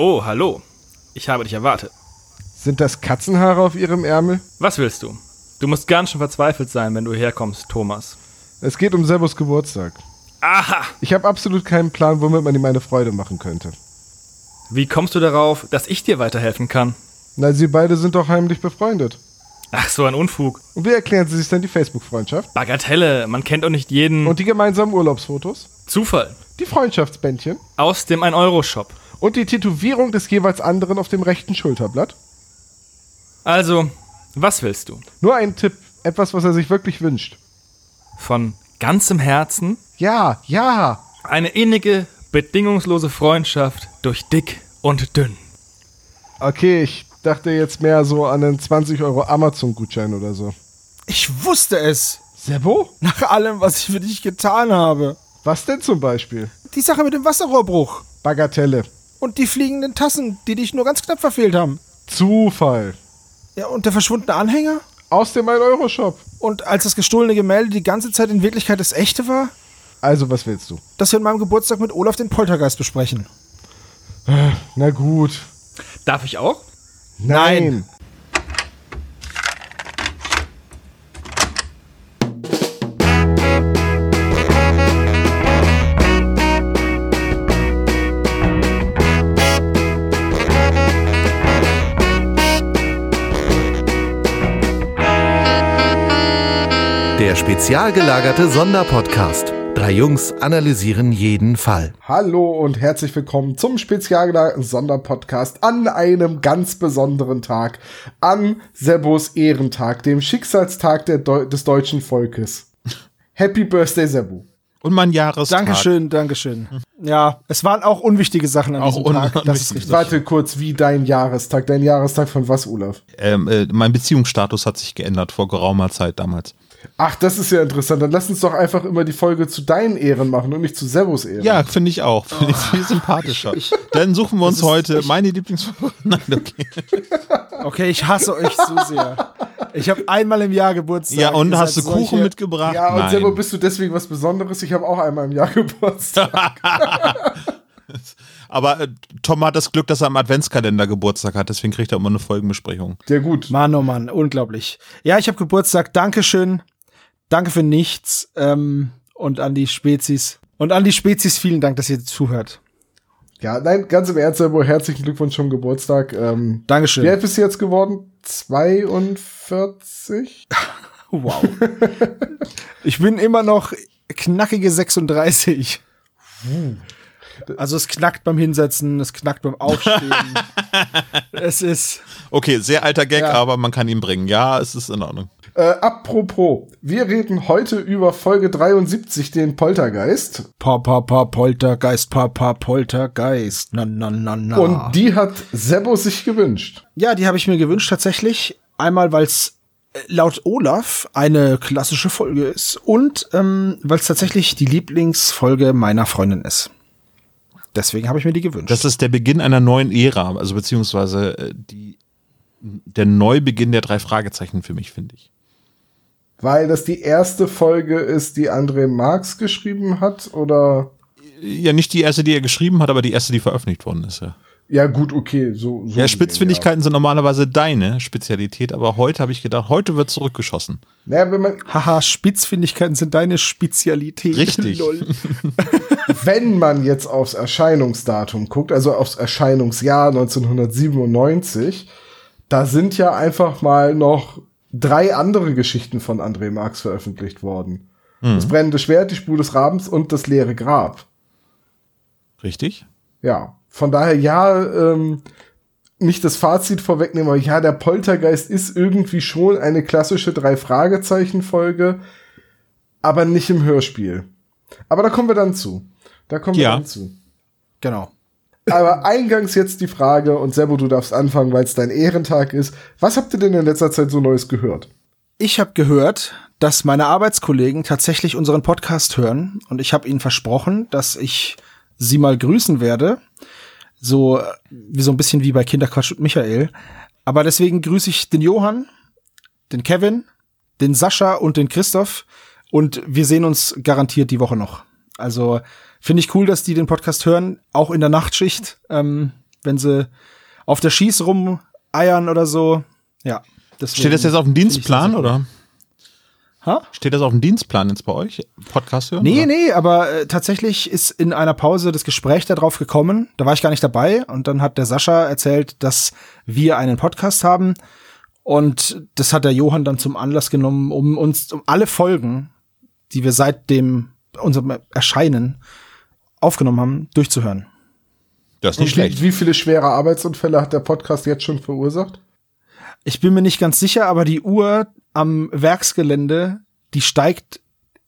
Oh, hallo. Ich habe dich erwartet. Sind das Katzenhaare auf Ihrem Ärmel? Was willst du? Du musst ganz schön verzweifelt sein, wenn du herkommst, Thomas. Es geht um Sebos Geburtstag. Aha! Ich habe absolut keinen Plan, womit man ihm eine Freude machen könnte. Wie kommst du darauf, dass ich dir weiterhelfen kann? Na, Sie beide sind doch heimlich befreundet. Ach, so ein Unfug. Und wie erklären Sie sich denn die Facebook-Freundschaft? Bagatelle, man kennt doch nicht jeden. Und die gemeinsamen Urlaubsfotos? Zufall. Die Freundschaftsbändchen? Aus dem 1-Euro-Shop. Und die Tätowierung des jeweils anderen auf dem rechten Schulterblatt? Also, was willst du? Nur ein Tipp, etwas, was er sich wirklich wünscht. Von ganzem Herzen Ja, ja. eine innige, bedingungslose Freundschaft durch dick und dünn. Okay, ich dachte jetzt mehr so an einen 20 Euro Amazon-Gutschein oder so. Ich wusste es. Sebo? Nach allem, was ich für dich getan habe. Was denn zum Beispiel? Die Sache mit dem Wasserrohrbruch. Bagatelle. Und die fliegenden Tassen, die dich nur ganz knapp verfehlt haben. Zufall. Ja, und der verschwundene Anhänger? Aus dem 1-Euro-Shop. Und als das gestohlene Gemälde die ganze Zeit in Wirklichkeit das echte war? Also, was willst du? Dass wir an meinem Geburtstag mit Olaf den Poltergeist besprechen. Na gut. Darf ich auch? Nein. Der spezial gelagerte Sonderpodcast. Drei Jungs analysieren jeden Fall. Hallo und herzlich willkommen zum spezialgelagerten Sonderpodcast an einem ganz besonderen Tag, an Sebos Ehrentag, dem Schicksalstag der Deu des deutschen Volkes. Happy Birthday, Sebo. Und mein Jahrestag. Dankeschön, Dankeschön. Ja, es waren auch unwichtige Sachen an Auch diesem Tag. Das ist richtig. Warte kurz, wie dein Jahrestag? Dein Jahrestag von was, Olaf? Ähm, äh, mein Beziehungsstatus hat sich geändert vor geraumer Zeit damals. Ach, das ist ja interessant. Dann lass uns doch einfach immer die Folge zu deinen Ehren machen und nicht zu Sebos Ehren. Ja, finde ich auch. Finde ich viel sympathischer. Dann suchen wir uns heute meine Lieblings... Nein, okay. Okay, ich hasse euch so sehr. Ich habe einmal im Jahr Geburtstag. Ja, und hast du seid Kuchen solche- mitgebracht? Ja, und Nein. Sebo, bist du deswegen was Besonderes? Ich habe auch einmal im Jahr Geburtstag. Aber äh, Tom hat das Glück, dass er am Adventskalender Geburtstag hat, deswegen kriegt er immer eine Folgenbesprechung. Ja, gut. Mann, oh Mann, unglaublich. Ja, ich habe Geburtstag. Dankeschön. Danke für nichts. Ähm, und an die Spezies. Und an die Spezies vielen Dank, dass ihr zuhört. Ja, nein, ganz im Ernst, Sebo, herzlichen Glückwunsch zum Geburtstag. Ähm, Dankeschön. Wie alt bist du jetzt geworden? 42? Wow. ich bin immer noch knackige 36. Also es knackt beim Hinsetzen, es knackt beim Aufstehen. es ist. Okay, sehr alter Gag, Ja. aber man kann ihn bringen. Ja, es ist in Ordnung. Äh, apropos, wir reden heute über Folge 73, den Poltergeist. Papa, pa, Poltergeist, Papa, Poltergeist. Na, na, na, na. Und die hat Sebo sich gewünscht. Ja, die habe ich mir gewünscht tatsächlich. Einmal, weil es laut Olaf eine klassische Folge ist und ähm, weil es tatsächlich die Lieblingsfolge meiner Freundin ist. Deswegen habe ich mir die gewünscht. Das ist der Beginn einer neuen Ära, also beziehungsweise äh, die, der Neubeginn der drei Fragezeichen für mich, finde ich. Weil das die erste Folge ist, die André Marx geschrieben hat, oder? Ja, nicht die erste, die er geschrieben hat, aber die erste, die veröffentlicht worden ist, ja. Ja, gut, okay, so. so Ja, Spitzfindigkeiten sind normalerweise deine Spezialität, aber heute habe ich gedacht, heute wird zurückgeschossen. Ja. Naja, wenn man, Haha, Spitzfindigkeiten sind deine Spezialität. Richtig. Wenn man jetzt aufs Erscheinungsdatum guckt, also aufs Erscheinungsjahr 1997, da sind ja einfach mal noch drei andere Geschichten von André Marx veröffentlicht worden. Das brennende Schwert, die Spur des Rabens und das leere Grab. Richtig? Ja, von daher ja, ähm, nicht das Fazit vorwegnehmen, aber ja, der Poltergeist ist irgendwie schon eine klassische Drei-Fragezeichen-Folge, aber nicht im Hörspiel. Aber da kommen wir dann zu. Da kommen wir Ja. dann zu. Genau. Aber eingangs jetzt die Frage, und Sebo, du darfst anfangen, weil es dein Ehrentag ist. Was habt ihr denn in letzter Zeit so Neues gehört? Ich habe gehört, dass meine Arbeitskollegen tatsächlich unseren Podcast hören und ich habe ihnen versprochen, dass ich sie mal grüßen werde. So wie so ein bisschen wie bei Kinderquatsch und Michael. Aber deswegen grüße ich den Johann, den Kevin, den Sascha und den Christoph und wir sehen uns garantiert die Woche noch. Also finde ich cool, dass die den Podcast hören, auch in der Nachtschicht, ähm, wenn sie auf der Schieß rumeiern oder so. Ja. Steht das jetzt auf dem Dienstplan oder? Ha? Steht das auf dem Dienstplan jetzt bei euch? Podcast hören? Nee, oder? nee, aber äh, tatsächlich ist in einer Pause das Gespräch darauf gekommen. Da war ich gar nicht dabei und dann hat der Sascha erzählt, dass wir einen Podcast haben und das hat der Johann dann zum Anlass genommen, um uns um alle Folgen, die wir seit dem unserem Erscheinen aufgenommen haben, durchzuhören. Das ist nicht Und wie, schlecht. wie viele schwere Arbeitsunfälle hat der Podcast jetzt schon verursacht? Ich bin mir nicht ganz sicher, aber die Uhr am Werksgelände, die steigt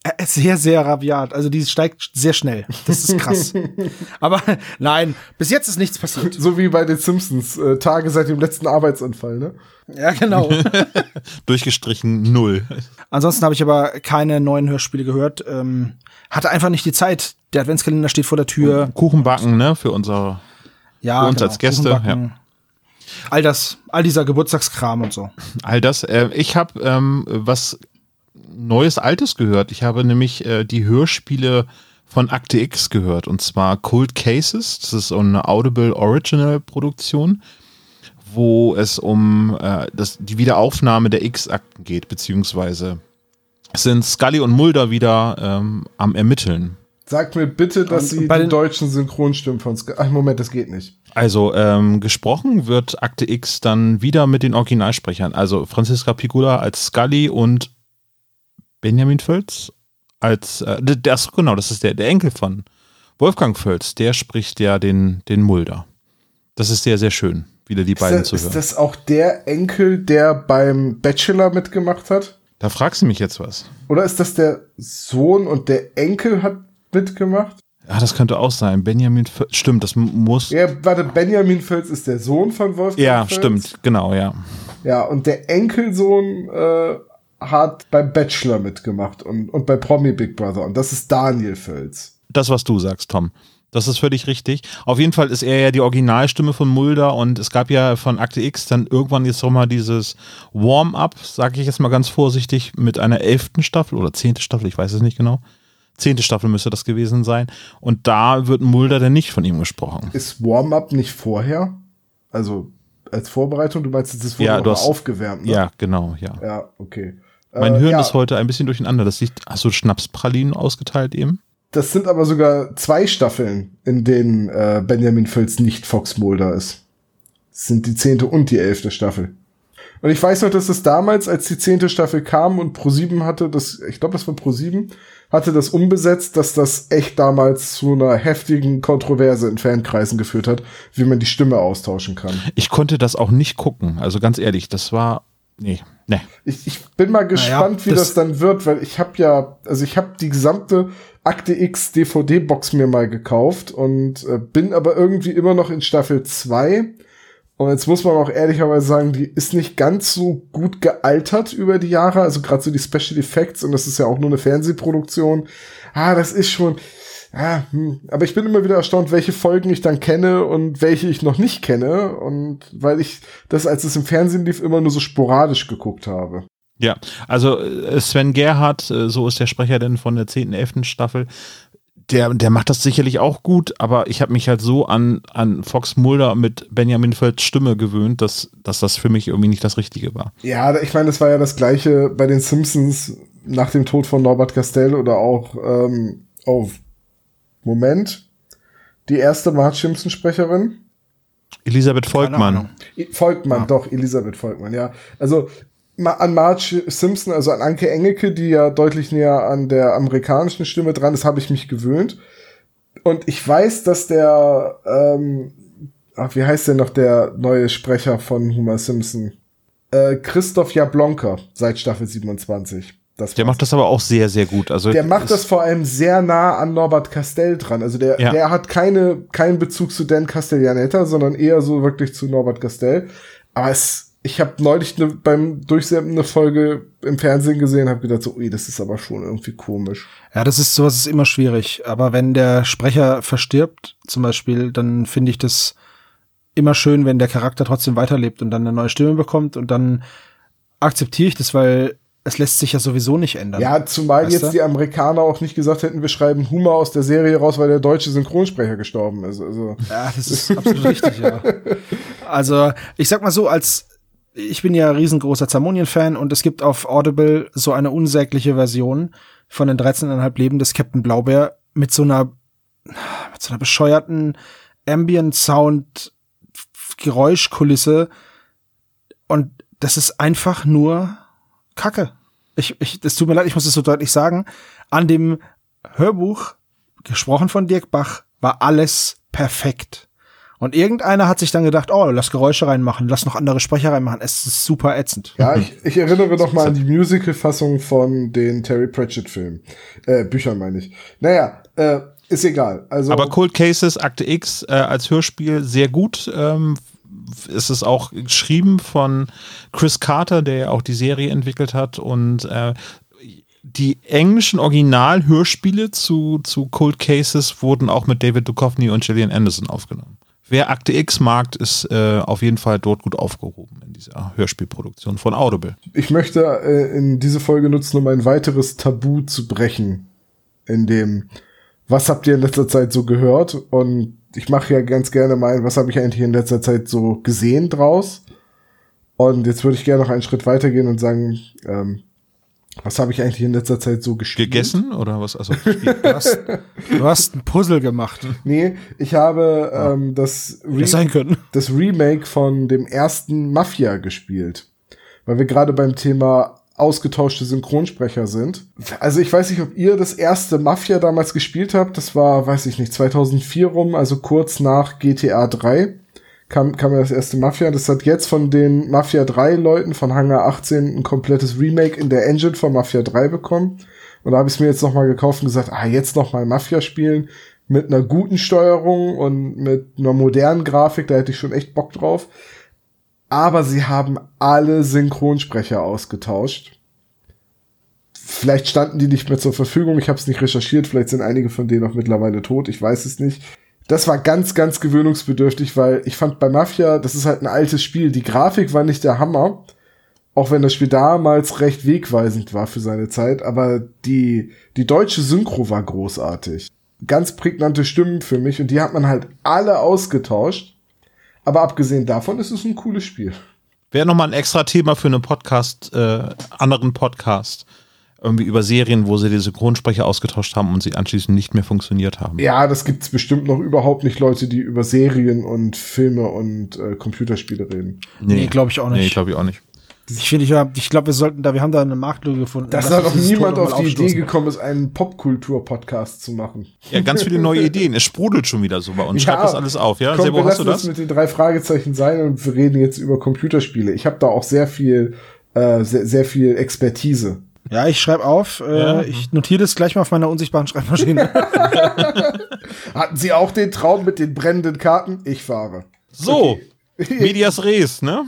äh, sehr, sehr rabiat. Also die steigt sehr schnell. Das ist krass. aber nein, bis jetzt ist nichts passiert. So wie bei den Simpsons, äh, Tage seit dem letzten Arbeitsunfall, ne? Ja, genau. Durchgestrichen null. Ansonsten habe ich aber keine neuen Hörspiele gehört. Ähm, hatte einfach nicht die Zeit. Der Adventskalender steht vor der Tür. Kuchen backen, ne? Für unser. Ja, genau. für uns als Gäste, Kuchen All das, all dieser Geburtstagskram und so. All das. Äh, ich habe ähm, was Neues, Altes gehört. Ich habe nämlich äh, die Hörspiele von Akte X gehört. Und zwar Cold Cases. Das ist so eine Audible Original Produktion, wo es um äh, das, die Wiederaufnahme der X-Akten geht, beziehungsweise sind Scully und Mulder wieder ähm, am Ermitteln. Sag mir bitte, dass Und sie bei die den- deutschen Synchronstimmen von Sky. Ach, Moment, das geht nicht. Also ähm, gesprochen wird Akte X dann wieder mit den Originalsprechern. Also Franziska Picula als Scully und Benjamin Völz als äh, das genau, das ist der, der Enkel von Wolfgang Völz. Der spricht ja den den Mulder. Das ist sehr sehr schön, wieder die beiden Ist, zu das, ist hören. das auch der Enkel, der beim Bachelor mitgemacht hat? Da fragst du mich jetzt was. Oder ist das der Sohn und der Enkel hat mitgemacht? Ja, das könnte auch sein. Benjamin Völz. Stimmt, das muss. Ja, Ja, warte, Benjamin Völz ist der Sohn von Wolfgang Völz. stimmt, genau, ja. Ja, und der Enkelsohn äh, hat beim Bachelor mitgemacht und, und bei Promi Big Brother. Und das ist Daniel Völz. das, was du sagst, Tom. Das ist völlig richtig. Auf jeden Fall ist er ja die Originalstimme von Mulder und es gab ja von Akte X dann irgendwann jetzt noch mal dieses Warm-up, sage ich jetzt mal ganz vorsichtig, mit einer elften Staffel oder zehnte Staffel, ich weiß es nicht genau. Zehnte Staffel müsste das gewesen sein. Und da wird Mulder dann nicht von ihm gesprochen. Ist Warm-up nicht vorher? Also als Vorbereitung? Du meinst, das wurde Ja, noch du hast- aufgewärmt, ne? Ja, genau, ja. Ja, okay. Mein Äh, Hirn ja, ist heute ein bisschen durcheinander. Das liegt, hast du Schnapspralinen ausgeteilt eben? Das sind aber sogar zwei Staffeln, in denen äh, Benjamin Völz nicht Fox Mulder ist. Das sind die zehnte und die elfte Staffel. Und ich weiß noch, dass es damals, als die zehnte Staffel kam und Pro7 hatte, das, ich glaube, das war Pro7, hatte das umbesetzt, dass das echt damals zu einer heftigen Kontroverse in Fankreisen geführt hat, wie man die Stimme austauschen kann. Ich konnte das auch nicht gucken. Also ganz ehrlich, das war. Nee, nee. Ich, ich bin mal gespannt, wie das, das- dann wird, weil ich habe ja, also ich habe die gesamte Akte X DVD-Box mir mal gekauft und äh, bin aber irgendwie immer noch in Staffel 2. Und jetzt muss man auch ehrlicherweise sagen, die ist nicht ganz so gut gealtert über die Jahre, also gerade so die Special Effects und das ist ja auch nur eine Fernsehproduktion. Ah, das ist schon, ah, hm. aber ich bin immer wieder erstaunt, welche Folgen ich dann kenne und welche ich noch nicht kenne und weil ich das, als es im Fernsehen lief, immer nur so sporadisch geguckt habe. Ja, also äh, Sven Gerhardt, äh, so ist der Sprecher denn von der 10., 11. Staffel, der, der macht das sicherlich auch gut, aber ich habe mich halt so an, an Fox Mulder mit Benjamin Felds Stimme gewöhnt, dass, dass das für mich irgendwie nicht das Richtige war. Ja, ich meine, das war ja das gleiche bei den Simpsons nach dem Tod von Norbert Castell oder auch ähm, auf Moment. Die erste Marge Simpson-Sprecherin. Elisabeth Volkmann. Volkmann, ja. doch, Elisabeth Volkmann, ja. Also an Marge Simpson, also an Anke Engelke, die ja deutlich näher an der amerikanischen Stimme dran ist, habe ich mich gewöhnt. Und ich weiß, dass der, ähm, ach, wie heißt denn noch der neue Sprecher von Homer Simpson? Äh, Christoph Jablonka seit Staffel 27. Das der macht das aber auch sehr, sehr gut. Also der macht das vor allem sehr nah an Norbert Castell dran. Also der, ja. der hat keine, keinen Bezug zu Dan Castellaneta, sondern eher so wirklich zu Norbert Castell. Aber es, ich habe neulich ne, beim Durchsenden eine Folge im Fernsehen gesehen, habe gedacht, so, ui, das ist aber schon irgendwie komisch. Ja, das ist sowas ist immer schwierig. Aber wenn der Sprecher verstirbt, zum Beispiel, dann finde ich das immer schön, wenn der Charakter trotzdem weiterlebt und dann eine neue Stimme bekommt und dann akzeptiere ich das, weil es lässt sich ja sowieso nicht ändern. Ja, zumal weißt jetzt du? die Amerikaner auch nicht gesagt hätten, wir schreiben Humor aus der Serie raus, weil der deutsche Synchronsprecher gestorben ist. Also. Ja, das ist absolut richtig, ja. Also, ich sag mal so, als ich bin ja riesengroßer Zamonien-Fan und es gibt auf Audible so eine unsägliche Version von den 13,5 Leben des Captain Blaubeer mit so einer, mit so einer bescheuerten Ambient-Sound Geräuschkulisse und das ist einfach nur Kacke. Ich, ich, das tut mir leid, ich muss es so deutlich sagen. An dem Hörbuch, gesprochen von Dirk Bach, war alles perfekt. Und irgendeiner hat sich dann gedacht, oh, lass Geräusche reinmachen, lass noch andere Sprecher reinmachen. Es ist super ätzend. Ja, ich, ich erinnere noch mal an die Musical-Fassung von den Terry Pratchett-Filmen. Äh, Büchern meine ich. Naja, äh, ist egal. Also Aber Cold Cases, Akte X äh, als Hörspiel sehr gut. Ähm, ist es auch geschrieben von Chris Carter, der ja auch die Serie entwickelt hat und äh, die englischen Original-Hörspiele zu, zu Cold Cases wurden auch mit David Duchovny und Gillian Anderson aufgenommen wer Akte X mag, ist äh, auf jeden Fall dort gut aufgehoben in dieser Hörspielproduktion von Audible. Ich möchte äh, in diese Folge nutzen, um ein weiteres Tabu zu brechen, in dem, was habt ihr in letzter Zeit so gehört? Und ich mache ja ganz gerne mal, was habe ich eigentlich in letzter Zeit so gesehen draus? Und jetzt würde ich gerne noch einen Schritt weitergehen und sagen, ähm, was habe ich eigentlich in letzter Zeit so gespielt? Gegessen oder was? Also, du, hast, du hast ein Puzzle gemacht. Nee, ich habe ja. ähm, das, Re das, das Remake von dem ersten Mafia gespielt. Weil wir gerade beim Thema ausgetauschte Synchronsprecher sind. Also ich weiß nicht, ob ihr das erste Mafia damals gespielt habt. Das war, weiß ich nicht, 2004 rum, also kurz nach GTA 3 kam, kam ja das erste Mafia. Das hat jetzt von den Mafia 3 Leuten von Hangar 18 ein komplettes Remake in der Engine von Mafia 3 bekommen. Und da habe ich es mir jetzt nochmal gekauft und gesagt, ah, jetzt nochmal Mafia spielen mit einer guten Steuerung und mit einer modernen Grafik, da hätte ich schon echt Bock drauf. Aber sie haben alle Synchronsprecher ausgetauscht. Vielleicht standen die nicht mehr zur Verfügung, ich habe es nicht recherchiert, vielleicht sind einige von denen auch mittlerweile tot, ich weiß es nicht das war ganz, ganz gewöhnungsbedürftig, weil ich fand bei Mafia, das ist halt ein altes Spiel. Die Grafik war nicht der Hammer, auch wenn das Spiel damals recht wegweisend war für seine Zeit, aber die, die deutsche Synchro war großartig. Ganz prägnante Stimmen für mich und die hat man halt alle ausgetauscht. Aber abgesehen davon ist es ein cooles Spiel. Wäre nochmal ein extra Thema für einen Podcast, äh, anderen Podcast irgendwie über Serien, wo sie die Synchronsprecher ausgetauscht haben und sie anschließend nicht mehr funktioniert haben. Ja, das gibt's bestimmt noch überhaupt nicht Leute, die über Serien und Filme und äh, Computerspiele reden. Nee, nee glaube ich auch nicht. Nee, glaube ich auch nicht. Ich finde, ich, ich glaube, wir sollten da, wir haben da eine Marktlücke gefunden. Dass da noch niemand auf die Idee gekommen ist, einen Popkultur-Podcast zu machen. Ja, ganz viele neue Ideen. Es sprudelt schon wieder so bei uns. Ja, Schreib das alles auf, ja? Komm, Sebo, hast du das? mit den drei Fragezeichen sein und wir reden jetzt über Computerspiele. Ich habe da auch sehr viel, äh, sehr, sehr viel Expertise. Ja, ich schreibe auf. Äh, ja. Ich notiere das gleich mal auf meiner unsichtbaren Schreibmaschine. Hatten Sie auch den Traum mit den brennenden Karten? Ich fahre. So, okay. Medias Res, ne?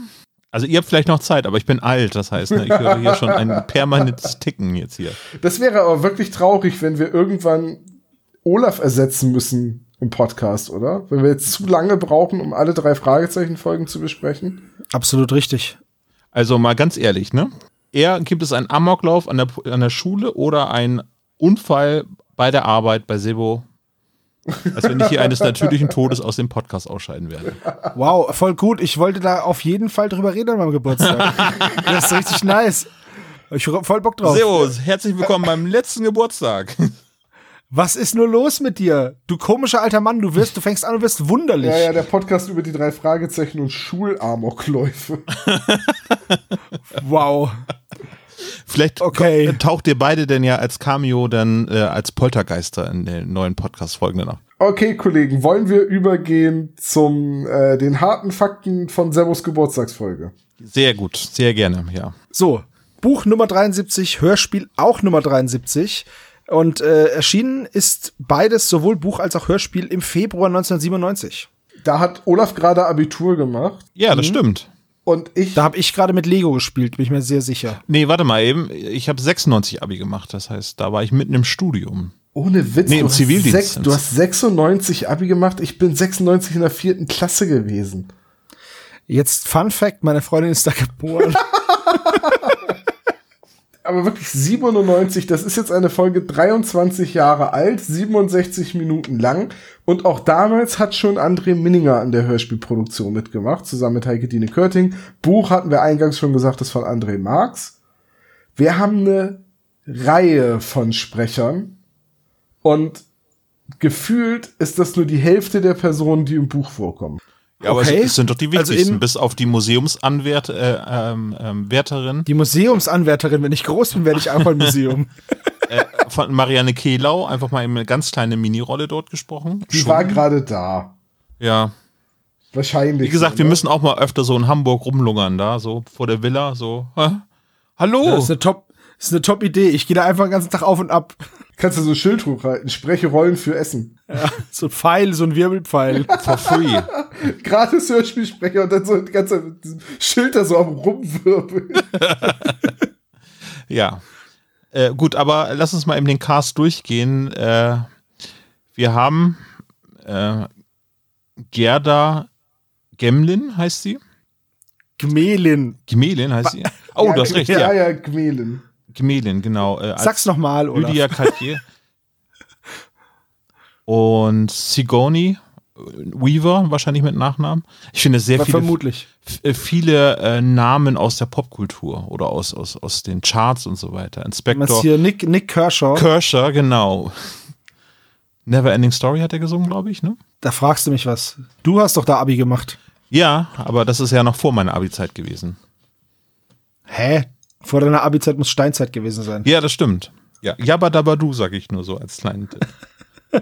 Also ihr habt vielleicht noch Zeit, aber ich bin alt, das heißt, ne, ich höre hier schon ein permanentes Ticken jetzt hier. Das wäre aber wirklich traurig, wenn wir irgendwann Olaf ersetzen müssen im Podcast, oder? Wenn wir jetzt zu lange brauchen, um alle drei Fragezeichen-Folgen zu besprechen. Absolut richtig. Also mal ganz ehrlich, ne? Eher gibt es einen Amoklauf an der, an der Schule oder einen Unfall bei der Arbeit bei Sebo Als wenn ich hier eines natürlichen Todes aus dem Podcast ausscheiden werde. Wow, voll gut. Ich wollte da auf jeden Fall drüber reden an meinem Geburtstag. das ist richtig nice. Ich hab voll Bock drauf. Servus, herzlich willkommen beim letzten Geburtstag. Was ist nur los mit dir? Du komischer alter Mann, du wirst, du fängst an und wirst wunderlich. Ja, ja, der Podcast über die drei Fragezeichen und Schulamokläufe. Wow. Vielleicht Okay. taucht ihr beide denn ja als Cameo dann äh, als Poltergeister in den neuen Podcast-Folgen danach. Okay, Kollegen, wollen wir übergehen zum äh, den harten Fakten von Servus Geburtstagsfolge? Sehr gut, sehr gerne, ja. So, Buch Nummer 73, Hörspiel auch Nummer 73. Und äh, erschienen ist beides, sowohl Buch als auch Hörspiel, im Februar 1997. Da hat Olaf gerade Abitur gemacht Ja, das stimmt. und ich Da habe ich gerade mit Lego gespielt, bin ich mir sehr sicher. Nee, warte mal eben. Ich habe 96 Abi gemacht, das heißt, da war ich mitten im Studium. ohne Witz, Nee, im du, hast Zivildienst. sechs, du hast 96 Abi gemacht, ich bin 96 in der vierten Klasse gewesen. Jetzt Fun Fact, meine Freundin ist da geboren. Aber wirklich 97, das ist jetzt eine Folge 23 Jahre alt, 67 Minuten lang. Und auch damals hat schon André Minninger an der Hörspielproduktion mitgemacht, zusammen mit Heike Dine Körting. Buch hatten wir eingangs schon gesagt, das von André Marx. Wir haben eine Reihe von Sprechern und gefühlt ist das nur die Hälfte der Personen, die im Buch vorkommen. Ja, aber Okay. es, es sind doch die Also wichtigsten, in- bis auf die Museumsanwärterin. Äh, ähm, ähm, Wärterin Die Museumsanwärterin, wenn ich groß bin, werde ich auch ein Museum. von Marianne Kehlau, einfach mal eine ganz kleine Minirolle dort gesprochen. Die Schon. war gerade da. Ja, Wahrscheinlich. wie gesagt, so, wir ne? müssen auch mal öfter so in Hamburg rumlungern, da, so vor der Villa, so. Hä? Hallo! Das ist eine Top, ist eine Top Idee. Ich gehe da einfach den ganzen Tag auf und ab. Kannst du so ein Schild hochhalten. Spreche Rollen für Essen. So ein Pfeil, so ein Wirbelpfeil. for free. Gratis Hörspielsprecher und dann so ein ganzer Schild da so am Rumwirbeln. Ja. Äh, gut, aber lass uns mal eben den Cast durchgehen. Äh, wir haben äh, Gerda Gemlin, heißt sie? Gmelin. Gemelin heißt sie? Oh, ja, du hast recht, ja. ja. Ja, ja, Gmelin. Gemelin, genau. Äh, Sag's noch mal, oder? Lydia Cartier. Und Sigourney äh, Weaver, wahrscheinlich mit Nachnamen. Ich finde sehr viele, Vermutlich. äh, viele äh, Namen aus der Popkultur oder aus, aus, aus den Charts und so weiter. Inspector hier Nick, Nick Kershaw. Kershaw, genau. Never Ending Story hat er gesungen, glaube ich, ne? da fragst du mich was. Du hast doch da Abi gemacht. Ja, aber das ist ja noch vor meiner Abi-Zeit gewesen. Hä? Vor deiner Abi-Zeit muss Steinzeit gewesen sein. Ja, das stimmt. Ja, Jabba Dabba Du, sag ich nur so als kleinen Tipp.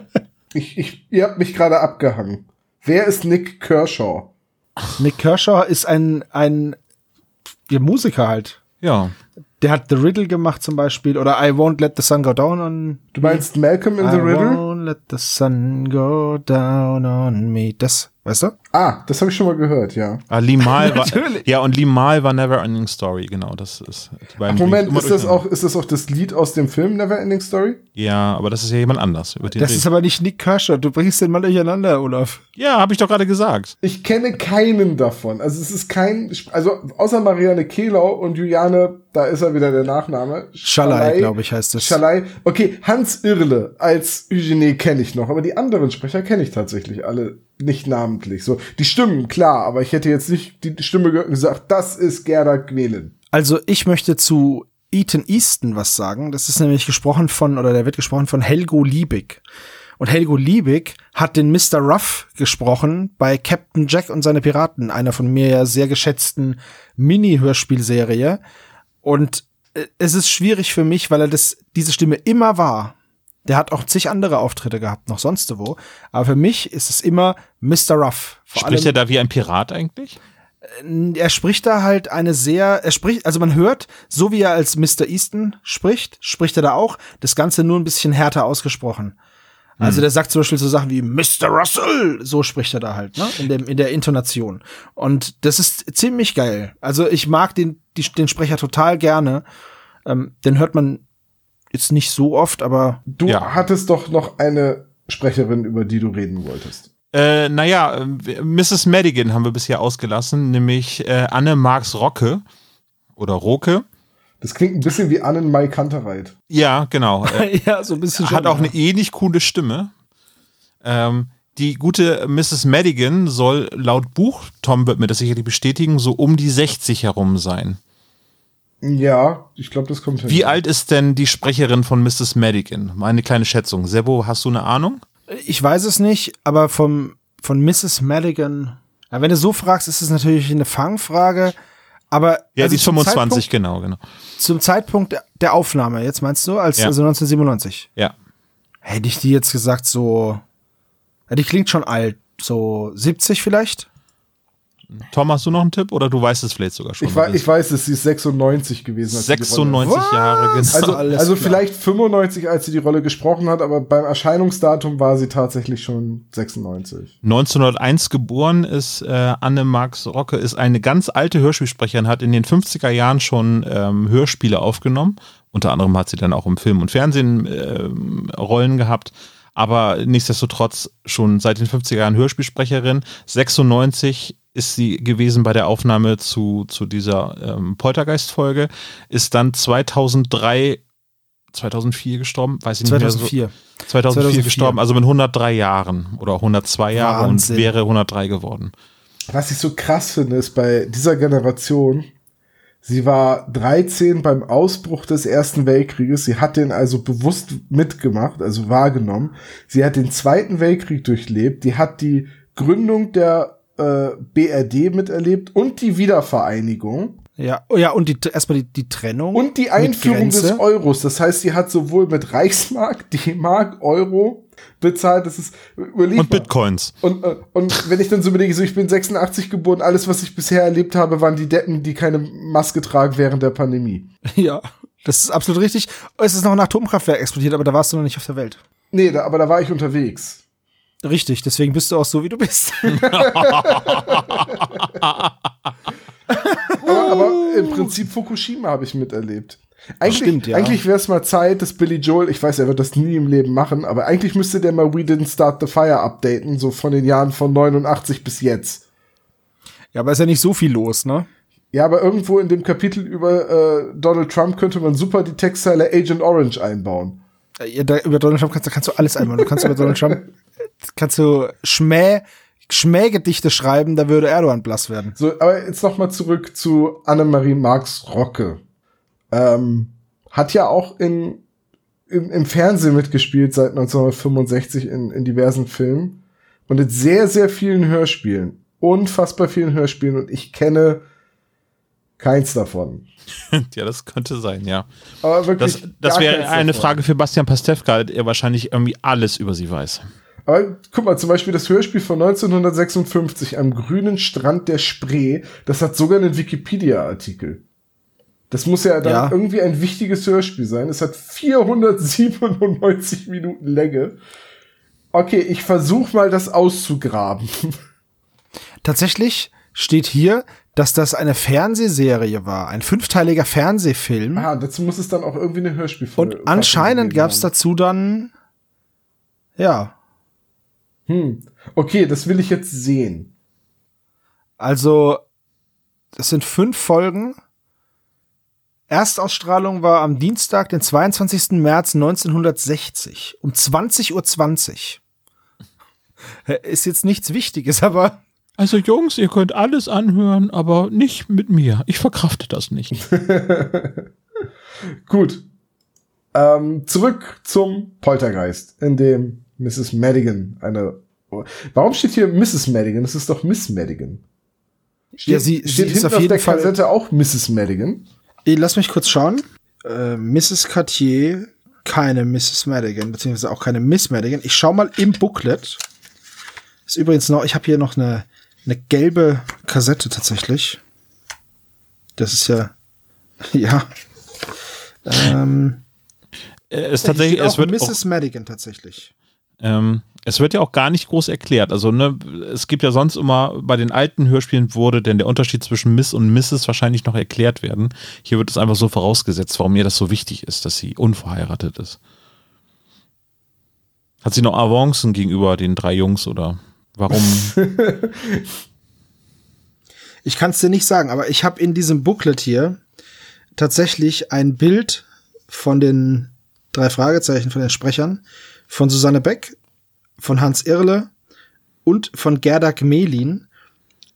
Ich, ich, ihr habt mich gerade abgehangen. Wer ist Nick Kershaw? Nick Kershaw ist ein, ein ja, Musiker halt. Ja. Der hat The Riddle gemacht zum Beispiel oder I Won't Let the Sun Go Down on Du meinst Malcolm in I the Riddle? Let the sun go down on me. Das, weißt du? Ah, das habe ich schon mal gehört, ja. Ah, Limal war, ja, und Limal war Never Ending Story, genau, das ist. Beiden Moment, ist das, auch, ist das auch das Lied aus dem Film Never Ending Story? Ja, aber das ist ja jemand anders. Über den Das rede ist aber nicht Nick Kershaw. Du bringst den mal durcheinander, Olaf. ja, habe ich doch gerade gesagt. Ich kenne keinen davon. Also es ist kein, also außer Marianne Kehlau und Juliane, da ist er wieder der Nachname. Schalay, glaube ich, heißt es. Schalay. Okay, Hans Irle als Eugenie kenne ich noch, aber die anderen Sprecher kenne ich tatsächlich alle nicht namentlich. So, die Stimmen, klar, aber ich hätte jetzt nicht die Stimme gehört und gesagt, das ist Gerda Gmelin. Also ich möchte zu Ethan Easton was sagen. Das ist nämlich gesprochen von, oder der wird gesprochen von Helgo Liebig. Und Helgo Liebig hat den Mr. Ruff gesprochen bei Captain Jack und seine Piraten, einer von mir ja sehr geschätzten Mini-Hörspielserie. Und äh, es ist schwierig für mich, weil er das, diese Stimme immer war. Der hat auch zig andere Auftritte gehabt, noch sonst wo. Aber für mich ist es immer Mr. Ruff. Vor Spricht er da wie ein Pirat eigentlich? er spricht da halt eine sehr, er spricht, also man hört, so wie er als Mr. Easton spricht, spricht er da auch, das Ganze nur ein bisschen härter ausgesprochen. Also der sagt zum Beispiel so Sachen wie Mr. Russell, so spricht er da halt, ne? In, dem, in der Intonation. Und das ist ziemlich geil. Also ich mag den, die, den Sprecher total gerne. Ähm, den hört man jetzt nicht so oft, aber Du Ja. hattest doch noch eine Sprecherin, über die du reden wolltest. Äh, naja, äh, Mrs. Madigan haben wir bisher ausgelassen, nämlich äh, Anne Marx Rocke oder Roke. Das klingt ein bisschen wie Annen Mai Kantereit. Ja, genau. Äh, ja, so ein bisschen hat auch eine ähnlich coole Stimme. Ähm, die gute Mrs. Madigan soll laut Buch, Tom wird mir das sicherlich bestätigen, so um die 60 herum sein. Ja, ich glaube, das kommt hin. Wie alt ist denn die Sprecherin von Mrs. Madigan? Meine kleine Schätzung. Sebo, hast du eine Ahnung? Ich weiß es nicht, aber vom, von Mrs. Madigan. Ja, wenn du so fragst, ist es natürlich eine Fangfrage. Aber Ja, also die ist zum 25, Zeitpunkt, genau, genau. zum Zeitpunkt der- der Aufnahme, jetzt meinst du, als Ja. also 1997. Ja. Hätte ich die jetzt gesagt, so. Ja, die klingt schon alt. So 70 vielleicht? Tom, hast du noch einen Tipp oder du weißt es vielleicht sogar schon? ich, wei- ich weiß es, sie ist 96 gewesen. als sie die Rolle- 96 Jahre, genau. Also, Alles also vielleicht 95, als sie die Rolle gesprochen hat, aber beim Erscheinungsdatum war sie tatsächlich schon 96. 1901 geboren ist äh, Anne Marx Rocke, ist eine ganz alte Hörspielsprecherin, hat in den 50er Jahren schon ähm, Hörspiele aufgenommen. Unter anderem hat sie dann auch im Film und Fernsehen ähm, Rollen gehabt. Aber nichtsdestotrotz schon seit den 50er Jahren Hörspielsprecherin. 96 ist sie gewesen bei der Aufnahme zu, zu dieser ähm, Poltergeist-Folge. Ist dann 2003, 2004 gestorben, weiß ich nicht mehr so. 2004. 2004, 2004. gestorben, also mit 103 Jahren oder 102 Jahre Wahnsinn. und wäre 103 geworden. Was ich so krass finde, ist bei dieser Generation, sie war 13 beim Ausbruch des Ersten Weltkrieges. Sie hat den also bewusst mitgemacht, also wahrgenommen. Sie hat den Zweiten Weltkrieg durchlebt. Die hat die Gründung der äh, BRD miterlebt und die Wiedervereinigung. Ja, oh ja, und die, erstmal die, die Trennung. Und die Einführung des. Euros. Das heißt, sie hat sowohl mit Reichsmark, D-Mark, Euro bezahlt. Das ist überlegt. Und Bitcoins. Und, äh, und wenn ich dann so überlege, so ich bin 86 geboren, alles, was ich bisher erlebt habe, waren die Deppen, die keine Maske tragen während der Pandemie. Ja, das ist absolut richtig. Es ist noch ein Atomkraftwerk explodiert, aber da warst du noch nicht auf der Welt. Nee, da, aber da war ich unterwegs. Richtig, deswegen bist du auch so, wie du bist. Aber, aber im Prinzip Fukushima habe ich miterlebt. Eigentlich, Stimmt, ja. eigentlich wäre es mal Zeit, dass Billy Joel, ich weiß, er wird das nie im Leben machen, aber eigentlich müsste der mal We Didn't Start the Fire updaten, so von den Jahren von 89 bis jetzt. ja, aber ist ja nicht so viel los, ne? Ja, aber irgendwo in dem Kapitel über äh, Donald Trump könnte man super die Textzeile Agent Orange einbauen. Ja, da, über Donald Trump kannst, da kannst du alles einbauen. Du kannst über Donald Trump kannst du Schmäh, Schmähgedichte schreiben, da würde Erdogan blass werden. So, aber jetzt noch mal zurück zu Annemarie Marx Rocke. Ähm, hat ja auch in, im, im Fernsehen mitgespielt seit 1965 in, in diversen Filmen und in sehr, sehr vielen Hörspielen. Unfassbar vielen Hörspielen und ich kenne keins davon. ja, das könnte sein, ja. Aber wirklich. Das, das wäre eine davon. Frage für Bastian Pastewka, der wahrscheinlich irgendwie alles über sie weiß. Aber guck mal, zum Beispiel das Hörspiel von 1956 am grünen Strand der Spree, das hat sogar einen Wikipedia-Artikel. Das muss ja dann Ja. irgendwie ein wichtiges Hörspiel sein. Es hat 497 Minuten Länge. Okay, ich versuche mal das auszugraben. Tatsächlich steht hier, dass das eine Fernsehserie war, ein fünfteiliger Fernsehfilm. ah, dazu muss es dann auch irgendwie eine Hörspielfolge Und anscheinend gab es dazu dann, ja, Hm. Okay, das will ich jetzt sehen. also das sind fünf Folgen. Erstausstrahlung war am Dienstag, den 22. März 1960 um 20.20 Uhr. Ist jetzt nichts Wichtiges, aber Also Jungs, ihr könnt alles anhören, aber nicht mit mir. Ich verkrafte das nicht. Gut. Ähm, zurück zum Poltergeist, in dem Mrs. Madigan eine. Warum steht hier Mrs. Madigan? Das ist doch Miss Madigan. Steht, Ja, sie- sie steht ist hinten auf auf, jeden der Fall- Kassette auch Mrs. Madigan. Lass mich kurz schauen. Äh, Mrs. Cartier, keine Mrs. Madigan, beziehungsweise auch keine Miss Madigan. Ich schau mal im Booklet. Ist übrigens noch, ich habe hier noch eine, eine gelbe Kassette tatsächlich. Das ist ja, ja. Ähm, Äh, es, tatsächlich, es, auch wird Mrs. Madigan tatsächlich. Ähm, es wird ja auch gar nicht groß erklärt. Also ne, es gibt ja sonst immer, bei den alten Hörspielen wurde denn der Unterschied zwischen Miss und Mrs. wahrscheinlich noch erklärt werden. Hier wird es einfach so vorausgesetzt, warum ihr das so wichtig ist, dass sie unverheiratet ist. Hat sie noch Avancen gegenüber den drei Jungs oder warum? Ich kann es dir nicht sagen, aber ich habe in diesem Booklet hier tatsächlich ein Bild von den drei Fragezeichen, von den Sprechern, von Susanne Beck, von Hans Irle und von Gerda Gmelin.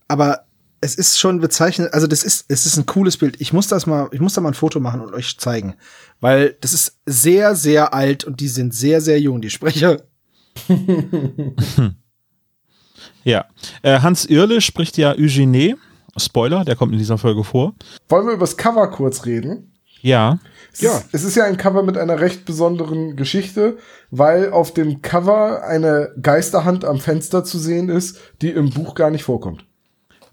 Aber es ist schon bezeichnet, also das ist, es ist ein cooles Bild. Ich muss das mal, ich muss da mal ein Foto machen und euch zeigen. Weil das ist sehr, sehr alt und die sind sehr, sehr jung, die Sprecher. Ja. Äh, Hans Irle spricht ja Eugene. Spoiler, der kommt in dieser Folge vor. Wollen wir über das Cover kurz reden? Ja. Es ja. Ist, es ist ja ein Cover mit einer recht besonderen Geschichte, weil auf dem Cover eine Geisterhand am Fenster zu sehen ist, die im Buch gar nicht vorkommt.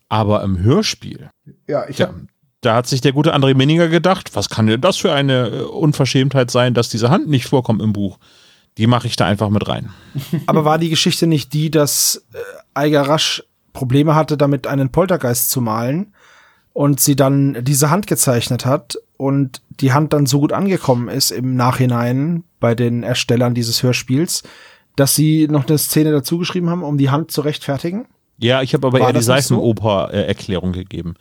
Aber im Hörspiel. Ja, ich Ja, da hat sich der gute André Menninger gedacht, was kann denn das für eine äh, Unverschämtheit sein, dass diese Hand nicht vorkommt im Buch? Die mache ich da einfach mit rein. Aber war die Geschichte nicht die, dass äh, Eiger Rasch Probleme hatte, damit einen Poltergeist zu malen und sie dann diese Hand gezeichnet hat und die Hand dann so gut angekommen ist im Nachhinein bei den Erstellern dieses Hörspiels, dass sie noch eine Szene dazu geschrieben haben, um die Hand zu rechtfertigen? Ja, ich habe aber War eher die? Seifenoper-Erklärung gegeben.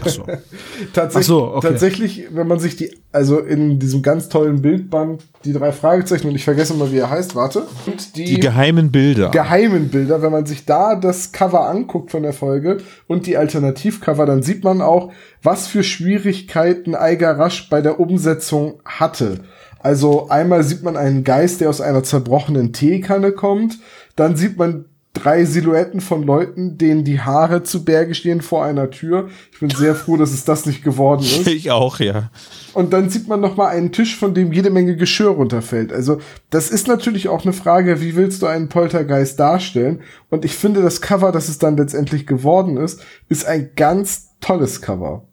Ach so. tatsächlich, Ach so, okay. tatsächlich, wenn man sich die, also in diesem ganz tollen Bildband, die drei Fragezeichen, und ich vergesse mal, wie er heißt, warte. Und die, Die geheimen Bilder. geheimen Bilder, wenn man sich da das Cover anguckt von der Folge und die Alternativcover, dann sieht man auch, was für Schwierigkeiten Eiger Rasch bei der Umsetzung hatte. Also einmal sieht man einen Geist, der aus einer zerbrochenen Teekanne kommt, dann sieht man drei Silhouetten von Leuten, denen die Haare zu Berge stehen vor einer Tür. Ich bin sehr froh, dass es das nicht geworden ist. ich auch, ja. Und dann sieht man noch mal einen Tisch, von dem jede Menge Geschirr runterfällt. Also das ist natürlich auch eine Frage, wie willst du einen Poltergeist darstellen? Und ich finde, das Cover, das es dann letztendlich geworden ist, ist ein ganz tolles Cover.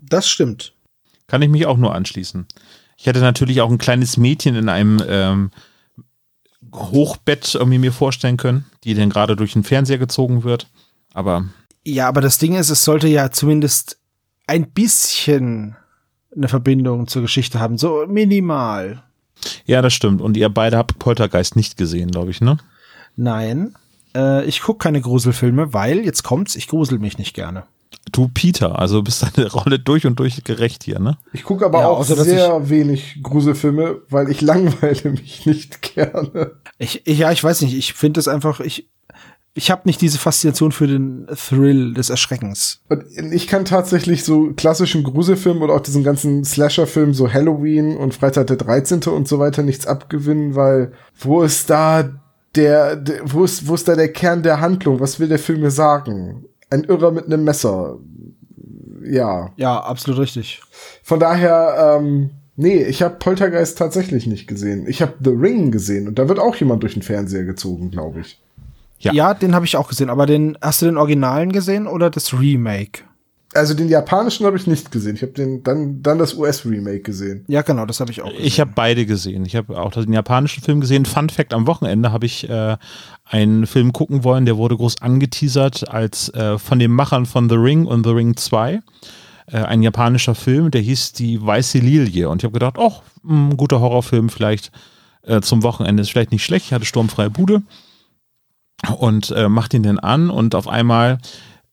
Das stimmt. Kann ich mich auch nur anschließen. Ich hätte natürlich auch ein kleines Mädchen in einem ähm, Hochbett irgendwie mir vorstellen können, die dann gerade durch den Fernseher gezogen wird. Aber Ja, aber das Ding ist, es sollte ja zumindest ein bisschen eine Verbindung zur Geschichte haben, so minimal. ja, das stimmt. Und ihr beide habt Poltergeist nicht gesehen, glaube ich, ne? Nein, äh, ich gucke keine Gruselfilme, weil, jetzt kommt's, ich grusel mich nicht gerne. Du, Peter, also bist deine Rolle durch und durch gerecht hier, ne? Ich gucke aber Ja, auch außer, sehr wenig Gruselfilme, weil ich langweile mich nicht gerne. Ich, ich ja, ich weiß nicht, ich finde es einfach, ich, ich habe nicht diese Faszination für den Thrill des Erschreckens. Und ich kann tatsächlich so klassischen Gruselfilmen oder auch diesen ganzen Slasher-Film, so Halloween und Freitag der 13. und so weiter nichts abgewinnen, weil wo ist da der, der wo ist, wo ist da der Kern der Handlung? Was will der Film mir sagen? Ein Irrer mit einem Messer. Ja. Ja, absolut richtig. Von daher, ähm, nee, ich habe Poltergeist tatsächlich nicht gesehen. Ich habe The Ring gesehen und da wird auch jemand durch den Fernseher gezogen, glaube ich. Ja. Ja, den habe ich auch gesehen, aber den hast du den Originalen gesehen oder das Remake? Also den japanischen habe ich nicht gesehen. Ich habe den dann dann das US-Remake gesehen. Ja, genau, das habe ich auch gesehen. Ich habe beide gesehen. Ich habe auch den japanischen Film gesehen. Fun Fact: Am Wochenende habe ich äh, einen Film gucken wollen, der wurde groß angeteasert als äh, von den Machern von The Ring und The Ring 2. Äh, ein japanischer Film, der hieß Die Weiße Lilie. Und ich habe gedacht, oh, ein guter Horrorfilm vielleicht äh, zum Wochenende ist vielleicht nicht schlecht. Ich hatte sturmfreie Bude und äh, macht ihn dann an und auf einmal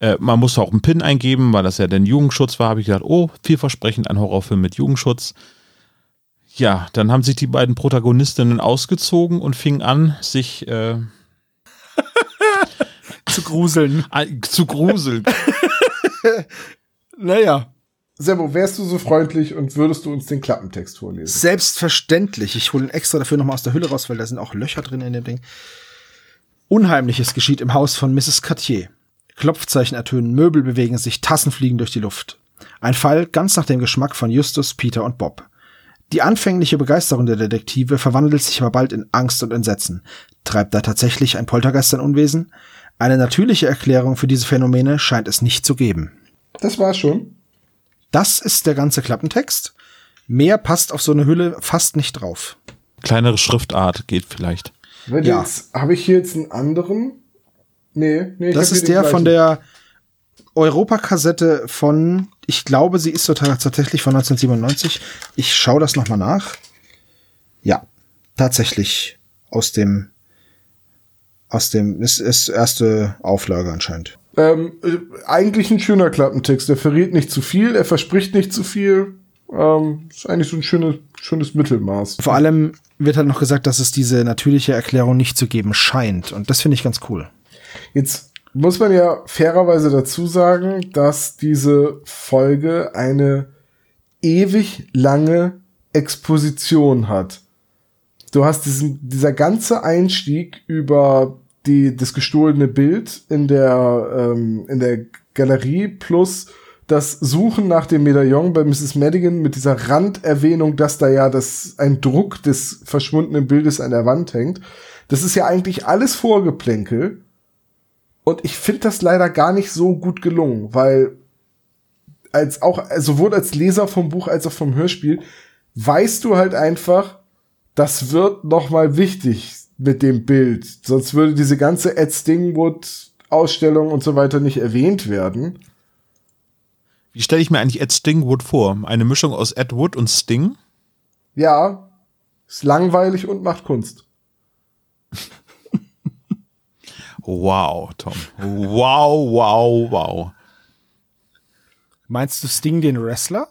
äh, man musste auch einen PIN eingeben, weil das ja dann Jugendschutz war, habe ich gedacht, oh, vielversprechend ein Horrorfilm mit Jugendschutz. Ja, dann haben sich die beiden Protagonistinnen ausgezogen und fingen an, sich äh, zu gruseln. zu gruseln. Naja. Sebo, wärst du so freundlich und würdest du uns den Klappentext vorlesen? Selbstverständlich. Ich hole ihn extra dafür nochmal aus der Hülle raus, weil da sind auch Löcher drin in dem Ding. Unheimliches geschieht im Haus von Mrs. Cartier. Klopfzeichen ertönen, Möbel bewegen sich, Tassen fliegen durch die Luft. Ein Fall ganz nach dem Geschmack von Justus, Peter und Bob. Die anfängliche Begeisterung der Detektive verwandelt sich aber bald in Angst und Entsetzen. Treibt da tatsächlich ein Poltergeist sein Unwesen? Eine natürliche Erklärung für diese Phänomene scheint es nicht zu geben. Das war's schon. Das ist der ganze Klappentext. Mehr passt auf so eine Hülle fast nicht drauf. Kleinere Schriftart geht vielleicht. Ja. jetzt habe ich hier jetzt einen anderen. Nee, nee, Das ist der von der Europakassette von, ich glaube, sie ist tatsächlich von 1997. Ich schaue das nochmal nach. Ja, tatsächlich aus dem, aus dem, ist, ist erste Auflage anscheinend. Ähm, äh, eigentlich ein schöner Klappentext. Er verrät nicht zu viel, er verspricht nicht zu viel Ähm, ist eigentlich so ein schönes, schönes Mittelmaß. Vor allem wird halt noch gesagt, dass es diese natürliche Erklärung nicht zu geben scheint. Und das finde ich ganz cool. Jetzt muss man ja fairerweise dazu sagen, dass diese Folge eine ewig lange Exposition hat. Du hast diesen, dieser ganze Einstieg über die, das gestohlene Bild in der, ähm, in der Galerie plus das Suchen nach dem Medaillon bei Mrs. Madigan mit dieser Randerwähnung, dass da ja das, ein Druck des verschwundenen Bildes an der Wand hängt. Das ist ja eigentlich alles Vorgeplänkel. Und ich finde das leider gar nicht so gut gelungen, weil als auch, sowohl als Leser vom Buch als auch vom Hörspiel, weißt du halt einfach, das wird noch mal wichtig mit dem Bild. Sonst würde diese ganze Ed Stingwood Ausstellung und so weiter nicht erwähnt werden. Wie stelle ich mir eigentlich Ed Stingwood vor? Eine Mischung aus Ed Wood und Sting? Ja, ist langweilig und macht Kunst. wow, Tom. Wow, wow, wow. Meinst du Sting den Wrestler?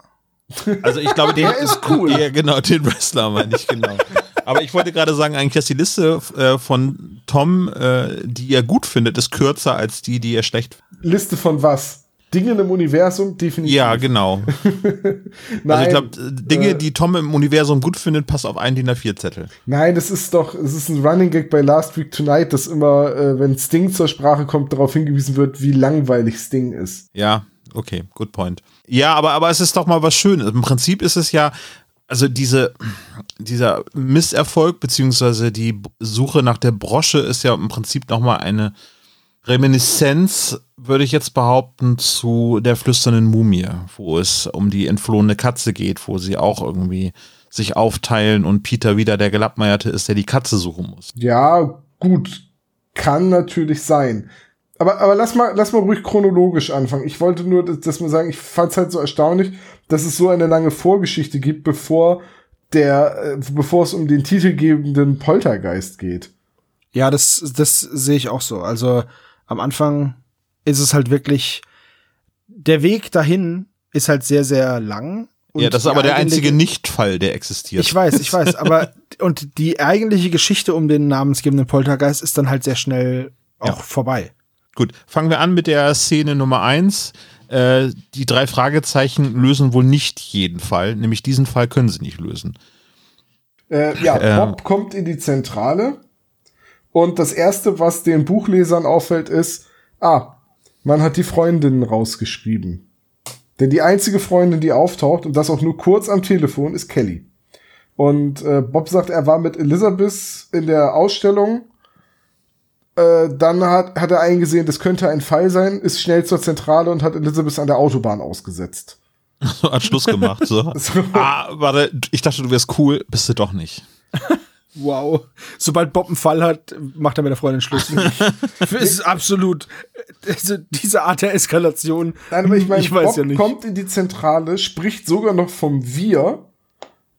Also ich glaube, der ist cool. Ja, genau, den Wrestler meine ich genau. Aber ich wollte gerade sagen, eigentlich, dass die Liste äh, von Tom, äh, die er gut findet, ist kürzer als die, die er schlecht findet. Liste von was? Dingen im Universum definitiv. Ja, genau. Also ich glaube, Dinge, äh, die Tom im Universum gut findet, passen auf einen DIN A4-Zettel. Nein, das ist doch, es ist ein Running Gag bei Last Week Tonight, dass immer, äh, wenn Sting zur Sprache kommt, darauf hingewiesen wird, wie langweilig Sting ist. Ja, okay, good point. Ja, aber, aber es ist doch mal was Schönes. Im Prinzip ist es ja, also diese, dieser Misserfolg, beziehungsweise die Suche nach der Brosche ist ja im Prinzip nochmal eine Reminiszenz, würde ich jetzt behaupten, zu der flüsternden Mumie, wo es um die entflohene Katze geht, wo sie auch irgendwie sich aufteilen und Peter wieder der Gelappmeierte ist, der die Katze suchen muss. Ja, gut. Kann natürlich sein. Aber, aber lass mal, lass mal ruhig chronologisch anfangen. Ich wollte nur, dass, dass wir sagen, ich fand es halt so erstaunlich, dass es so eine lange Vorgeschichte gibt, bevor der, äh, bevor es um den titelgebenden Poltergeist geht. Ja, das, das sehe ich auch so. Also am Anfang ist es halt wirklich, der Weg dahin ist halt sehr, sehr lang. ja, das ist aber der einzige Nichtfall, der existiert. Ich weiß, ich weiß, aber und die eigentliche Geschichte um den namensgebenden Poltergeist ist dann halt sehr schnell auch Ja. vorbei. Gut, fangen wir an mit der Szene Nummer eins. Äh, die drei Fragezeichen lösen wohl nicht jeden Fall, nämlich diesen Fall können sie nicht lösen. Äh, ja, Ähm. Bob kommt in die Zentrale und das erste, was den Buchlesern auffällt, ist, ah, man hat die Freundinnen rausgeschrieben. Denn die einzige Freundin, die auftaucht, und das auch nur kurz am Telefon, ist Kelly. Und äh, Bob sagt, er war mit Elizabeth in der Ausstellung. Äh, dann hat, hat er eingesehen, das könnte ein Fall sein, ist schnell zur Zentrale und hat Elizabeth an der Autobahn ausgesetzt. So hat Schluss gemacht. So. So. Ah, warte, ich dachte, du wärst cool, bist du doch nicht. Wow. Sobald Bob einen Fall hat, macht er mit der Freundin Schluss. das ist absolut, also diese Art der Eskalation. Nein, aber ich meine, ich weiß Bob ja nicht. kommt in die Zentrale, spricht sogar noch vom Wir,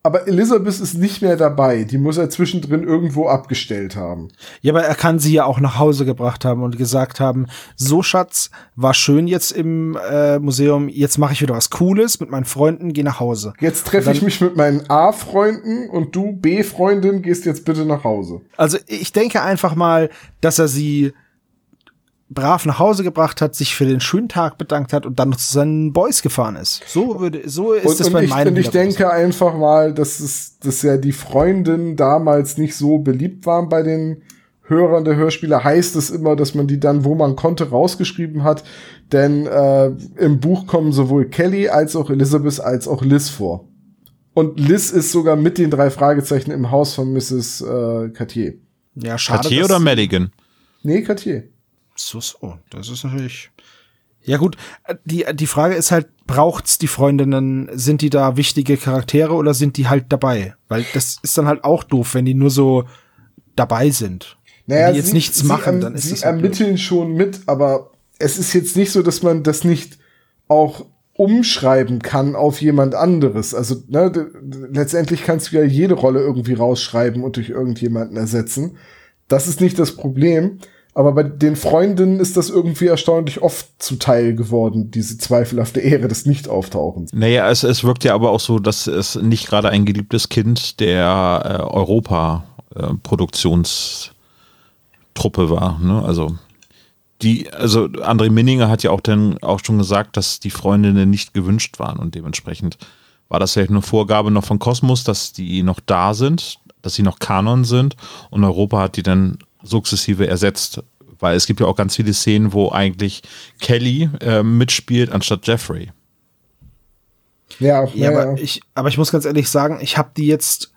aber Elizabeth ist nicht mehr dabei. Die muss er zwischendrin irgendwo abgestellt haben. Ja, aber er kann sie ja auch nach Hause gebracht haben und gesagt haben, so Schatz, war schön jetzt im äh, Museum, jetzt mache ich wieder was Cooles mit meinen Freunden, geh nach Hause. Jetzt treffe ich mich mit meinen A-Freunden und du, B-Freundin, gehst jetzt bitte nach Hause. Also ich denke einfach mal, dass er sie brav nach Hause gebracht hat, sich für den schönen Tag bedankt hat und dann noch zu seinen Boys gefahren ist. So würde, so ist Und, das und, bei ich, meinem und ich denke einfach mal, dass es, dass ja die Freundinnen damals nicht so beliebt waren bei den Hörern der Hörspiele, heißt es immer, dass man die dann, wo man konnte, rausgeschrieben hat. Denn äh, im Buch kommen sowohl Kelly als auch Elizabeth als auch Liz vor. Und Liz ist sogar mit den drei Fragezeichen im Haus von Mrs. Äh, Cartier. Ja, schade. Cartier oder Madigan? Nee, Cartier. So, so, das ist natürlich. Ja gut, die, die Frage ist halt, braucht's die Freundinnen, sind die da wichtige Charaktere oder sind die halt dabei? Weil das ist dann halt auch doof, wenn die nur so dabei sind. Naja, wenn die jetzt sie, nichts sie, machen, dann ist sie das halt blöd. ermitteln schon mit, aber es ist jetzt nicht so, dass man das nicht auch umschreiben kann auf jemand anderes. Also ne, letztendlich kannst du ja jede Rolle irgendwie rausschreiben und durch irgendjemanden ersetzen. Das ist nicht das Problem. Aber bei den Freundinnen ist das irgendwie erstaunlich oft zuteil geworden, diese zweifelhafte Ehre des Nicht-Auftauchens. Naja, es, es wirkt ja aber auch so, dass es nicht gerade ein geliebtes Kind der äh, Europa-Produktionstruppe war. Ne? Also die, also André Minninger hat ja auch dann auch schon gesagt, dass die Freundinnen nicht gewünscht waren und dementsprechend war das vielleicht eine Vorgabe noch von Kosmos, dass die noch da sind, dass sie noch Kanon sind und Europa hat die dann sukzessive ersetzt. Weil es gibt ja auch ganz viele Szenen, wo eigentlich Kelly äh, mitspielt anstatt Jeffrey. Ja, Ja, ja, aber ja. ich, aber ich muss ganz ehrlich sagen, ich habe die jetzt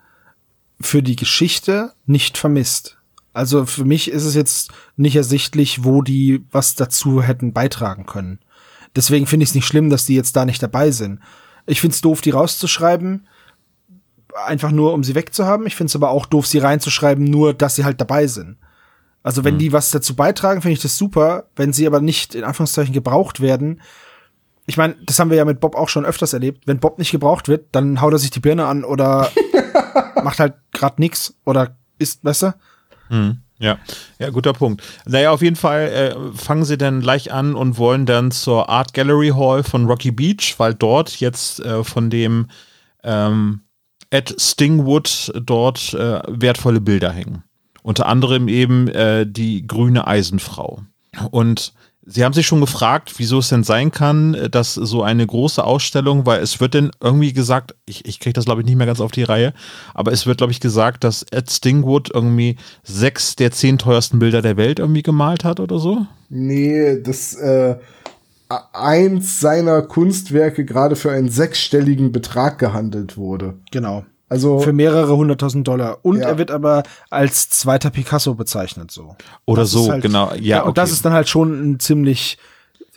für die Geschichte nicht vermisst. Also für mich ist es jetzt nicht ersichtlich, wo die was dazu hätten beitragen können. Deswegen finde ich es nicht schlimm, dass die jetzt da nicht dabei sind. Ich finde es doof, die rauszuschreiben, einfach nur, um sie wegzuhaben. Ich finde es aber auch doof, sie reinzuschreiben, nur, dass sie halt dabei sind. Also wenn die was dazu beitragen, finde ich das super. Wenn sie aber nicht in Anführungszeichen gebraucht werden, ich meine, das haben wir ja mit Bob auch schon öfters erlebt. Wenn Bob nicht gebraucht wird, dann haut er sich die Birne an oder macht halt grad nix oder ist, weißt du? Ja, ja, guter Punkt. Naja, auf jeden Fall äh, fangen sie dann gleich an und wollen dann zur Art Gallery Hall von Rocky Beach, weil dort jetzt äh, von dem ähm, Ed Stingwood dort äh, wertvolle Bilder hängen. Unter anderem eben äh, die grüne Eisenfrau. Und Sie haben sich schon gefragt, wieso es denn sein kann, äh, dass so eine große Ausstellung, weil es wird denn irgendwie gesagt, ich, ich kriege das glaube ich nicht mehr ganz auf die Reihe, aber es wird glaube ich gesagt, dass Ed Stingwood irgendwie sechs der zehn teuersten Bilder der Welt irgendwie gemalt hat oder so. Nee, das äh, eins seiner Kunstwerke gerade für einen sechsstelligen Betrag gehandelt wurde. Genau. Also Für mehrere hunderttausend Dollar. Und Ja. er wird aber als zweiter Picasso bezeichnet, so. Oder Das so, ist halt- genau. Ja, und das ist dann halt schon ein ziemlich,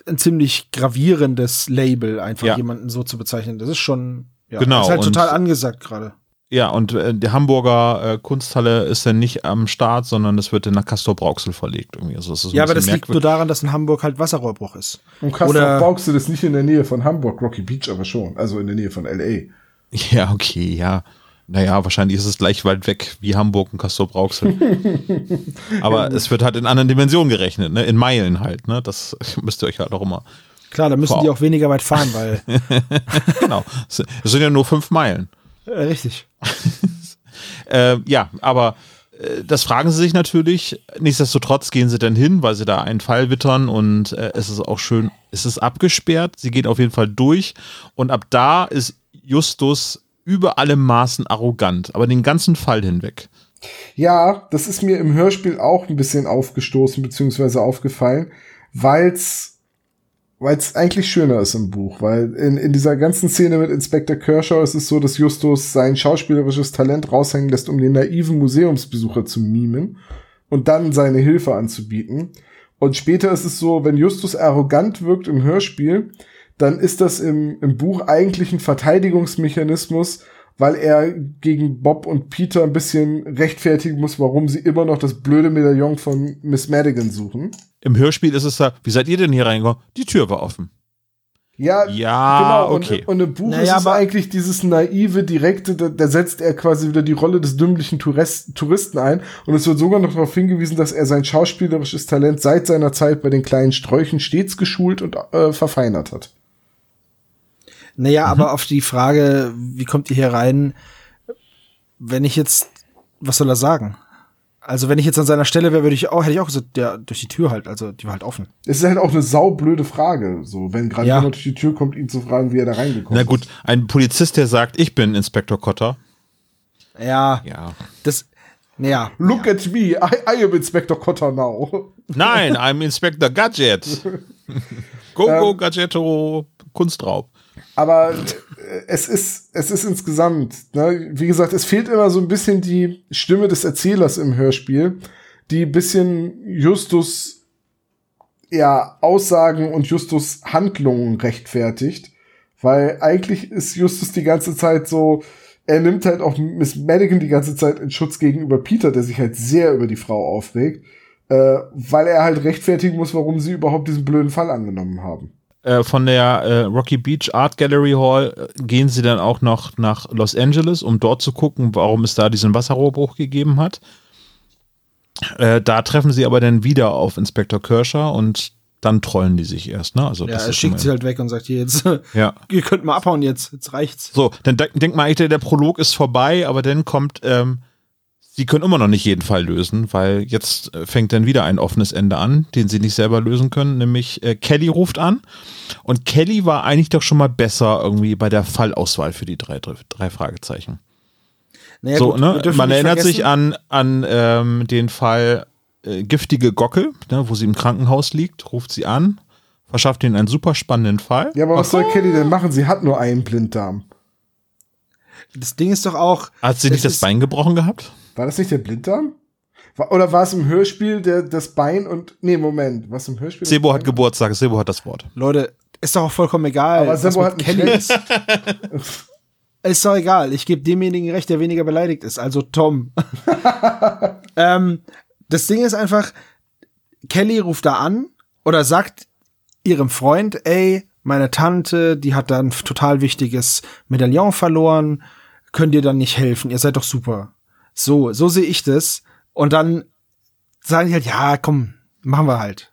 ein ziemlich gravierendes Label, einfach Ja. jemanden so zu bezeichnen. Das ist schon, ja, Genau, ist halt und- total angesagt gerade. Ja, und äh, die Hamburger äh, Kunsthalle ist dann nicht am Start, sondern es wird dann nach Castor Brauxel verlegt irgendwie. Also das ist Ja, aber das bisschen liegt nur daran, dass in Hamburg halt Wasserrohrbruch ist. Und Castor du das nicht in der Nähe von Hamburg, Rocky Beach aber schon, also in der Nähe von LA. Ja, okay, ja. Naja, wahrscheinlich ist es gleich weit weg wie Hamburg und Castor Brauxel. Aber es wird halt in anderen Dimensionen gerechnet, ne? In Meilen halt, ne? Das müsst ihr euch halt auch immer. Klar, da müssen die auch weniger weit fahren, weil, Genau. Es es sind ja nur fünf Meilen. äh, richtig. Äh, ja, aber äh, das fragen sie sich natürlich. Nichtsdestotrotz gehen sie dann hin, weil sie da einen Fall wittern und äh, es ist auch schön, es ist abgesperrt. Sie gehen auf jeden Fall durch und ab da ist Justus über alle Maßen arrogant, aber den ganzen Fall hinweg. Ja, das ist mir im Hörspiel auch ein bisschen aufgestoßen beziehungsweise aufgefallen, weil's weil's eigentlich schöner ist im Buch, weil in, in dieser ganzen Szene mit Inspector Kershaw ist es so, dass Justus sein schauspielerisches Talent raushängen lässt, um den naiven Museumsbesucher zu mimen und dann seine Hilfe anzubieten. Und später ist es so, wenn Justus arrogant wirkt im Hörspiel, dann ist das im, im Buch eigentlich ein Verteidigungsmechanismus, weil er gegen Bob und Peter ein bisschen rechtfertigen muss, warum sie immer noch das blöde Medaillon von Miss Madigan suchen. Im Hörspiel ist es da, wie seid ihr denn hier reingekommen? Die Tür war offen. Ja, Ja, genau. okay. Und, und im Buch Naja, ist es aber- eigentlich dieses naive, direkte, da, da setzt er quasi wieder die Rolle des dümmlichen Tourist, Touristen ein. Und es wird sogar noch darauf hingewiesen, dass er sein schauspielerisches Talent seit seiner Zeit bei den kleinen Sträuchen stets geschult und äh, verfeinert hat. Naja, aber auf die Frage, wie kommt ihr hier rein, wenn ich jetzt, was soll er sagen? Also wenn ich jetzt an seiner Stelle wäre, würde ich auch, hätte ich auch gesagt, ja, durch die Tür halt, also die war halt offen. Es ist halt auch eine saublöde Frage, so, wenn gerade Ja. jemand durch die Tür kommt, ihn zu fragen, wie er da reingekommen Na gut, ein Polizist, der sagt, ich bin Inspektor Cotter. Ja, Ja. das, naja. ist. Look at me, I, I am Inspector Cotter now. Nein, I'm Inspector Gadget. Go, go, Gadgetto, Kunstraub. Aber äh, es ist, es ist insgesamt, ne, wie gesagt, es fehlt immer so ein bisschen die Stimme des Erzählers im Hörspiel, die bisschen Justus ja, Aussagen und Justus Handlungen rechtfertigt. Weil eigentlich ist Justus die ganze Zeit so, er nimmt halt auch Miss Madigan die ganze Zeit in Schutz gegenüber Peter, der sich halt sehr über die Frau aufregt, äh, weil er halt rechtfertigen muss, warum sie überhaupt diesen blöden Fall angenommen haben. Äh, von der äh, Rocky Beach Art Gallery Hall äh, gehen sie dann auch noch nach Los Angeles, um dort zu gucken, warum es da diesen Wasserrohrbruch gegeben hat. Äh, da treffen sie aber dann wieder auf Inspektor Kirscher und dann trollen die sich erst, ne? Also Ja, das er ist schickt sie halt weg und sagt, hier jetzt, Ja. ihr könnt mal abhauen jetzt, jetzt reicht's. So, dann denk, denk mal, eigentlich, der Prolog ist vorbei, aber dann kommt, ähm, sie können immer noch nicht jeden Fall lösen, weil jetzt äh, fängt dann wieder ein offenes Ende an, den sie nicht selber lösen können, nämlich äh, Kelly ruft an und Kelly war eigentlich doch schon mal besser irgendwie bei der Fallauswahl für die drei, drei Fragezeichen. Naja, so, gut, ne? Man erinnert sich vergessen- an, an ähm, den Fall äh, giftige Gockel, ne, wo sie im Krankenhaus liegt, ruft sie an, verschafft ihnen einen super spannenden Fall. Ja, aber was soll Kelly denn machen? Sie hat nur einen Blinddarm. Das Ding ist doch auch. Hat sie nicht das Bein gebrochen gehabt? War das nicht der Blinddarm? War- Oder war es im Hörspiel der, das Bein und. Nee, Moment. Was im Hörspiel? Sebo hat? Geburtstag, Sebo hat das Wort. Leute, ist doch auch vollkommen egal. Aber was Sebo hat einen Kelly ist. Ist doch egal. Ich gebe demjenigen recht, der weniger beleidigt ist, also Tom. ähm, das Ding ist einfach, Kelly ruft da an oder sagt ihrem Freund, ey, meine Tante, die hat da ein total wichtiges Medaillon verloren, könnt ihr dann nicht helfen? Ihr seid doch super. So, so sehe ich das. Und dann sagen die halt, ja, komm, machen wir halt.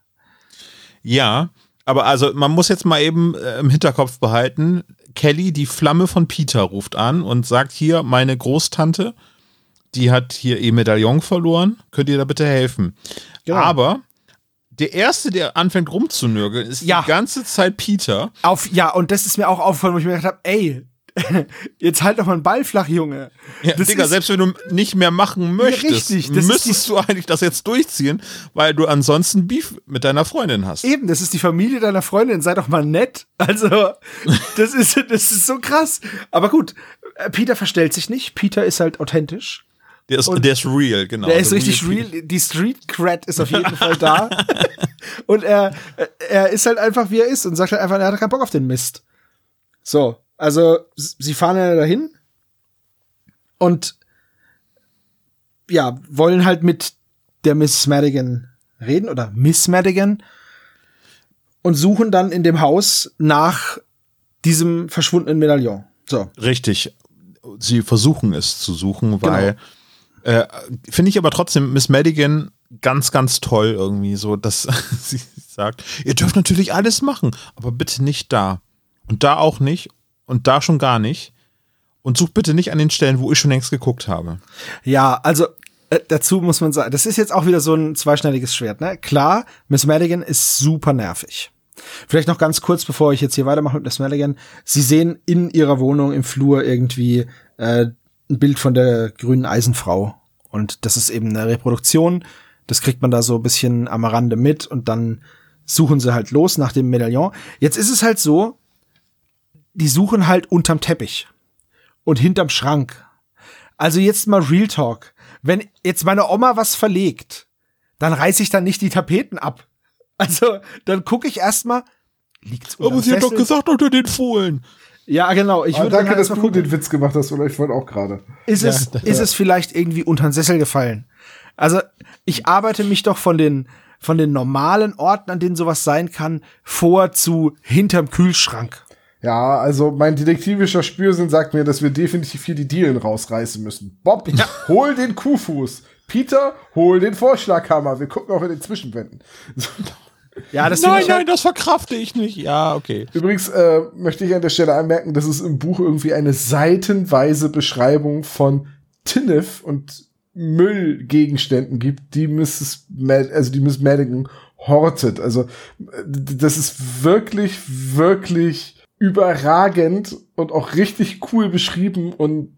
Ja, aber also man muss jetzt mal eben äh, im Hinterkopf behalten, Kelly, die Flamme von Peter, ruft an und sagt hier, meine Großtante, die hat hier ihr Medaillon verloren, könnt ihr da bitte helfen? Genau. Aber der Erste, der anfängt rumzunörgeln, ist Ja. die ganze Zeit Peter. Auf, ja, und das ist mir auch aufgefallen, wo ich mir gedacht habe, ey, jetzt halt doch mal einen Ball flach, Junge. Ja, Das Digga, ist- selbst wenn du nicht mehr machen möchtest, richtig, müsstest du eigentlich das jetzt durchziehen, weil du ansonsten Beef mit deiner Freundin hast. Eben, das ist die Familie deiner Freundin, sei doch mal nett. Also, das ist, das ist so krass. Aber gut, äh, Peter verstellt sich nicht. Peter ist halt authentisch. Der ist, der ist real, genau. Der ist The richtig Peter. real. Die Street Cred ist auf jeden Fall da. Und er, er ist halt einfach, wie er ist und sagt halt einfach, er hat keinen Bock auf den Mist. So, also, sie fahren ja dahin und ja, wollen halt mit der Miss Madigan reden oder Miss Madigan und suchen dann in dem Haus nach diesem verschwundenen Medaillon. So. Richtig. Sie versuchen es zu suchen, weil Genau. äh, finde ich aber trotzdem Miss Madigan ganz, ganz toll irgendwie so, dass sie sagt, ihr dürft natürlich alles machen, aber bitte nicht da. Und da auch nicht und da schon gar nicht. Und sucht bitte nicht an den Stellen, wo ich schon längst geguckt habe. Ja, also äh, dazu muss man sagen, das ist jetzt auch wieder so ein zweischneidiges Schwert, ne? Klar, Miss Madigan ist super nervig. Vielleicht noch ganz kurz, bevor ich jetzt hier weitermache mit Miss Madigan. Sie sehen in ihrer Wohnung im Flur irgendwie äh, ein Bild von der grünen Eisenfrau. Und das ist eben eine Reproduktion. Das kriegt man da so ein bisschen am Rande mit und dann suchen sie halt los nach dem Medaillon. Jetzt ist es halt so, die suchen halt unterm Teppich und hinterm Schrank. Also jetzt mal Real Talk. Wenn jetzt meine Oma was verlegt, dann reiß ich dann nicht die Tapeten ab. Also, dann gucke ich erstmal, liegt's unterm Sessel? gesagt unter den Fohlen. Ja, genau. Ich Aber würde danke, dass du gucken, den Witz gemacht hast, oder ich wollte auch gerade. ist es, ist es vielleicht irgendwie unter den Sessel gefallen? Also, ich arbeite mich doch von den, von den normalen Orten, an denen sowas sein kann, vor zu hinterm Kühlschrank. Ja, also mein detektivischer Spürsinn sagt mir, dass wir definitiv hier die Dielen rausreißen müssen. Bob, hol den Kuhfuß. Peter, hol den Vorschlaghammer. Wir gucken auch in den Zwischenwänden. Ja, das Nein, nein, halt, das verkrafte ich nicht. Ja, okay. Übrigens äh, möchte ich an der Stelle anmerken, dass es im Buch irgendwie eine seitenweise Beschreibung von Tinnef und Müllgegenständen gibt, die Mrs. Mad also die Miss Madigan hortet. Also das ist wirklich, wirklich überragend und auch richtig cool beschrieben und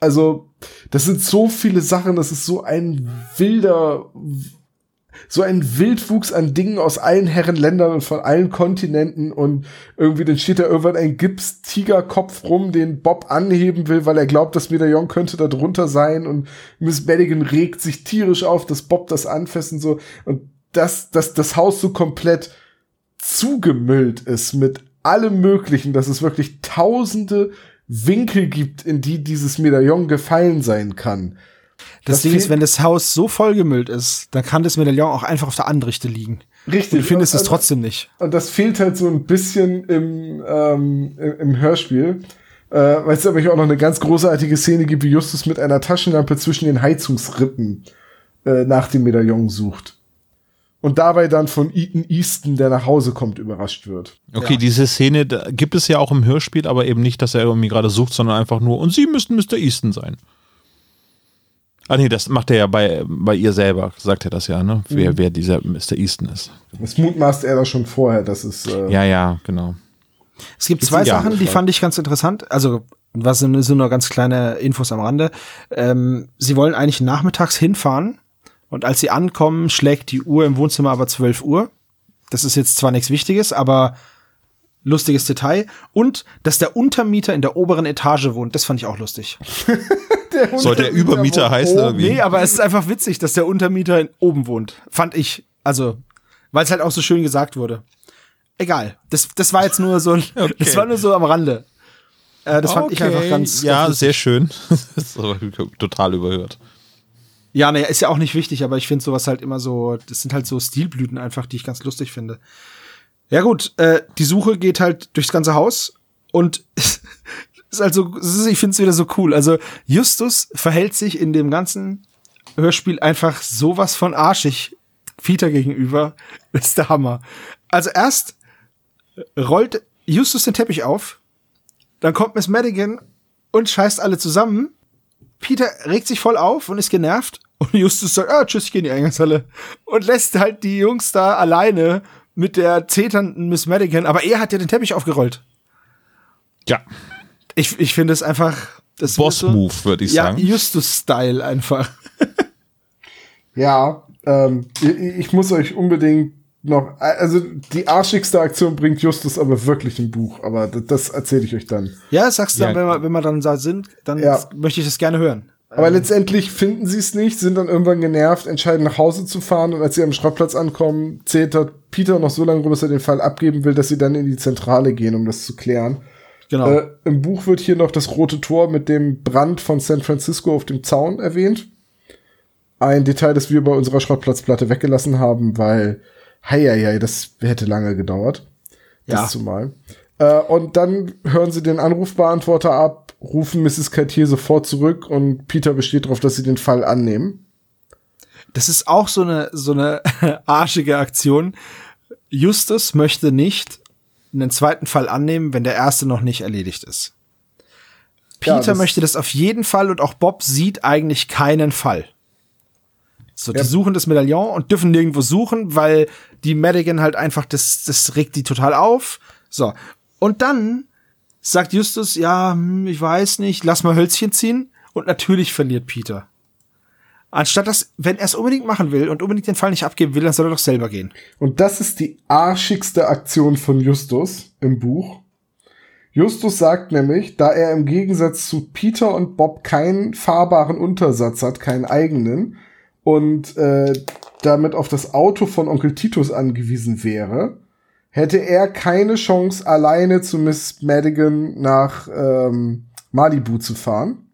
also das sind so viele Sachen, das ist so ein wilder so ein Wildwuchs an Dingen aus allen Herrenländern und von allen Kontinenten und irgendwie dann steht da irgendwann ein Gips-Tigerkopf rum, den Bob anheben will, weil er glaubt, das Medaillon könnte da drunter sein und Miss Madigan regt sich tierisch auf, dass Bob das anfasst und so. Und dass, dass das Haus so komplett zugemüllt ist mit allem Möglichen, dass es wirklich tausende Winkel gibt, in die dieses Medaillon gefallen sein kann. das, das Ding ist, wenn das Haus so vollgemüllt ist, dann kann das Medaillon auch einfach auf der Anrichte liegen. Richtig. Und du findest es trotzdem nicht. Und das fehlt halt so ein bisschen im, ähm, im Hörspiel. Äh, weil es nämlich auch noch eine ganz großartige Szene gibt, wie Justus mit einer Taschenlampe zwischen den Heizungsrippen äh, nach dem Medaillon sucht. Und dabei dann von Ethan Easton, der nach Hause kommt, überrascht wird. Okay, diese Szene da gibt es ja auch im Hörspiel, aber eben nicht, dass er irgendwie gerade sucht, sondern einfach nur, und sie müssten Mr. Easton sein. Ah nee, das macht er ja bei, bei ihr selber, sagt er das ja, ne? Wer, wer dieser Mr. Easton ist. Das mutmaßt er da schon vorher, dass es äh, Ja, ja, genau. Es gibt zwei Ja Sachen, die fand ich ganz interessant. Also, was sind, sind nur ganz kleine Infos am Rande. Ähm, sie wollen eigentlich nachmittags hinfahren und als sie ankommen, schlägt die Uhr im Wohnzimmer aber 12 Uhr. Das ist jetzt zwar nichts Wichtiges, aber lustiges Detail. Und, dass der Untermieter in der oberen Etage wohnt, das fand ich auch lustig. Soll der Übermieter heißen irgendwie? Nee, aber es ist einfach witzig, dass der Untermieter oben wohnt. Fand ich. Also, weil es halt auch so schön gesagt wurde. Egal. Das, das war jetzt nur so, das war nur so am Rande. Äh, das fand ich Okay. einfach ganz. Ja, ganz sehr schön. das ist aber total überhört. Ja, naja, ist ja auch nicht wichtig, aber ich finde sowas halt immer so, das sind halt so Stilblüten einfach, die ich ganz lustig finde. Ja gut, äh, die Suche geht halt durchs ganze Haus und ist halt so, ich finde es wieder so cool. Also Justus verhält sich in dem ganzen Hörspiel einfach sowas von arschig Peter gegenüber. Das ist der Hammer. Also erst rollt Justus den Teppich auf, dann kommt Miss Madigan und scheißt alle zusammen. Peter regt sich voll auf und ist genervt. Und Justus sagt, ah, tschüss, ich geh in die Eingangshalle. Und lässt halt die Jungs da alleine mit der zeternden Miss Madigan. Aber er hat ja den Teppich aufgerollt. Ja, Ich, ich finde es einfach. Boss-Move, würde ich Ja, sagen. Justus-Style einfach. Ja, ähm, ich, ich muss euch unbedingt noch, also die arschigste Aktion bringt Justus aber wirklich im Buch, aber das, erzähle ich euch dann. Ja, sagst du dann, Ja. wenn wir, wenn wir dann da sind, dann Ja. möchte ich das gerne hören. Aber letztendlich finden sie es nicht, sind dann irgendwann genervt, entscheiden nach Hause zu fahren und als sie am Schrottplatz ankommen, zählt dort Peter noch so lange rum, bis er den Fall abgeben will, dass sie dann in die Zentrale gehen, um das zu klären. Genau. Äh, Im Buch wird hier noch das rote Tor mit dem Brand von San Francisco auf dem Zaun erwähnt. Ein Detail, das wir bei unserer Schrottplatzplatte weggelassen haben, weil, heieiei, das hätte lange gedauert. Das Ja. zumal. Äh, und dann hören sie den Anrufbeantworter ab, rufen Mrs. Cartier sofort zurück und Peter besteht darauf, dass sie den Fall annehmen. Das ist auch so eine, so eine arschige Aktion. Justus möchte nicht einen zweiten Fall annehmen, wenn der erste noch nicht erledigt ist. Ja, Peter das- möchte das auf jeden Fall und auch Bob sieht eigentlich keinen Fall. So, die Ja. suchen das Medaillon und dürfen nirgendwo suchen, weil die Madigan halt einfach, das, das regt die total auf. So. Und dann sagt Justus, ja, hm, ich weiß nicht, lass mal Hölzchen ziehen. Und natürlich verliert Peter. Anstatt dass, wenn er es unbedingt machen will und unbedingt den Fall nicht abgeben will, dann soll er doch selber gehen. Und das ist die arschigste Aktion von Justus im Buch. Justus sagt nämlich, da er im Gegensatz zu Peter und Bob keinen fahrbaren Untersatz hat, keinen eigenen, und äh, damit auf das Auto von Onkel Titus angewiesen wäre, hätte er keine Chance, alleine zu Miss Madigan nach ähm, Malibu zu fahren.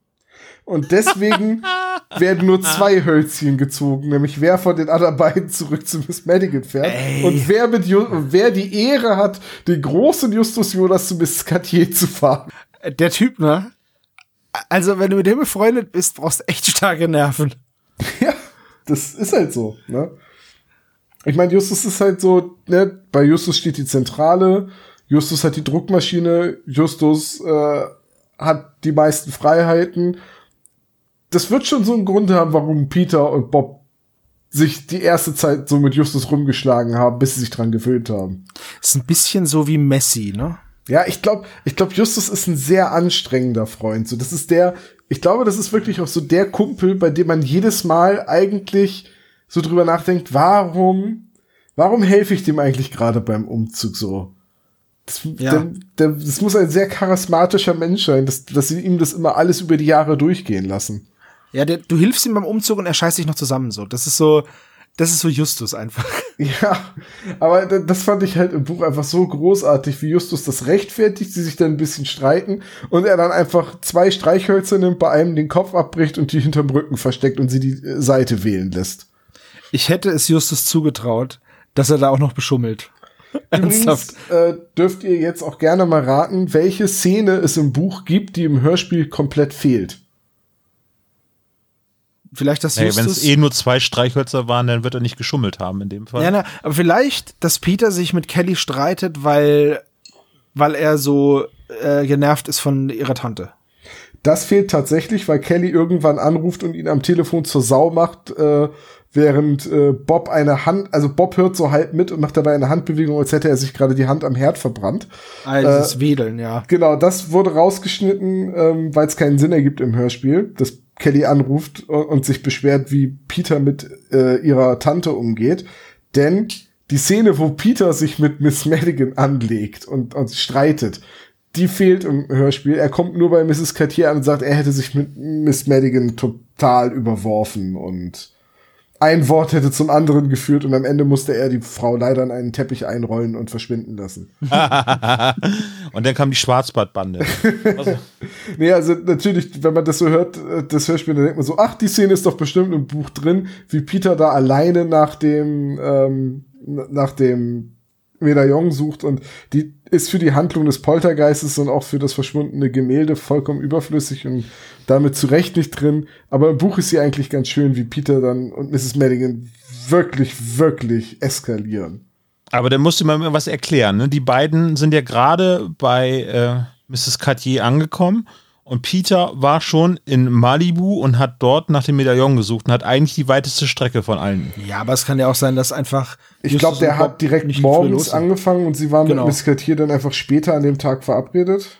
Und deswegen werden nur zwei Hölzchen gezogen, nämlich wer von den anderen beiden zurück zu Miss Madigan fährt und wer mit Ju wer die Ehre hat, den großen Justus Jonas zu Miss Cartier zu fahren. Der Typ, ne? Also, wenn du mit dem befreundet bist, brauchst du echt starke Nerven. Ja, das ist halt so, ne? Ich meine, Justus ist halt so, ne, bei Justus steht die Zentrale, Justus hat die Druckmaschine, Justus äh, hat die meisten Freiheiten. Das wird schon so einen Grund haben, warum Peter und Bob sich die erste Zeit so mit Justus rumgeschlagen haben, bis sie sich dran gewöhnt haben. Ist ein bisschen so wie Messi, ne? Ja, ich glaube, ich glaube, Justus ist ein sehr anstrengender Freund. So, das ist der, ich glaube, das ist wirklich auch so der Kumpel, bei dem man jedes Mal eigentlich so drüber nachdenkt, warum, warum helfe ich dem eigentlich gerade beim Umzug so? Das, Ja. der, der, das muss ein sehr charismatischer Mensch sein, dass, dass sie ihm das immer alles über die Jahre durchgehen lassen. Ja, der, du hilfst ihm beim Umzug und er scheißt sich noch zusammen so. Das ist so, das ist so Justus einfach. Ja, aber da- das fand ich halt im Buch einfach so großartig, wie Justus das rechtfertigt, sie sich dann ein bisschen streiten und er dann einfach zwei Streichhölzer nimmt, bei einem den Kopf abbricht und die hinterm Rücken versteckt und sie die äh, Seite wählen lässt. Ich hätte es Justus zugetraut, dass er da auch noch beschummelt. Ernsthaft. Übrigens äh, dürft ihr jetzt auch gerne mal raten, welche Szene es im Buch gibt, die im Hörspiel komplett fehlt. Vielleicht das Naja, Wenn es eh nur zwei Streichhölzer waren, dann wird er nicht geschummelt haben in dem Fall. ja, na, aber vielleicht, dass Peter sich mit Kelly streitet, weil, weil er so äh, genervt ist von ihrer Tante. Das fehlt tatsächlich, weil Kelly irgendwann anruft und ihn am Telefon zur Sau macht, äh, während äh, Bob eine Hand, also Bob hört so halb mit und macht dabei eine Handbewegung, als hätte er sich gerade die Hand am Herd verbrannt. Also das Wedeln, ja. Genau, das wurde rausgeschnitten, ähm, weil es keinen Sinn ergibt im Hörspiel, dass Kelly anruft und, und sich beschwert, wie Peter mit äh, ihrer Tante umgeht. Denn die Szene, wo Peter sich mit Miss Madigan anlegt und, und streitet, die fehlt im Hörspiel. Er kommt nur bei Mrs. Cartier an und sagt, er hätte sich mit Miss Madigan total überworfen und ein Wort hätte zum anderen geführt und am Ende musste er die Frau leider in einen Teppich einrollen und verschwinden lassen. Und dann kam die Schwarzbardbande. Also, Nee, also natürlich, wenn man das so hört, äh, das Hörspiel, dann denkt man so, ach, die Szene ist doch bestimmt im Buch drin, wie Peter da alleine nach dem, ähm, nach dem Medaillon sucht und die ist für die Handlung des Poltergeistes und auch für das verschwundene Gemälde vollkommen überflüssig und damit zu Recht nicht drin. Aber im Buch ist sie eigentlich ganz schön, wie Peter dann und Mrs. Madigan wirklich, wirklich eskalieren. aber dann musste man mir was erklären. Ne? Die beiden sind ja gerade bei äh, Mrs. Cartier angekommen und Peter war schon in Malibu und hat dort nach dem Medaillon gesucht und hat eigentlich die weiteste Strecke von allen. Ja, aber es kann ja auch sein, dass einfach. Ich glaube, der hat direkt morgens angefangen und sie waren Genau. mit Miss Cartier dann einfach später an dem Tag verabredet.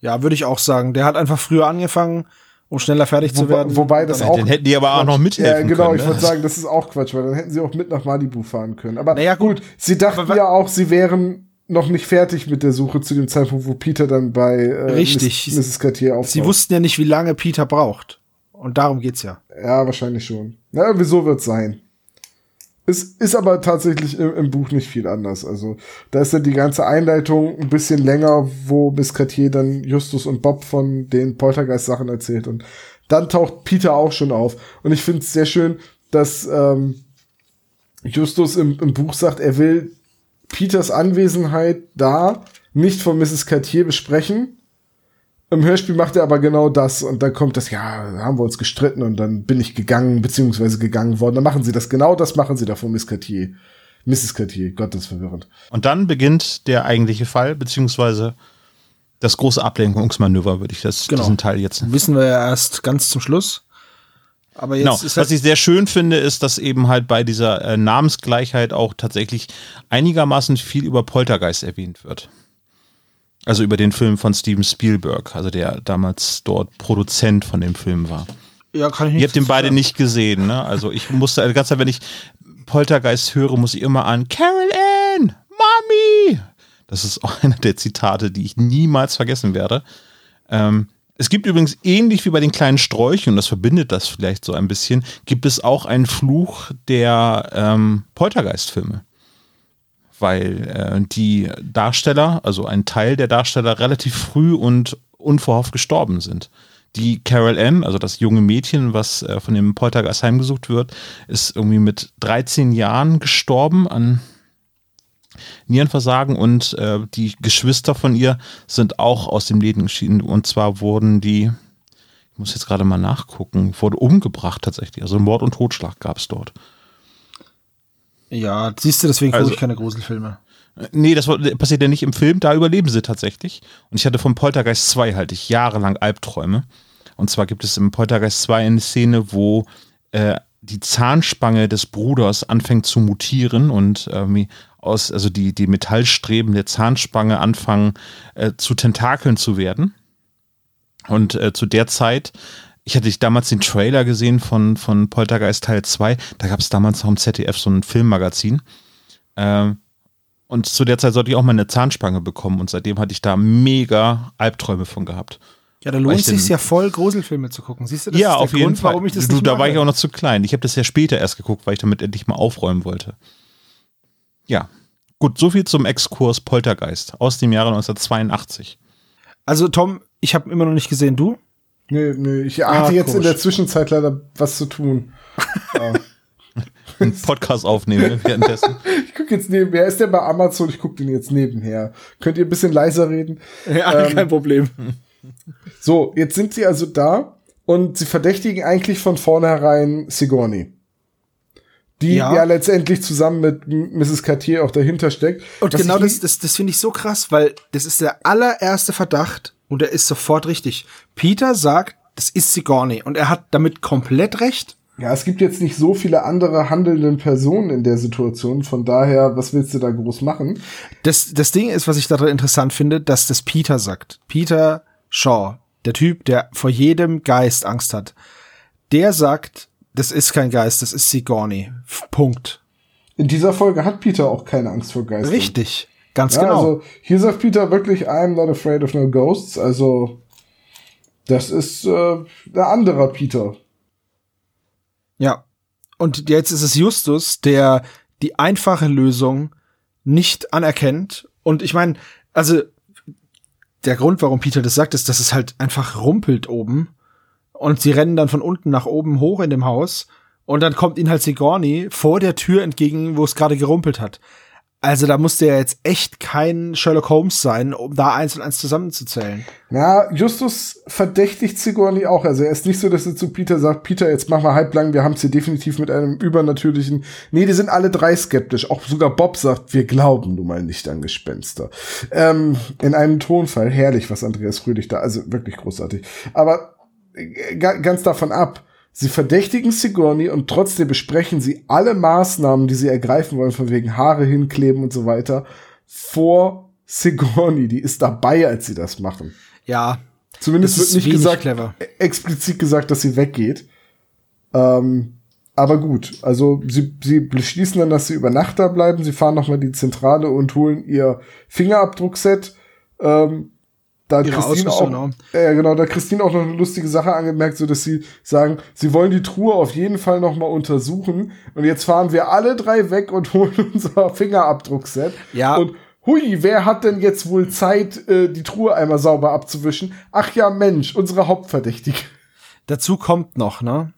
Ja, würde ich auch sagen. Der hat einfach früher angefangen, um schneller fertig zu Wobei- werden. wobei das auch- Dann hätten die aber auch noch Ja, mithelfen genau, können. ich ne? wollte sagen, das ist auch Quatsch, weil dann hätten sie auch mit nach Malibu fahren können. Aber Naja, gut. gut, sie dachten ja auch, sie wären noch nicht fertig mit der Suche zu dem Zeitpunkt, wo Peter dann bei äh, Richtig. Miss, Mrs. Cartier auftaucht. Sie wussten ja nicht, wie lange Peter braucht. Und darum geht's ja. Ja, wahrscheinlich schon. Na, irgendwie so wird's sein. Es ist aber tatsächlich im, im Buch nicht viel anders. Also, da ist dann die ganze Einleitung ein bisschen länger, wo Miss Cartier dann Justus und Bob von den Poltergeist-Sachen erzählt. Und dann taucht Peter auch schon auf. Und ich finde es sehr schön, dass ähm, Justus im, im Buch sagt, er will Peters Anwesenheit da nicht von Mrs. Cartier besprechen, im Hörspiel macht er aber genau das und dann kommt das, ja, da haben wir uns gestritten und dann bin ich gegangen, beziehungsweise gegangen worden. Dann machen sie das, genau das machen sie da von Miss Cartier. Mrs. Cartier, Gott, das ist verwirrend. Und dann beginnt der eigentliche Fall, beziehungsweise das große Ablenkungsmanöver, würde ich das, Genau. diesen Teil jetzt Wissen wir ja erst ganz zum Schluss. Aber jetzt Genau. ist Was halt, ich sehr schön finde, ist, dass eben halt bei dieser äh, Namensgleichheit auch tatsächlich einigermaßen viel über Poltergeist erwähnt wird. Also über den Film von Steven Spielberg, also der damals dort Produzent von dem Film war. ja, kann ich nicht Ihr habt den beide nicht gesehen, ne? Also ich musste die ganze Zeit, wenn ich Poltergeist höre, muss ich immer an Carol Ann, Mommy. Das ist auch einer der Zitate, die ich niemals vergessen werde. Ähm, es gibt übrigens ähnlich wie bei den kleinen Sträuchen, und das verbindet das vielleicht so ein bisschen, gibt es auch einen Fluch der ähm, Poltergeist-Filme. Weil äh, die Darsteller, also ein Teil der Darsteller, relativ früh und unverhofft gestorben sind. Die Carol Ann, also das junge Mädchen, was äh, von dem Poltergeist heimgesucht wird, ist irgendwie mit 13 Jahren gestorben an Nierenversagen und äh, die Geschwister von ihr sind auch aus dem Leben geschieden. Und zwar wurden die, ich muss jetzt gerade mal nachgucken, wurde umgebracht tatsächlich. Also Mord und Totschlag gab es dort. Ja, siehst du, deswegen Also- gucke ich keine Gruselfilme. Äh, Nee, das passiert ja nicht im Film, da überleben sie tatsächlich. Und ich hatte vom Poltergeist 2 halt ich jahrelang Albträume. Und zwar gibt es im Poltergeist 2 eine Szene, wo äh, die Zahnspange des Bruders anfängt zu mutieren und irgendwie aus, also die, die Metallstreben der Zahnspange anfangen äh, zu Tentakeln zu werden. Und äh, zu der Zeit, ich hatte damals den Trailer gesehen von, von Poltergeist Teil 2, da gab es damals noch im ZDF so ein Filmmagazin. Ähm, und zu der Zeit sollte ich auch mal eine Zahnspange bekommen und seitdem hatte ich da mega Albträume von gehabt. Ja, da lohnt ich sich ja voll, Gruselfilme zu gucken. Siehst du, das ja, ist der auf jeden Grund, Fall. warum ich das du, da war ich auch noch zu klein. Ich habe das ja später erst geguckt, weil ich damit endlich mal aufräumen wollte. Ja. Gut, so viel zum Exkurs Poltergeist aus dem Jahre 1982. Also, Tom, ich habe immer noch nicht gesehen, du? Nee, nee, ich Ah, hatte jetzt in komisch. der Zwischenzeit leider was zu tun. Einen Podcast aufnehmen währenddessen. Ich gucke jetzt nebenher. Ist der bei Amazon? Ich gucke den jetzt nebenher. Könnt ihr ein bisschen leiser reden? Ja, Ähm, kein Problem. So, jetzt sind sie also da und sie verdächtigen eigentlich von vornherein Sigourney. Die ja. Ja. letztendlich zusammen mit Mrs. Cartier auch dahinter steckt. Und genau das, das, das finde ich so krass, weil das ist der allererste Verdacht und er ist sofort richtig. Peter sagt, das ist Sigourney und er hat damit komplett recht. Ja, es gibt jetzt nicht so viele andere handelnden Personen in der Situation, von daher, was willst du da groß machen? Das, das Ding ist, was ich daran interessant finde, dass das Peter sagt. Peter Shaw, der Typ, der vor jedem Geist Angst hat, der sagt, das ist kein Geist, das ist Sigourney. Punkt. In dieser Folge hat Peter auch keine Angst vor Geistern. Richtig. Ganz Ja, genau. Also hier sagt Peter wirklich, I'm not afraid of no ghosts. Also das ist äh, der anderer Peter. Ja. Und jetzt ist es Justus, der die einfache Lösung nicht anerkennt. Und ich meine, also der Grund, warum Peter das sagt, ist, dass es halt einfach rumpelt oben. Und sie rennen dann von unten nach oben hoch in dem Haus. Und dann kommt ihnen halt Sigourney vor der Tür entgegen, wo es gerade gerumpelt hat. Also da musste ja jetzt echt kein Sherlock Holmes sein, um da eins und eins zusammenzuzählen. Ja, Justus verdächtigt Sigourney auch. Also er ist nicht so, dass er zu Peter sagt, Peter, jetzt mach mal halblang, wir haben es hier definitiv mit einem übernatürlichen. Nee, die sind alle drei skeptisch. Auch sogar Bob sagt, wir glauben nun mal nicht an Gespenster. Ähm, in einem Tonfall herrlich, was Andreas Fröhlich da, also wirklich großartig. Aber ganz davon ab. Sie verdächtigen Sigourney und trotzdem besprechen sie alle Maßnahmen, die sie ergreifen wollen, von wegen Haare hinkleben und so weiter, vor Sigourney. Die ist dabei, als sie das machen. Ja. Zumindest wird nicht gesagt, clever. explizit gesagt, dass sie weggeht. Ähm, aber gut, also sie, sie beschließen dann, dass sie über Nacht da bleiben. Sie fahren nochmal die Zentrale und holen ihr Fingerabdruckset. Ähm, da hat Ihre Christine auch, äh, genau, da hat Christine auch noch eine lustige Sache angemerkt, so dass sie sagen, sie wollen die Truhe auf jeden Fall nochmal untersuchen. Und jetzt fahren wir alle drei weg und holen unser Fingerabdruckset. Ja. Und hui, wer hat denn jetzt wohl Zeit, äh, die Truhe einmal sauber abzuwischen? Ach ja, Mensch, unsere Hauptverdächtige. Dazu kommt noch, ne?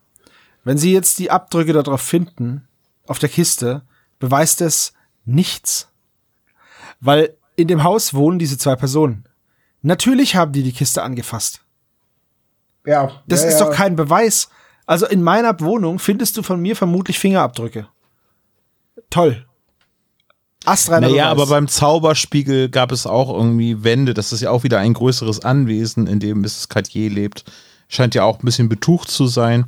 Wenn Sie jetzt die Abdrücke darauf finden, auf der Kiste, beweist es nichts. Weil in dem Haus wohnen diese zwei Personen. Natürlich haben die die Kiste angefasst. Ja, Das ja, ist ja. doch kein Beweis. Also in meiner Wohnung findest du von mir vermutlich Fingerabdrücke. Toll. Astreiner Naja, Beweis. aber beim Zauberspiegel gab es auch irgendwie Wände. Das ist ja auch wieder ein größeres Anwesen, in dem Mrs. Cartier lebt. Scheint ja auch ein bisschen betucht zu sein.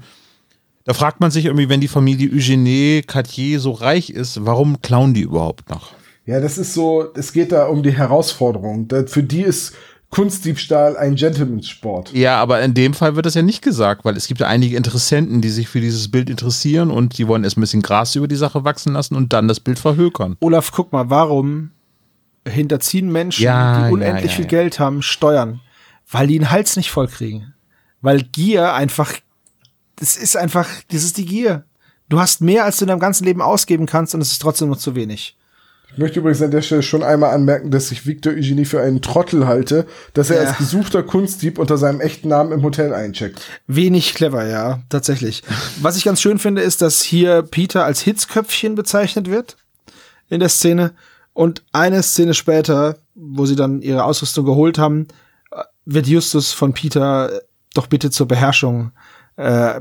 Da fragt man sich irgendwie, wenn die Familie Eugenie Cartier so reich ist, warum klauen die überhaupt noch? Ja, das ist so, es geht da um die Herausforderung. Für die ist Kunstdiebstahl ein Gentleman's-Sport. Ja, aber in dem Fall wird das ja nicht gesagt, weil es gibt ja einige Interessenten, die sich für dieses Bild interessieren und die wollen erst ein bisschen Gras über die Sache wachsen lassen und dann das Bild verhökern. Olaf, guck mal, warum hinterziehen Menschen, Ja, die unendlich ja, ja, viel ja. Geld haben, Steuern? Weil die den Hals nicht voll kriegen. Weil Gier einfach, das ist einfach, das ist die Gier. Du hast mehr, als du in deinem ganzen Leben ausgeben kannst und es ist trotzdem noch zu wenig. Ich möchte übrigens an der Stelle schon einmal anmerken, dass ich Victor Eugenie für einen Trottel halte, dass er Ja. als gesuchter Kunstdieb unter seinem echten Namen im Hotel eincheckt. Wenig clever, ja, tatsächlich. Was ich ganz schön finde, ist, dass hier Peter als Hitzköpfchen bezeichnet wird in der Szene. Und eine Szene später, wo sie dann ihre Ausrüstung geholt haben, äh, wird Justus von Peter äh, doch bitte zur Beherrschung äh,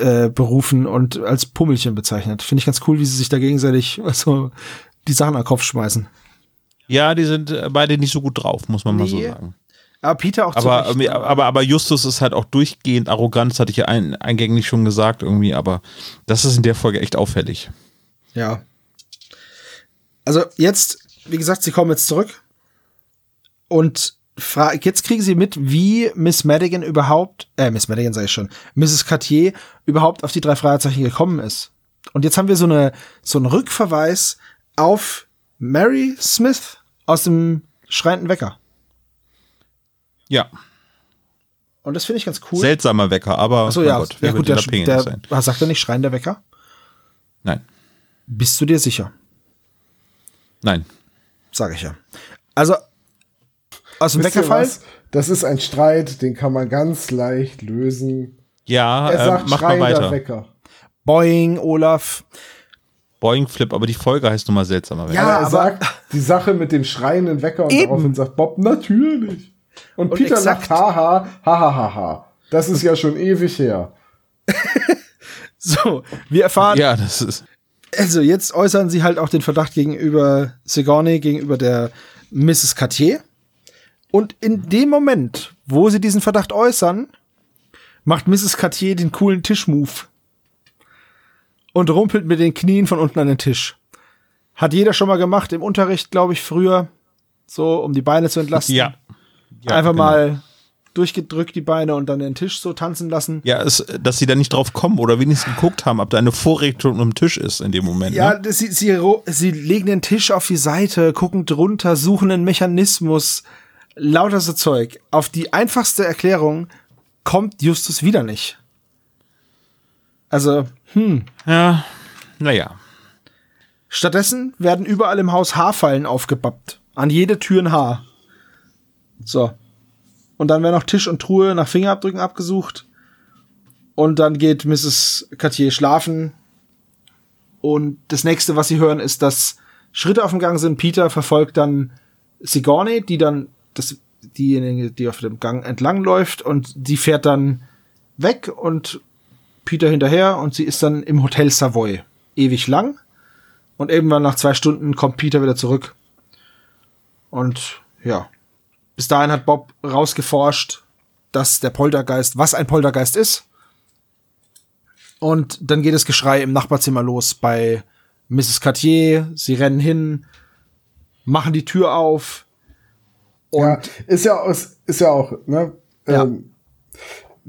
äh, berufen und als Pummelchen bezeichnet. Finde ich ganz cool, wie sie sich da gegenseitig also, die Sachen an den Kopf schmeißen. Ja, die sind äh, beide nicht so gut drauf, muss man mal so Nee. sagen. Aber Peter auch zu Aber, Recht, ähm, aber, aber Justus ist halt auch durchgehend arrogant, das hatte ich ja ein, eingänglich schon gesagt irgendwie, aber das ist in der Folge echt auffällig. Ja. Also jetzt, wie gesagt, sie kommen jetzt zurück und jetzt kriegen sie mit, wie Miss Madigan überhaupt, äh, Miss Madigan sage ich schon, Mrs. Cartier überhaupt auf die drei Fragezeichen gekommen ist. Und jetzt haben wir so eine so einen Rückverweis auf Mary Smith aus dem schreienden Wecker. Ja, Und das finde ich ganz cool. seltsamer Wecker, aber Achso, ja, Gott, wer ja gut, der, der, sein? was sagt er nicht schreiender Wecker? Nein, Bist du dir sicher? nein. Sage ich ja. Also aus dem Weckerfall. Das ist ein Streit, den kann man ganz leicht lösen. Ja, Er äh, sagt mach mal weiter. Wecker. Boing, Olaf. Boing Flip, aber die Folge heißt nun mal seltsamer Wecker. Ja, Aber er sagt die Sache mit dem schreienden Wecker und Eben. daraufhin sagt Bob, natürlich. Und, Und Peter exakt. sagt, haha, haha, haha. Das ist ja schon ewig her. So, wir erfahren, Ja, das ist. also jetzt äußern sie halt auch den Verdacht gegenüber Sigourney, gegenüber der Mrs. Cartier. Und in dem Moment, wo sie diesen Verdacht äußern, macht Mrs. Cartier den coolen Tischmove. Und rumpelt mit den Knien von unten an den Tisch. Hat jeder schon mal gemacht im Unterricht, glaube ich, früher. So, um die Beine zu entlasten. Ja. ja Einfach genau. mal durchgedrückt die Beine und dann den Tisch so tanzen lassen. Ja, es, dass sie da nicht drauf kommen oder wenigstens geguckt haben, ob da eine Vorrichtung am Tisch ist in dem Moment. Ja, ne? sie, sie, sie legen den Tisch auf die Seite, gucken drunter, suchen einen Mechanismus, lauter so Zeug. Auf die einfachste Erklärung kommt Justus wieder nicht. Also, hm. Ja, naja. Stattdessen werden überall im Haus Haarfallen aufgebappt. An jede Tür ein Haar. So. Und dann werden auch Tisch und Truhe nach Fingerabdrücken abgesucht. Und dann geht Mrs. Cartier schlafen. Und das nächste, was sie hören, ist, dass Schritte auf dem Gang sind. Peter verfolgt dann Sigourney, die dann, das, diejenige, die auf dem Gang entlang läuft. Und die fährt dann weg und Peter hinterher. Und sie ist dann im Hotel Savoy. Ewig lang. Und irgendwann nach zwei Stunden kommt Peter wieder zurück. Und ja, bis dahin hat Bob rausgeforscht, dass der Poltergeist, was ein Poltergeist ist. Und dann geht das Geschrei im Nachbarzimmer los bei Mrs. Cartier. Sie rennen hin, machen die Tür auf. ja, ist ja, ist, ist ja auch, ne? Ja. Ähm,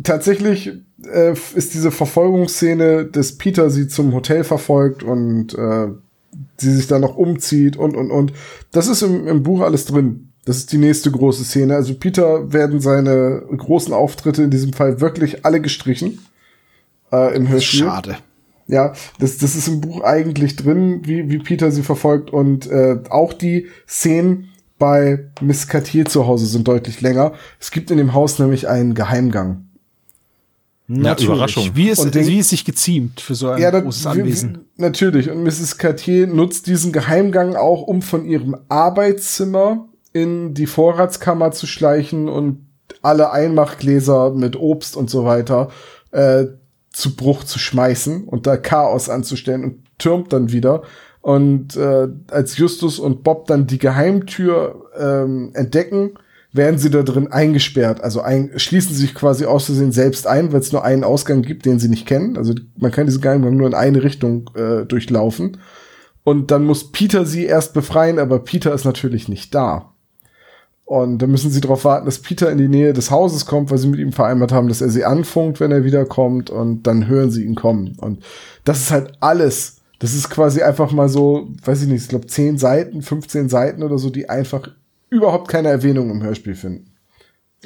tatsächlich äh, ist diese Verfolgungsszene, dass Peter sie zum Hotel verfolgt und äh, sie sich dann noch umzieht und und und. Das ist im, im Buch alles drin. Das ist die nächste große Szene. Also Peter werden seine großen Auftritte in diesem Fall wirklich alle gestrichen. Äh, Im Hörspiel. Schade. Ja, das, das ist im Buch eigentlich drin, wie, wie Peter sie verfolgt. Und äh, auch die Szenen bei Miss Cartier zu Hause sind deutlich länger. Es gibt in dem Haus nämlich einen Geheimgang. Natürlich. Überraschung. Wie es, den- wie es sich geziemt für so ein Ja, da, großes wie- Anwesen. Wie, natürlich. Und Mrs. Cartier nutzt diesen Geheimgang auch, um von ihrem Arbeitszimmer in die Vorratskammer zu schleichen und alle Einmachgläser mit Obst und so weiter äh, zu Bruch zu schmeißen und da Chaos anzustellen und türmt dann wieder. Und äh, als Justus und Bob dann die Geheimtür ähm, entdecken, werden sie da drin eingesperrt. Also ein, schließen sich quasi aus Versehen selbst ein, weil es nur einen Ausgang gibt, den sie nicht kennen. Also man kann diesen Geheimgang nur in eine Richtung äh, durchlaufen. Und dann muss Peter sie erst befreien, aber Peter ist natürlich nicht da. Und dann müssen sie darauf warten, dass Peter in die Nähe des Hauses kommt, weil sie mit ihm vereinbart haben, dass er sie anfunkt, wenn er wiederkommt. Und dann hören sie ihn kommen. Und das ist halt alles. Das ist quasi einfach mal so, weiß ich nicht, ich glaube 10 Seiten, 15 Seiten oder so, die einfach überhaupt keine Erwähnung im Hörspiel finden.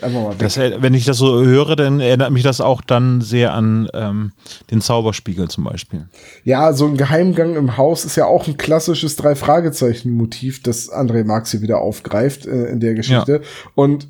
Einfach mal weg. Das, wenn ich das so höre, dann erinnert mich das auch dann sehr an ähm, den Zauberspiegel zum Beispiel. Ja, so ein Geheimgang im Haus ist ja auch ein klassisches Drei-Fragezeichen-Motiv, das André Marx hier wieder aufgreift äh, in der Geschichte. Und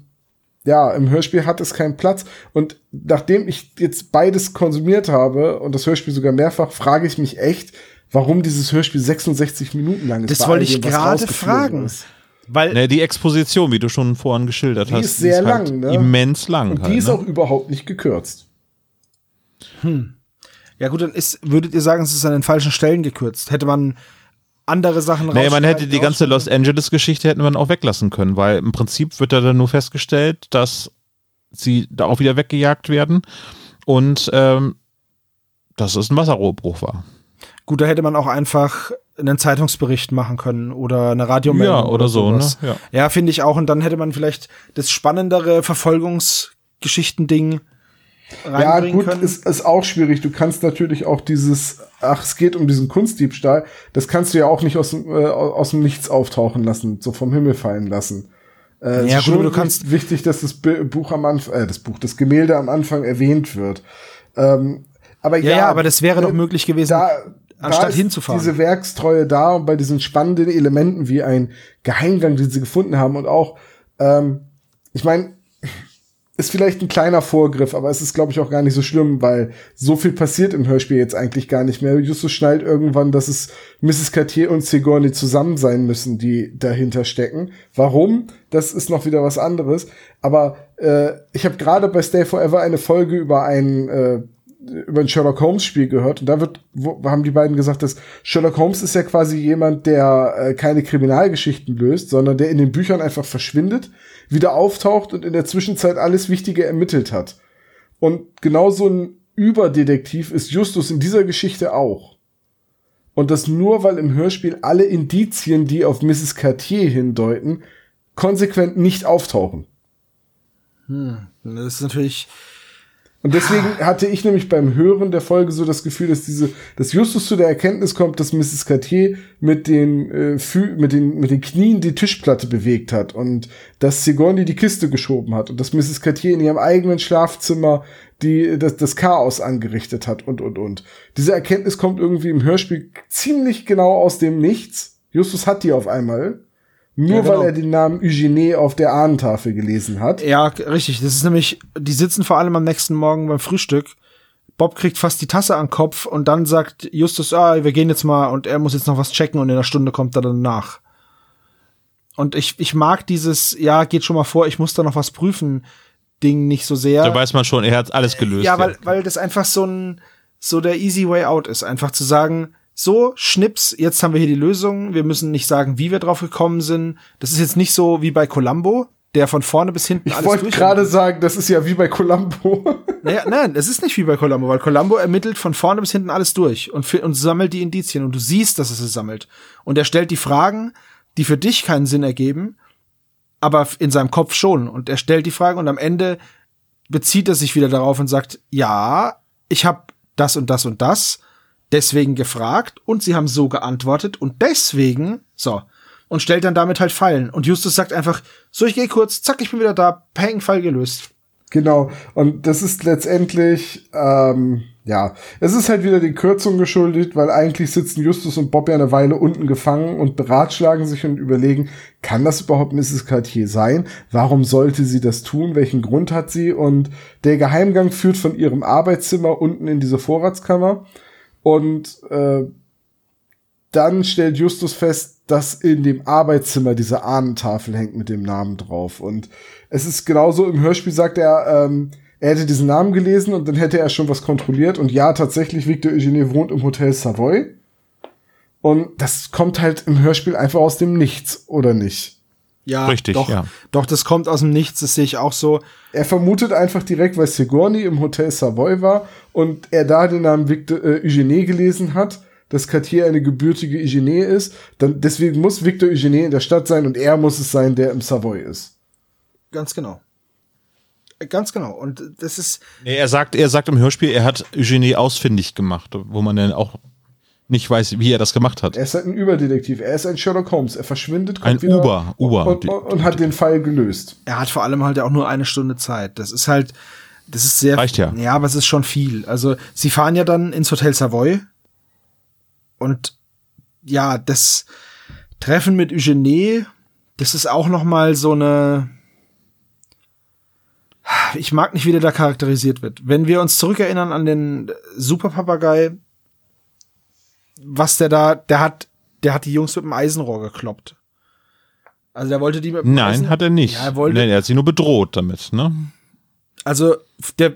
ja, im Hörspiel hat es keinen Platz. Und nachdem ich jetzt beides konsumiert habe und das Hörspiel sogar mehrfach, frage ich mich echt, warum dieses Hörspiel 66 Minuten lang ist. Das wollte ich gerade fragen. ist. Weil Ne, die Exposition, wie du schon vorhin geschildert Die hast, ist sehr halt lang, ne? immens lang. Und halt, die ist ne? auch überhaupt nicht gekürzt. Ja gut, dann ist, würdet ihr sagen, es ist an den falschen Stellen gekürzt. Hätte man andere Sachen Nee, man hätte die ganze Los? Angeles-Geschichte hätten wir auch weglassen können, weil im Prinzip wird da dann nur festgestellt, dass sie da auch wieder weggejagt werden und ähm, dass es ein Wasserrohrbruch war. Gut, da hätte man auch einfach einen Zeitungsbericht machen können oder eine Radiomeldung. Ja, oder so, sowas. ne? Ja. Ja, finde ich auch. Und dann hätte man vielleicht das spannendere Verfolgungsgeschichten-Ding Ja, gut, können. ist, ist auch schwierig. Du kannst natürlich auch dieses, ach, es geht um diesen Kunstdiebstahl, das kannst du ja auch nicht aus, dem, äh, aus dem Nichts auftauchen lassen, so vom Himmel fallen lassen. Äh, es Ja, ist gut, du kannst- wichtig, dass das Buch am Anfang, äh, das Buch, das Gemälde am Anfang erwähnt wird. Ähm, aber ja, ja, ja, aber das wäre ne, doch möglich gewesen, da, anstatt hinzufahren. Diese Werkstreue da und bei diesen spannenden Elementen wie ein Geheimgang, den sie gefunden haben und auch, ähm, ich meine, ist vielleicht ein kleiner Vorgriff, aber es ist, glaube ich, auch gar nicht so schlimm, weil so viel passiert im Hörspiel jetzt eigentlich gar nicht mehr. Justus schnallt irgendwann, dass es Mrs. Cartier und Sigourney zusammen sein müssen, die dahinter stecken. Warum? Das ist noch wieder was anderes. Aber äh, ich habe gerade bei Stay Forever eine Folge über einen äh, über ein Sherlock Holmes Spiel gehört und da wird wo, haben die beiden gesagt, dass Sherlock Holmes ist ja quasi jemand, der äh, keine Kriminalgeschichten löst, sondern der in den Büchern einfach verschwindet, wieder auftaucht und in der Zwischenzeit alles Wichtige ermittelt hat. Und genauso ein Überdetektiv ist Justus in dieser Geschichte auch. Und das nur, weil im Hörspiel alle Indizien, die auf Mrs. Cartier hindeuten, konsequent nicht auftauchen. Hm, das ist natürlich und deswegen hatte ich nämlich beim Hören der Folge so das Gefühl, dass diese, dass Justus zu der Erkenntnis kommt, dass Mrs. Cartier mit den, äh, mit den, mit den Knien die Tischplatte bewegt hat und dass Sigourney die Kiste geschoben hat und dass Mrs. Cartier in ihrem eigenen Schlafzimmer die, das, das Chaos angerichtet hat und, und, und. Diese Erkenntnis kommt irgendwie im Hörspiel ziemlich genau aus dem Nichts. Justus hat die auf einmal. Nur ja, genau. weil er den Namen Eugenie auf der Ahnentafel gelesen hat. Ja, richtig. Das ist nämlich, die sitzen vor allem am nächsten Morgen beim Frühstück. Bob kriegt fast die Tasse an den Kopf und dann sagt Justus, ah, wir gehen jetzt mal und er muss jetzt noch was checken und in einer Stunde kommt er dann nach. Und ich, ich mag dieses, ja, geht schon mal vor, ich muss da noch was prüfen, Ding nicht so sehr. Da weiß man schon, er hat alles gelöst. Ja, weil, ja. weil das einfach so ein, so der easy way out ist. Einfach zu sagen, so, Schnips, jetzt haben wir hier die Lösung. Wir müssen nicht sagen, wie wir drauf gekommen sind. Das ist jetzt nicht so wie bei Columbo, der von vorne bis hinten ich wollte gerade sagen, das ist ja wie bei Columbo. Naja, nein, es ist nicht wie bei Columbo, weil Columbo ermittelt von vorne bis hinten alles durch und, und sammelt die Indizien und du siehst, dass es es sammelt. Und er stellt die Fragen, die für dich keinen Sinn ergeben, aber in seinem Kopf schon. Und er stellt die Fragen und am Ende bezieht er sich wieder darauf und sagt, ja, ich habe das und das und das deswegen gefragt und sie haben so geantwortet und deswegen, so, und stellt dann damit halt Fallen. Und Justus sagt einfach, so, ich gehe kurz, zack, ich bin wieder da, peng, Fall gelöst. Genau, und das ist letztendlich, ähm, ja, es ist halt wieder die Kürzung geschuldet, weil eigentlich sitzen Justus und Bob ja eine Weile unten gefangen und beratschlagen sich und überlegen, kann das überhaupt Mrs. Cartier sein? Warum sollte sie das tun? Welchen Grund hat sie? Und der Geheimgang führt von ihrem Arbeitszimmer unten in diese Vorratskammer. Und äh, dann stellt Justus fest, dass in dem Arbeitszimmer diese Ahnentafel hängt mit dem Namen drauf. Und es ist genauso, im Hörspiel sagt er, ähm, er hätte diesen Namen gelesen und dann hätte er schon was kontrolliert. Und ja, tatsächlich, Victor Eugenie wohnt im Hotel Savoy. Und das kommt halt im Hörspiel einfach aus dem Nichts, oder nicht? Ja, Richtig, doch, ja. doch, das kommt aus dem Nichts, das sehe ich auch so. Er vermutet einfach direkt, weil Sigourney im Hotel Savoy war und er da den Namen Victor äh, Eugenie gelesen hat, dass Cartier eine gebürtige Eugenie ist, dann deswegen muss Victor Eugenie in der Stadt sein und er muss es sein, der im Savoy ist. Ganz genau. Ganz genau. Und das ist. Nee, er sagt, er sagt im Hörspiel, er hat Eugenie ausfindig gemacht, wo man dann auch nicht weiß, wie er das gemacht hat. Er ist halt ein Überdetektiv. Er ist ein Sherlock Holmes. Er verschwindet. Ein Uber. Uber. Und, und, und, hat den Fall gelöst. Er hat vor allem halt auch nur eine Stunde Zeit. Das ist halt, das ist sehr. Reicht ja. Ja, aber es ist schon viel. Also, sie fahren ja dann ins Hotel Savoy. Und ja, das Treffen mit Eugenie, das ist auch noch mal so eine, ich mag nicht, wie der da charakterisiert wird. Wenn wir uns zurückerinnern an den Superpapagei, was der da, der hat, der hat die Jungs mit dem Eisenrohr gekloppt. Also der wollte die mit dem Nein, Eisen hat er nicht. Ja, er, wollte, Nein, er hat sie nur bedroht damit, ne? Also, der,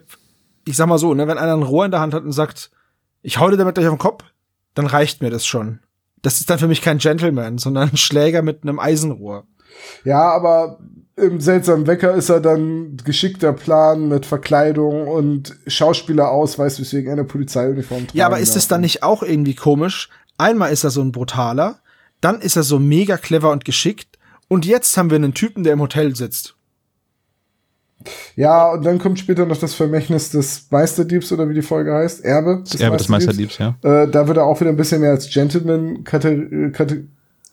ich sag mal so, ne, wenn einer ein Rohr in der Hand hat und sagt, ich hau dir damit gleich auf den Kopf, dann reicht mir das schon. Das ist dann für mich kein Gentleman, sondern ein Schläger mit einem Eisenrohr. Ja, aber im seltsamen Wecker ist er dann geschickter Plan mit Verkleidung und Schauspielerausweis, weswegen er eine Polizeiuniform trägt. Ja, aber ist es dann nicht auch irgendwie komisch? Einmal ist er so ein brutaler, dann ist er so mega clever und geschickt und jetzt haben wir einen Typen, der im Hotel sitzt. Ja, und dann kommt später noch das Vermächtnis des Meisterdiebs oder wie die Folge heißt, Erbe des Erbe Meisterdiebs, des Meisterdiebs ja. Äh, da wird er auch wieder ein bisschen mehr als Gentleman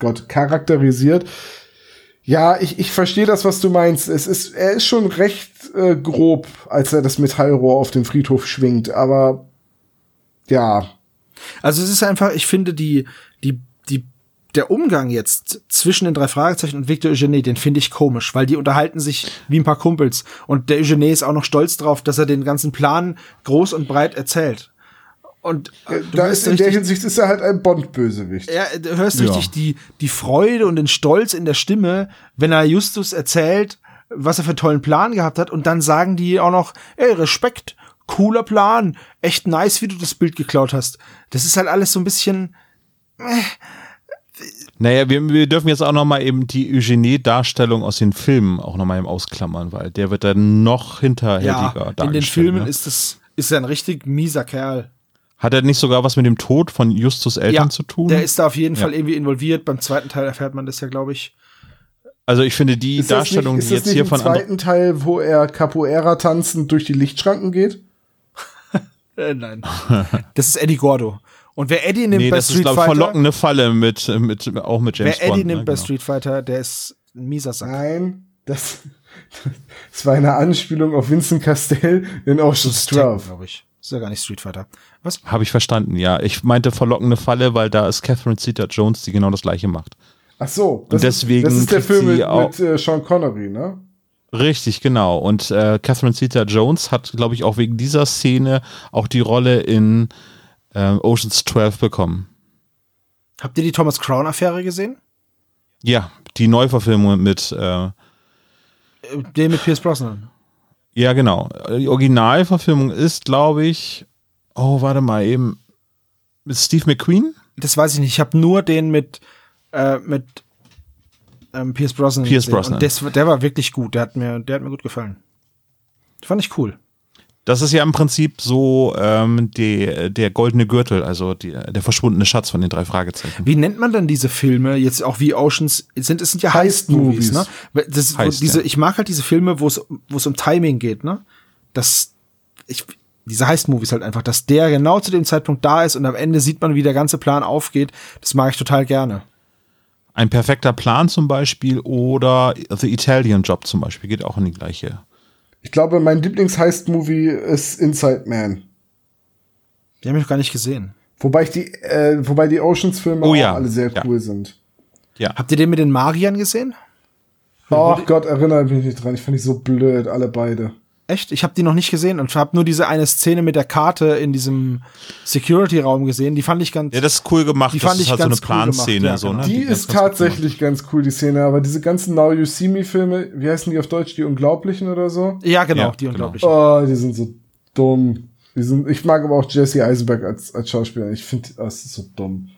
Gott, charakterisiert. Ja, ich, ich verstehe das, was du meinst. Es ist, er ist schon recht äh, grob, als er das Metallrohr auf dem Friedhof schwingt, aber ja. Also es ist einfach, ich finde die, die, die, der Umgang jetzt zwischen den drei Fragezeichen und Victor Eugene, den finde ich komisch, weil die unterhalten sich wie ein paar Kumpels. Und der Eugene ist auch noch stolz drauf, dass er den ganzen Plan groß und breit erzählt. Und äh, Da ist in der Hinsicht ist er halt ein Bond-Bösewicht. ja, du hörst Ja. richtig die, die Freude und den Stolz in der Stimme, wenn er Justus erzählt, was er für einen tollen Plan gehabt hat. Und dann sagen die auch noch, ey, Respekt, cooler Plan, echt nice, wie du das Bild geklaut hast. Das ist halt alles so ein bisschen, Naja, wir, wir dürfen jetzt auch noch mal eben die Eugenie-Darstellung aus den Filmen auch noch mal eben ausklammern, weil der wird dann noch hinterhältiger ja, dargestellt. in den Filmen ne? ist das, ist er ein richtig mieser Kerl. Hat er nicht sogar was mit dem Tod von Justus Eltern zu tun? Der ist da auf jeden Ja. Fall irgendwie involviert. Beim zweiten Teil erfährt man das ja, glaube ich. also ich finde die Ist das Darstellung, nicht, ist die das jetzt nicht hier im von Andro- zweiten Teil, wo er Capoeira tanzend durch die Lichtschranken geht? Äh, nein. das ist Eddie Gordo. Und wer Eddie nimmt Nee, bei das ist Street glaube ich Fighter, verlockende Falle mit, mit auch mit James wer Eddie Bond. nimmt ne? bei Genau. Street Fighter, der ist ein mieser Sack. Nein, das, das war eine Anspielung auf Vincent Castell in Ocean's 12. glaube ich. Ist ja gar nicht Street Fighter. Was? Habe ich verstanden, ja. Ich meinte verlockende Falle, weil da ist Catherine Zeta-Jones, die genau das gleiche macht. Ach so, Und deswegen das ist der Film mit, auch- mit äh, Sean Connery, ne? Richtig, genau. Und äh, Catherine Zeta-Jones hat, glaube ich, auch wegen dieser Szene auch die Rolle in ähm, Ocean's 12 bekommen. Habt ihr die Thomas Crown Affäre gesehen? Ja, die Neuverfilmung mit, äh, Äh, Den mit Pierce Brosnan. Ja genau. Die Originalverfilmung ist, glaube ich, oh, warte mal eben, mit Steve McQueen? Das weiß ich nicht. Ich habe nur den mit äh, mit ähm, Pierce Brosnan. Pierce gesehen. Brosnan. Und das, der war wirklich gut. Der hat mir, der hat mir gut gefallen. Fand ich cool. Das ist ja im Prinzip so ähm, die, der goldene Gürtel, also die, der verschwundene Schatz von den drei Fragezeichen. Wie nennt man denn diese Filme jetzt auch wie Oceans? Es sind es sind ja Heist-Movies. Ne? Das, Heist, diese, ja. Ich mag halt diese Filme, wo es wo es um Timing geht, ne? Das ich diese Heist-Movies halt einfach, dass der genau zu dem Zeitpunkt da ist und am Ende sieht man, wie der ganze Plan aufgeht. Das mag ich total gerne. Ein perfekter Plan zum Beispiel oder The Italian Job zum Beispiel geht auch in die gleiche. Ich glaube, mein Lieblings-Heist-Movie ist Inside Man. Die haben ich noch gar nicht gesehen. Wobei ich die, äh, wobei die Oceans-Filme Oh auch ja, alle sehr ja. cool sind. Ja. Habt ihr den mit den Magiern gesehen? Oh Gott, erinnere mich nicht dran. Ich fand die so blöd, alle beide. Echt? Ich habe die noch nicht gesehen und habe nur diese eine Szene mit der Karte in diesem Security-Raum gesehen. Die fand ich ganz. Ja, das ist cool gemacht. Die das fand ist ich halt so eine ganz cool gemacht, Planszene. ja, so, genau. ne? Die, ganz, ist ganz tatsächlich ganz cool, die Szene, aber diese ganzen Now You See Me Filme, wie heißen die auf Deutsch, die Unglaublichen oder so? ja, genau, Ja, die genau. unglaublich. Oh, die sind so dumm. Die sind, ich mag aber auch Jesse Eisenberg als, als Schauspieler. Ich finde, das ist so dumm.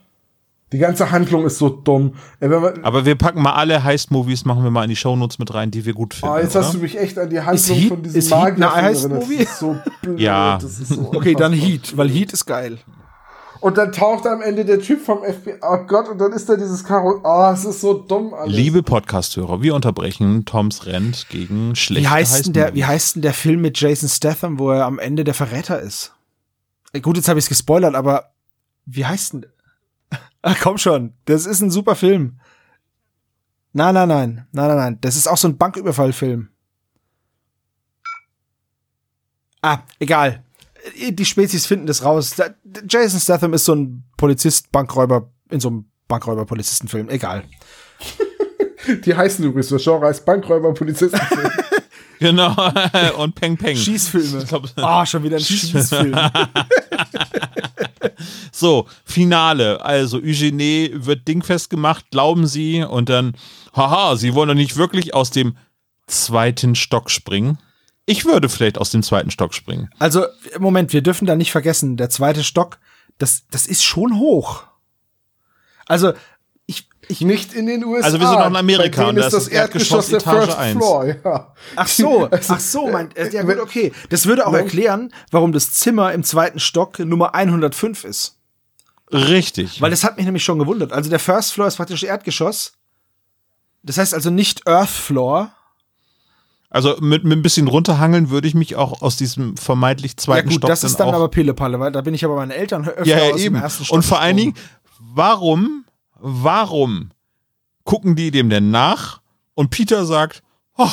Die ganze Handlung ist so dumm. Ey, man, Aber wir packen mal alle Heist-Movies, machen wir mal in die Shownotes mit rein, die wir gut finden. oh, jetzt oder? hast du mich echt an die Handlung Heat- von diesem ist Heat Magier eine erinnert. Ist so blöd. Ja. Das ist so Okay, dann. Heat, weil Heat ist geil. Und dann taucht am Ende der Typ vom FBI. Oh Gott, und dann ist da dieses Karo. Oh, es ist so dumm alles. Liebe Podcast-Hörer, wir unterbrechen Toms Rent gegen schlechte Wie heißt, denn der, Heist-Movies. wie heißt denn der Film mit Jason Statham, wo er am Ende der Verräter ist? Äh, Gut, jetzt habe ich es gespoilert, aber wie heißt denn? Ach komm schon, das ist ein super Film. Nein, nein, nein, nein, nein, nein. Das ist auch so ein Banküberfallfilm. Ah, egal. Die Spezies finden das raus. Jason Statham ist so ein Polizist, Bankräuber in so einem Bankräuber-Polizistenfilm. Egal. Die heißen übrigens, das Genre heißt Bankräuber, Polizisten. Genau, und Peng Peng. Schießfilme. Ich glaub- Ah, schon wieder ein Schießfilm. So, Finale. Also, Eugenie wird dingfest gemacht, glauben sie, und dann, haha, sie wollen doch nicht wirklich aus dem zweiten Stock springen. Ich würde vielleicht aus dem zweiten Stock springen. Also, Moment, wir dürfen da nicht vergessen, der zweite Stock, das, das ist schon hoch. Also, ich, ich, Nicht in den USA. Also wir sind noch in Amerika und da ist das das Erdgeschoss Erdgeschoss der Etage First eins. Floor, ja. ach so, Also, ach so, mein, äh, ja gut, okay. Das würde auch erklären, warum das Zimmer im zweiten Stock Nummer 105 ist. Richtig. Weil das hat mich nämlich schon gewundert. Also der First Floor ist praktisch Erdgeschoss. Das heißt also nicht Earth Floor. also mit, mit ein bisschen runterhangeln würde ich mich auch aus diesem vermeintlich Ja zweiten gut, Stock das ist dann auch aber Pillepalle, weil da bin ich aber meinen Eltern öfter Ja, ja aus eben. dem ersten Stock Und vor allen Dingen, warum, warum gucken die dem denn nach? Und Peter sagt, oh,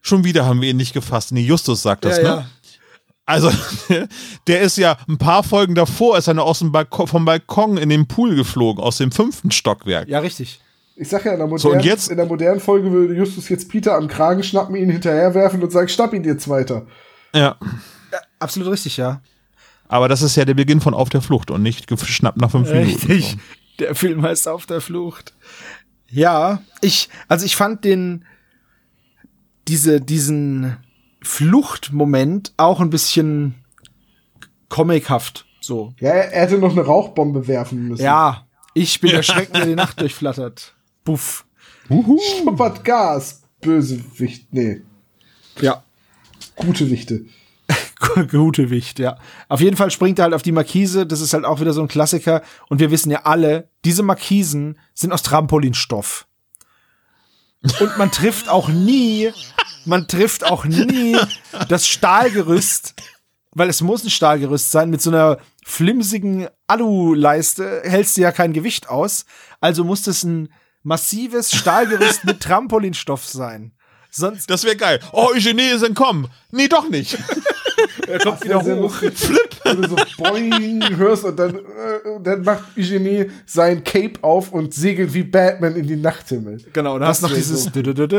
schon wieder haben wir ihn nicht gefasst. Nee, Justus sagt das, ja, ne? ja. Also, der ist ja ein paar Folgen davor, ist er aus dem Balkon, vom Balkon in den Pool geflogen, aus dem fünften Stockwerk. Ja, richtig. Ich sag ja, in der, So, modernen, und jetzt- in der modernen Folge würde Justus jetzt Peter am Kragen schnappen, ihn hinterherwerfen und sagen, schnapp ihn jetzt weiter. Ja. Absolut richtig, ja. Aber das ist ja der Beginn von Auf der Flucht und nicht geschnappt nach fünf Minuten. Richtig. Der Film heißt Auf der Flucht. Ja, ich, also ich fand den, diese, diesen Fluchtmoment auch ein bisschen comichaft, so. Ja, er, hätte noch eine Rauchbombe werfen müssen. Ja, ich bin der Schrecken, der die Nacht durchflattert. Buff. Schuppert Gas. Bösewicht. Nee, Ja. gute Wichte. Gute Wicht, ja. Auf jeden Fall springt er halt auf die Markise. Das ist halt auch wieder so ein Klassiker. Und wir wissen ja alle, diese Markisen sind aus Trampolinstoff. Und man trifft auch nie, man trifft auch nie das Stahlgerüst, weil es muss ein Stahlgerüst sein, mit so einer flimsigen Aluleiste hältst du ja kein Gewicht aus. Also muss das ein massives Stahlgerüst mit Trampolinstoff sein. Sonst Das wäre geil. Oh, Eugenie ist entkommen. Nee, doch nicht. Kommt Ja, sehr lustig. Flip. Wenn du so boing hörst und dann, äh, dann macht Eugenie sein Cape auf und segelt wie Batman in die Nachthimmel. Genau, und dann hast du noch dieses so. Und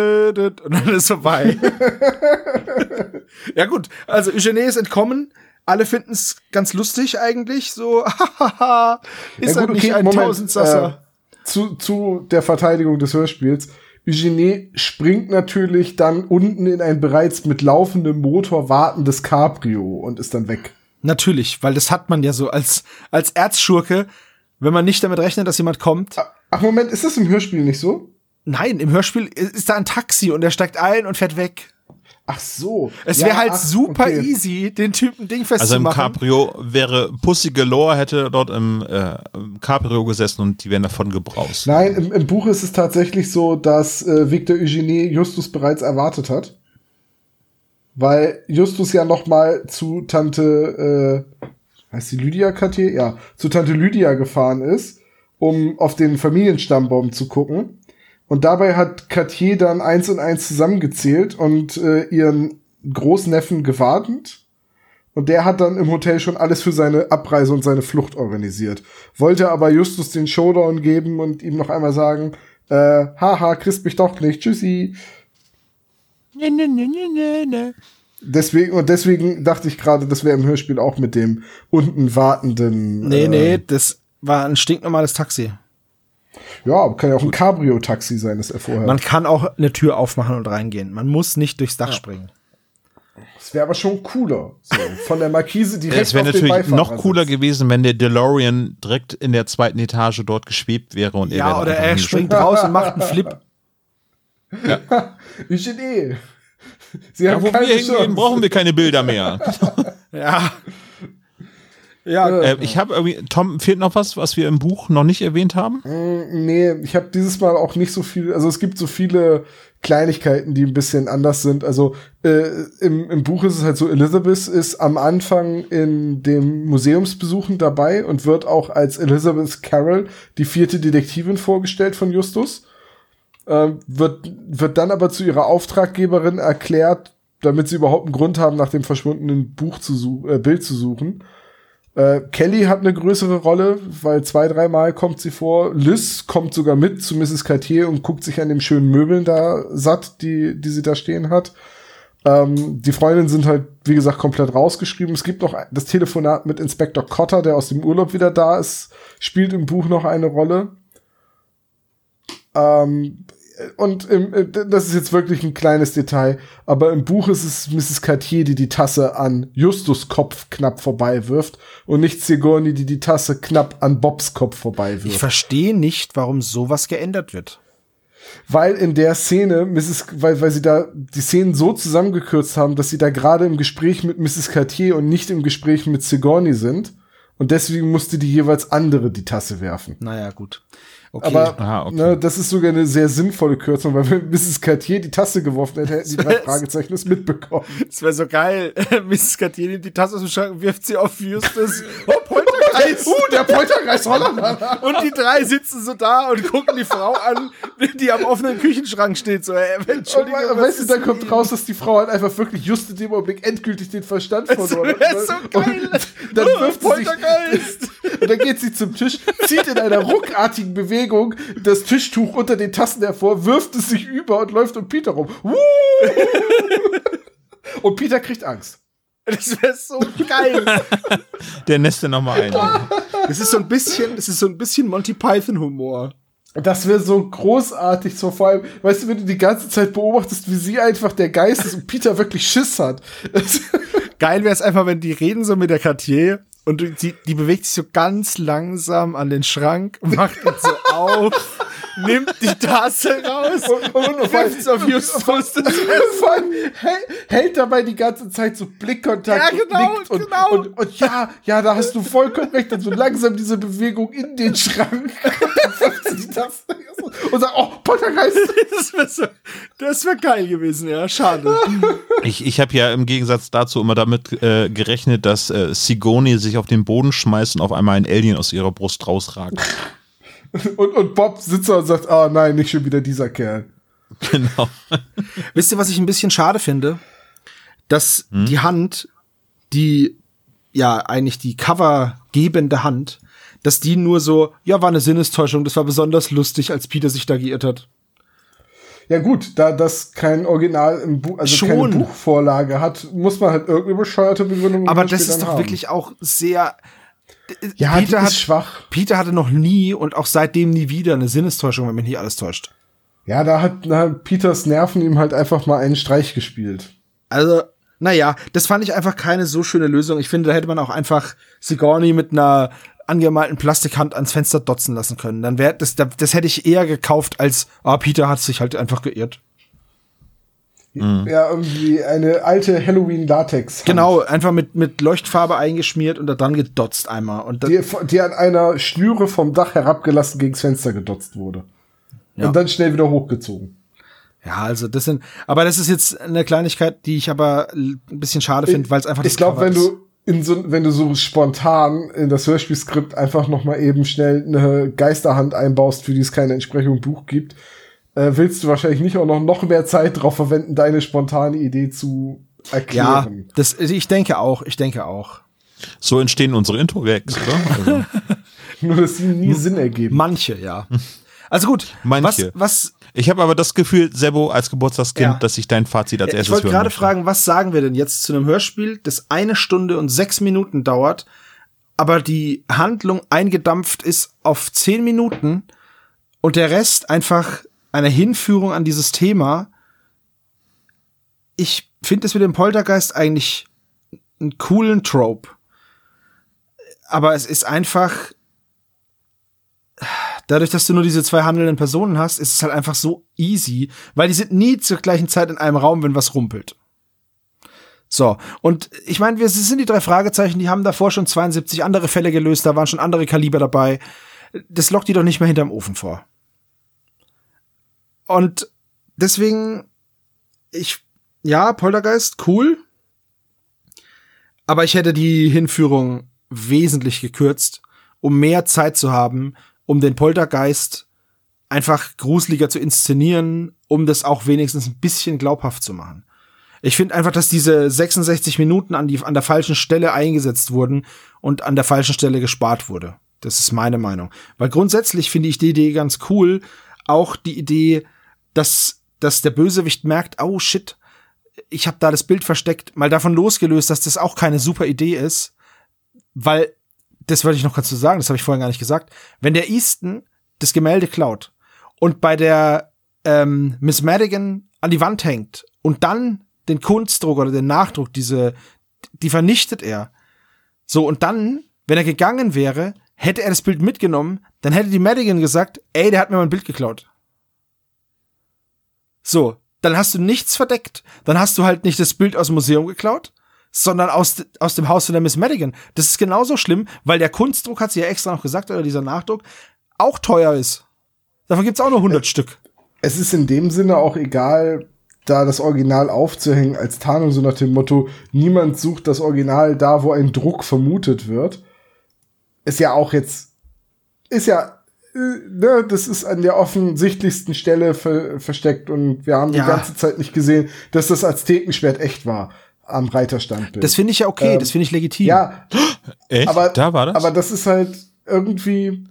dann ist vorbei. ja gut, also Eugenie ist entkommen. Alle finden es ganz lustig eigentlich. So, hahaha, ist Ja, er gut, nicht okay, ein Moment, Tausendsasser? äh, zu, zu der Verteidigung des Hörspiels. Eugenie springt natürlich dann unten in ein bereits mit laufendem Motor wartendes Cabrio und ist dann weg. Natürlich, weil das hat man ja so als, als Erzschurke, wenn man nicht damit rechnet, dass jemand kommt. Ach Moment, ist das im Hörspiel nicht so? Nein, im Hörspiel ist da ein Taxi und er steigt ein und fährt weg. Ach so. Es Ja, wäre halt ach, super okay. easy, den Typen Ding Also im festzumachen. Cabrio wäre Pussy Galore hätte dort im, äh, im Cabrio gesessen und die wären davon gebraust. Nein, im, im Buch ist es tatsächlich so, dass äh, Victor Eugenie Justus bereits erwartet hat. Weil Justus ja noch mal zu Tante, äh, heißt sie Lydia Cartier? Ja, zu Tante Lydia gefahren ist, um auf den Familienstammbaum zu gucken. Und dabei hat Cartier dann eins und eins zusammengezählt und äh, ihren Großneffen gewartet. Und der hat dann im Hotel schon alles für seine Abreise und seine Flucht organisiert. Wollte aber Justus den Showdown geben und ihm noch einmal sagen, äh, haha, kriegst mich doch nicht, tschüssi. Deswegen, und deswegen dachte ich gerade, das wäre im Hörspiel auch mit dem unten wartenden. nee, äh, nee, das war ein stinknormales Taxi. Ja, kann ja auch ein Cabrio-Taxi sein, das er vorher. Man kann auch eine Tür aufmachen und reingehen. Man muss nicht durchs Dach springen. das wäre aber schon cooler. So, von der Markise direkt Es wäre natürlich noch cooler gewesen, wenn der DeLorean direkt in der zweiten Etage dort geschwebt wäre und er Ja, oder er springt raus und macht einen Flip. Eugenie. Sie Da, haben wo wir keine hingehen, Chance. brauchen wir keine Bilder mehr. Ja. Ja, äh, ich habe irgendwie, Tom, fehlt noch was, was wir im Buch noch nicht erwähnt haben? Nee, ich habe dieses Mal auch nicht so viel, also es gibt so viele Kleinigkeiten, die ein bisschen anders sind. Also äh, im, im Buch ist es halt so, Elizabeth ist am Anfang in dem Museumsbesuchen dabei und wird auch als Elizabeth Carroll, die vierte Detektivin, vorgestellt von Justus. Ähm, wird, wird dann aber zu ihrer Auftraggeberin erklärt, damit sie überhaupt einen Grund haben, nach dem verschwundenen Buch zu äh, Bild zu suchen. Äh, Kelly hat eine größere Rolle, weil zwei, dreimal kommt sie vor. Liz kommt sogar mit zu Mrs. Cartier und guckt sich an den schönen Möbeln da satt, die, die sie da stehen hat. Ähm, die Freundinnen sind halt, wie gesagt, komplett rausgeschrieben. Es gibt noch das Telefonat mit Inspektor Cotter, der aus dem Urlaub wieder da ist, spielt im Buch noch eine Rolle. Ähm, und im, äh, das ist jetzt wirklich ein kleines Detail, aber im Buch ist es Mrs. Cartier, die die Tasse an Justus Kopf knapp vorbei wirft und nicht Sigourney, die die Tasse knapp an Bobs Kopf vorbei ich wirft. verstehe nicht, warum sowas geändert wird. Weil in der Szene, Mrs., weil, weil sie da die Szenen so zusammengekürzt haben, dass sie da gerade im Gespräch mit Mrs. Cartier und nicht im Gespräch mit Sigourney sind. Und deswegen musste die jeweils andere die Tasse werfen. Naja, gut. Okay. Aber Ah, okay. ne, das ist sogar eine sehr sinnvolle Kürzung, weil wenn Mrs. Cartier die Tasse geworfen hätte, hätten die drei Fragezeichen es mitbekommen. Es wäre so geil. Mrs. Cartier nimmt die Tasse aus dem Schrank und wirft sie auf Justus. Oh, Poltergeist. Uh, der Poltergeist Holländer. Und die drei sitzen so da und gucken die Frau an, die am offenen Küchenschrank steht. So, äh, Und Entschuldigung, was weißt du, ist dann kommt raus, dass die Frau halt einfach wirklich just in dem Augenblick endgültig den Verstand verloren hat. wär so geil. Und dann wirft sie sich, Poltergeist. und dann geht sie zum Tisch, zieht in einer ruckartigen Bewegung das Tischtuch unter den Tassen hervor, wirft es sich über und läuft um Peter rum. Und Peter kriegt Angst. Das wäre so geil. Der nässte noch mal ein. Das ist so ein bisschen, das ist so ein bisschen Monty Python Humor. Das wäre so großartig, so vor allem, weißt du, wenn du die ganze Zeit beobachtest, wie sie einfach der Geist ist und Peter wirklich Schiss hat. Geil wäre es einfach, wenn die reden so mit der Cartier und die, die bewegt sich so ganz langsam an den Schrank, macht ihn so auf, nimmt die Tasse raus Und- und- und- wirft es auf Justus. Vor allem hält, hält dabei die ganze Zeit so Blickkontakt Ja, genau, und nickt und, genau. Und, und ja, ja, da hast du vollkommen recht. Und so langsam diese Bewegung in den Schrank. Und dann die Tasse und sagt, oh, Poltergeist. Das wäre so, das wär geil gewesen, ja, schade. Ich, ich habe ja im Gegensatz dazu immer damit äh, gerechnet, dass äh, Sigoni sich auf den Boden schmeißt und auf einmal ein Alien aus ihrer Brust rausragt. Und, und Bob sitzt da und sagt, oh nein, nicht schon wieder dieser Kerl. genau. Wisst ihr, was ich ein bisschen schade finde? Dass die Hand, die ja eigentlich die covergebende Hand, dass die nur so, ja, war eine Sinnestäuschung, das war besonders lustig, als Peter sich da geirrt hat. Ja gut, da das kein Original im Buch, also keine Schon. Buchvorlage hat, muss man halt irgendeine bescheuerte Begründung Aber das ist doch haben. wirklich auch sehr. Ja, die Peter hat, schwach. Peter hatte noch nie und auch seitdem nie wieder eine Sinnestäuschung, wenn mich nicht alles täuscht. Ja, da hat, da hat Peters Nerven ihm halt einfach mal einen Streich gespielt. Also, naja, das fand ich einfach keine so schöne Lösung. Ich finde, da hätte man auch einfach Sigourney mit einer angemalten Plastikhand ans Fenster dotzen lassen können. Dann wäre das, das hätte ich eher gekauft als, ah, Peter hat sich halt einfach geirrt. Ja, irgendwie eine alte Halloween-Latex. Genau, einfach mit, mit Leuchtfarbe eingeschmiert und da dran gedotzt einmal. Und dann, Die, die an einer Schnüre vom Dach herabgelassen gegens Fenster gedotzt wurde. Ja. Und dann schnell wieder hochgezogen. ja, also das sind, aber das ist jetzt eine Kleinigkeit, die ich aber ein bisschen schade finde, weil es einfach Ich glaube, wenn du in so, wenn du so spontan in das Hörspielskript einfach noch mal eben schnell eine Geisterhand einbaust, für die es keine Entsprechung Buch gibt, äh, willst du wahrscheinlich nicht auch noch, noch mehr Zeit drauf verwenden, deine spontane Idee zu Ja, erklären. das, ich denke auch, ich denke auch. So entstehen unsere Intro-Gags, oder? Also, Nur, dass sie nie Sinn ergeben. Manche, ja. Also gut, Manche. was, was ich habe aber das Gefühl, Sebo, als Geburtstagskind, Ja. dass ich dein Fazit als Ja, ich erstes wollte hören gerade möchte. fragen, was sagen wir denn jetzt zu einem Hörspiel, das eine Stunde und sechs Minuten dauert, aber die Handlung eingedampft ist auf zehn Minuten und der Rest einfach eine Hinführung an dieses Thema. Ich finde es mit dem Poltergeist eigentlich einen coolen Trope. Aber es ist einfach, dadurch, dass du nur diese zwei handelnden Personen hast, ist es halt einfach so easy, weil die sind nie zur gleichen Zeit in einem Raum, wenn was rumpelt. So, und ich meine, wir sind die drei Fragezeichen, die haben davor schon 72 andere Fälle gelöst, da waren schon andere Kaliber dabei. Das lockt die doch nicht mehr hinterm Ofen vor. Und deswegen, ich, ja, Poltergeist, cool. Aber ich hätte die Hinführung wesentlich gekürzt, um mehr Zeit zu haben, um den Poltergeist einfach gruseliger zu inszenieren, um das auch wenigstens ein bisschen glaubhaft zu machen. Ich finde einfach, dass diese 66 Minuten an, die, an der falschen Stelle eingesetzt wurden und an der falschen Stelle gespart wurde. Das ist meine Meinung. Weil grundsätzlich finde ich die Idee ganz cool. Auch die Idee, dass, dass der Bösewicht merkt, oh shit, ich habe da das Bild versteckt, mal davon losgelöst, dass das auch keine super Idee ist, weil, das wollte ich noch kurz zu sagen, das habe ich vorhin gar nicht gesagt, wenn der Easton das Gemälde klaut und bei der ähm, Miss Madigan an die Wand hängt und dann den Kunstdruck oder den Nachdruck, diese, die vernichtet er. So, und dann, wenn er gegangen wäre, hätte er das Bild mitgenommen, dann hätte die Madigan gesagt, ey, der hat mir mein Bild geklaut. So, dann hast du nichts verdeckt. Dann hast du halt nicht das Bild aus dem Museum geklaut, sondern aus, aus dem Haus von der Miss Madigan. Das ist genauso schlimm, weil der Kunstdruck, hat sie ja extra noch gesagt, oder dieser Nachdruck, auch teuer ist. Davon gibt's auch nur 100 Stück. Es ist in dem Sinne auch egal, da das Original aufzuhängen als Tarnung, so nach dem Motto, niemand sucht das Original da, wo ein Druck vermutet wird. ist ja auch jetzt, ist ja, äh, ne, das ist an der offensichtlichsten Stelle ver versteckt und wir haben Ja. die ganze Zeit nicht gesehen, dass das Aztekenschwert echt war am Reiterstandbild. Das finde ich ja okay, Ähm, das finde ich legitim. ja, Echt? aber da war das? Aber das ist halt irgendwie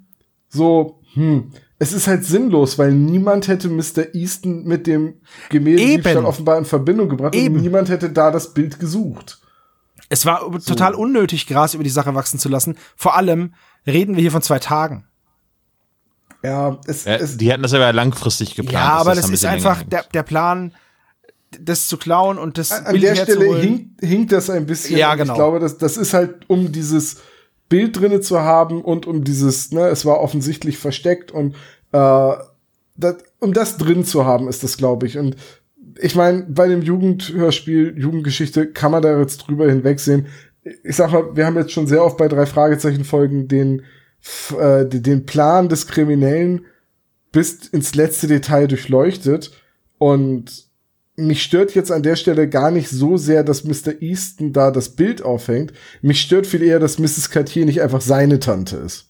so, hm, es ist halt sinnlos, weil niemand hätte Mr. Easton mit dem Gemälde offenbar in Verbindung gebracht Eben. und niemand hätte da das Bild gesucht. Es war total unnötig, Gras über die Sache wachsen zu lassen. Vor allem reden wir hier von zwei Tagen. Ja, es, Ja, es die hatten das aber langfristig geplant. Ja, aber ein das ist einfach der, der Plan, das zu klauen und das an der Stelle hinkt, hinkt das ein bisschen. Ja, genau. Ich glaube, das, das ist halt, um dieses Bild drinne zu haben und um dieses, ne, es war offensichtlich versteckt und äh, das, um das drin zu haben, ist das, glaube ich. Und ich meine, bei dem Jugendhörspiel, Jugendgeschichte, kann man da jetzt drüber hinwegsehen. Ich sag mal, wir haben jetzt schon sehr oft bei drei Fragezeichen Folgen den, äh, den Plan des Kriminellen bis ins letzte Detail durchleuchtet und mich stört jetzt an der Stelle gar nicht so sehr, dass Mr. Easton da das Bild aufhängt. Mich stört viel eher, dass Mrs. Cartier nicht einfach seine Tante ist.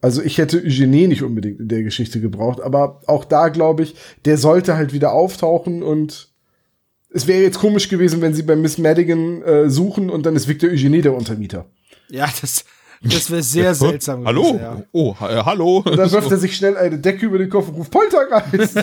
Also ich hätte Eugenie nicht unbedingt in der Geschichte gebraucht, aber auch da glaube ich, der sollte halt wieder auftauchen und es wäre jetzt komisch gewesen, wenn sie bei Miss Madigan äh, suchen und dann ist Victor Eugenie der Untermieter. Ja, das, das wäre sehr seltsam. Hallo? gewesen, ja. Oh, äh, hallo. Und dann wirft er sich schnell eine Decke über den Kopf und ruft Poltergeist.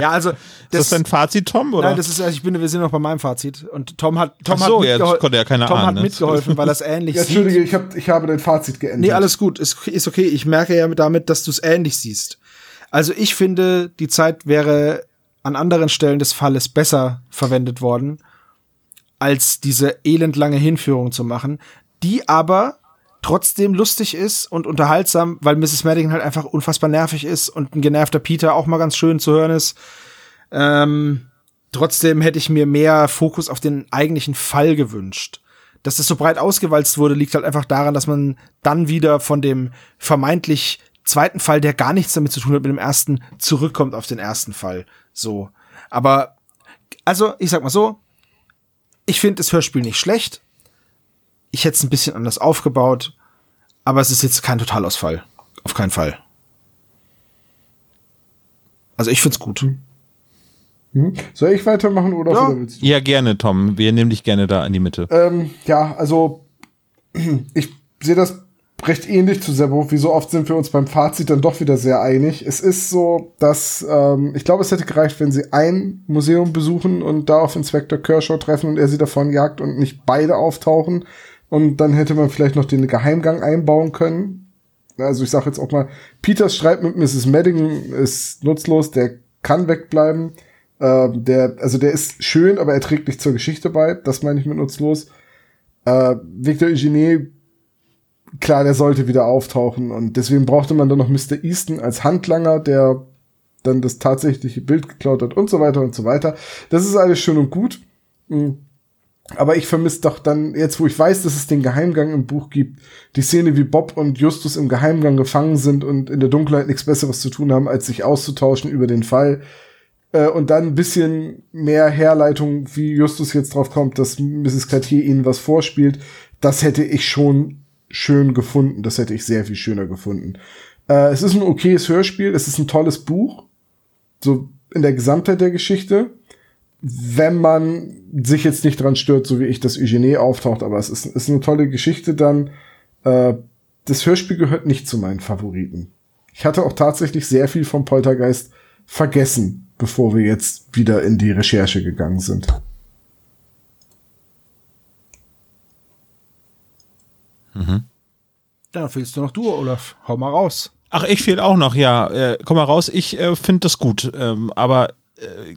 Ja, also ist das dein Fazit, Tom? Oder? Nein, das ist, ich bin, wir sind noch bei meinem Fazit. Und Tom hat, Tom Ach so, hat, ja, das mitgehol- konnte ja keiner Tom ahnen, hat ne? mitgeholfen, weil er es ähnlich ja, sieht. Entschuldige, ich, hab, ich habe dein Fazit geändert. Nee, alles gut, ist, ist okay. Ich merke ja damit, dass du es ähnlich siehst. Also ich finde, die Zeit wäre an anderen Stellen des Falles besser verwendet worden, als diese elendlange Hinführung zu machen, die aber trotzdem lustig ist und unterhaltsam, weil Mrs. Madigan halt einfach unfassbar nervig ist und ein genervter Peter auch mal ganz schön zu hören ist. Ähm, trotzdem hätte ich mir mehr Fokus auf den eigentlichen Fall gewünscht. Dass es so breit ausgewalzt wurde, liegt halt einfach daran, dass man dann wieder von dem vermeintlich zweiten Fall, der gar nichts damit zu tun hat mit dem ersten, zurückkommt auf den ersten Fall. So. Aber, also, ich sag mal so, ich finde das Hörspiel nicht schlecht. Ich hätte es ein bisschen anders aufgebaut, aber es ist jetzt kein Totalausfall. Auf keinen Fall. Also ich find's gut. Mhm. Soll ich weitermachen oder Ja. oder willst du? ja, gerne, Tom. Wir nehmen dich gerne da in die Mitte. Ähm, ja, also ich sehe das recht ähnlich zu Sebo. Wie so oft sind wir uns beim Fazit dann doch wieder sehr einig. Es ist so, dass ähm, ich glaube, es hätte gereicht, wenn sie ein Museum besuchen und da auf Inspektor Kershaw treffen und er sie davon jagt und nicht beide auftauchen. Und dann hätte man vielleicht noch den Geheimgang einbauen können. Also ich sage jetzt auch mal, Peters Streit mit Mrs. Madigan ist nutzlos, der kann wegbleiben. Ähm, der, also der ist schön, aber er trägt nicht zur Geschichte bei. Das meine ich mit nutzlos. Äh, Victor Eugenie, klar, der sollte wieder auftauchen und deswegen brauchte man dann noch Mr. Easton als Handlanger, der dann das tatsächliche Bild geklaut hat und so weiter und so weiter. Das ist alles schön und gut. Mm. Aber ich vermisse doch dann, jetzt wo ich weiß, dass es den Geheimgang im Buch gibt, die Szene, wie Bob und Justus im Geheimgang gefangen sind und in der Dunkelheit nichts Besseres zu tun haben, als sich auszutauschen über den Fall. Äh, und dann ein bisschen mehr Herleitung, wie Justus jetzt drauf kommt, dass Mrs. Cartier ihnen was vorspielt. Das hätte ich schon schön gefunden. Das hätte ich sehr viel schöner gefunden. Äh, es ist ein okayes Hörspiel. Es ist ein tolles Buch. So in der Gesamtheit der Geschichte. Wenn man sich jetzt nicht dran stört, so wie ich, dass Eugenie auftaucht, aber es ist, ist eine tolle Geschichte, dann äh, das Hörspiel gehört nicht zu meinen Favoriten. Ich hatte auch tatsächlich sehr viel vom Poltergeist vergessen, bevor wir jetzt wieder in die Recherche gegangen sind. Dann fehlst du noch du, Olaf. Hau mal raus. Ach, ich fehl auch noch, ja. Äh, komm mal raus, ich äh, finde das gut. Ähm, aber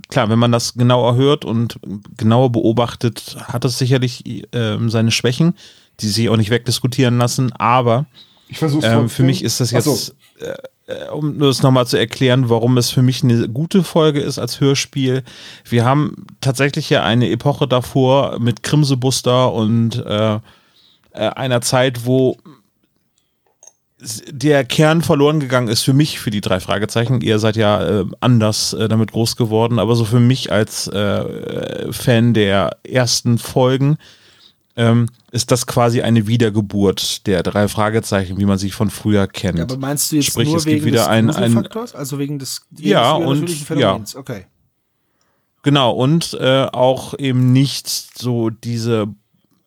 klar, wenn man das genauer hört und genauer beobachtet, hat es sicherlich ähm, seine Schwächen, die sich auch nicht wegdiskutieren lassen. Aber Ich ähm, für mich ist das jetzt, äh, äh, um das nochmal zu erklären, warum es für mich eine gute Folge ist als Hörspiel. Wir haben tatsächlich ja eine Epoche davor mit Krimsebuster und äh, äh, einer Zeit, wo der Kern verloren gegangen ist für mich, für die drei Fragezeichen. Ihr seid ja äh, anders äh, damit groß geworden, aber so für mich als äh, Fan der ersten Folgen ähm, ist das quasi eine Wiedergeburt der drei Fragezeichen, wie man sie von früher kennt. Ja, aber meinst du jetzt Sprich, nur es gibt wegen wieder des ein- ein-? Also wegen des wegen Ja, des und- Phänomens? Okay. Genau, und äh, auch eben nicht so diese,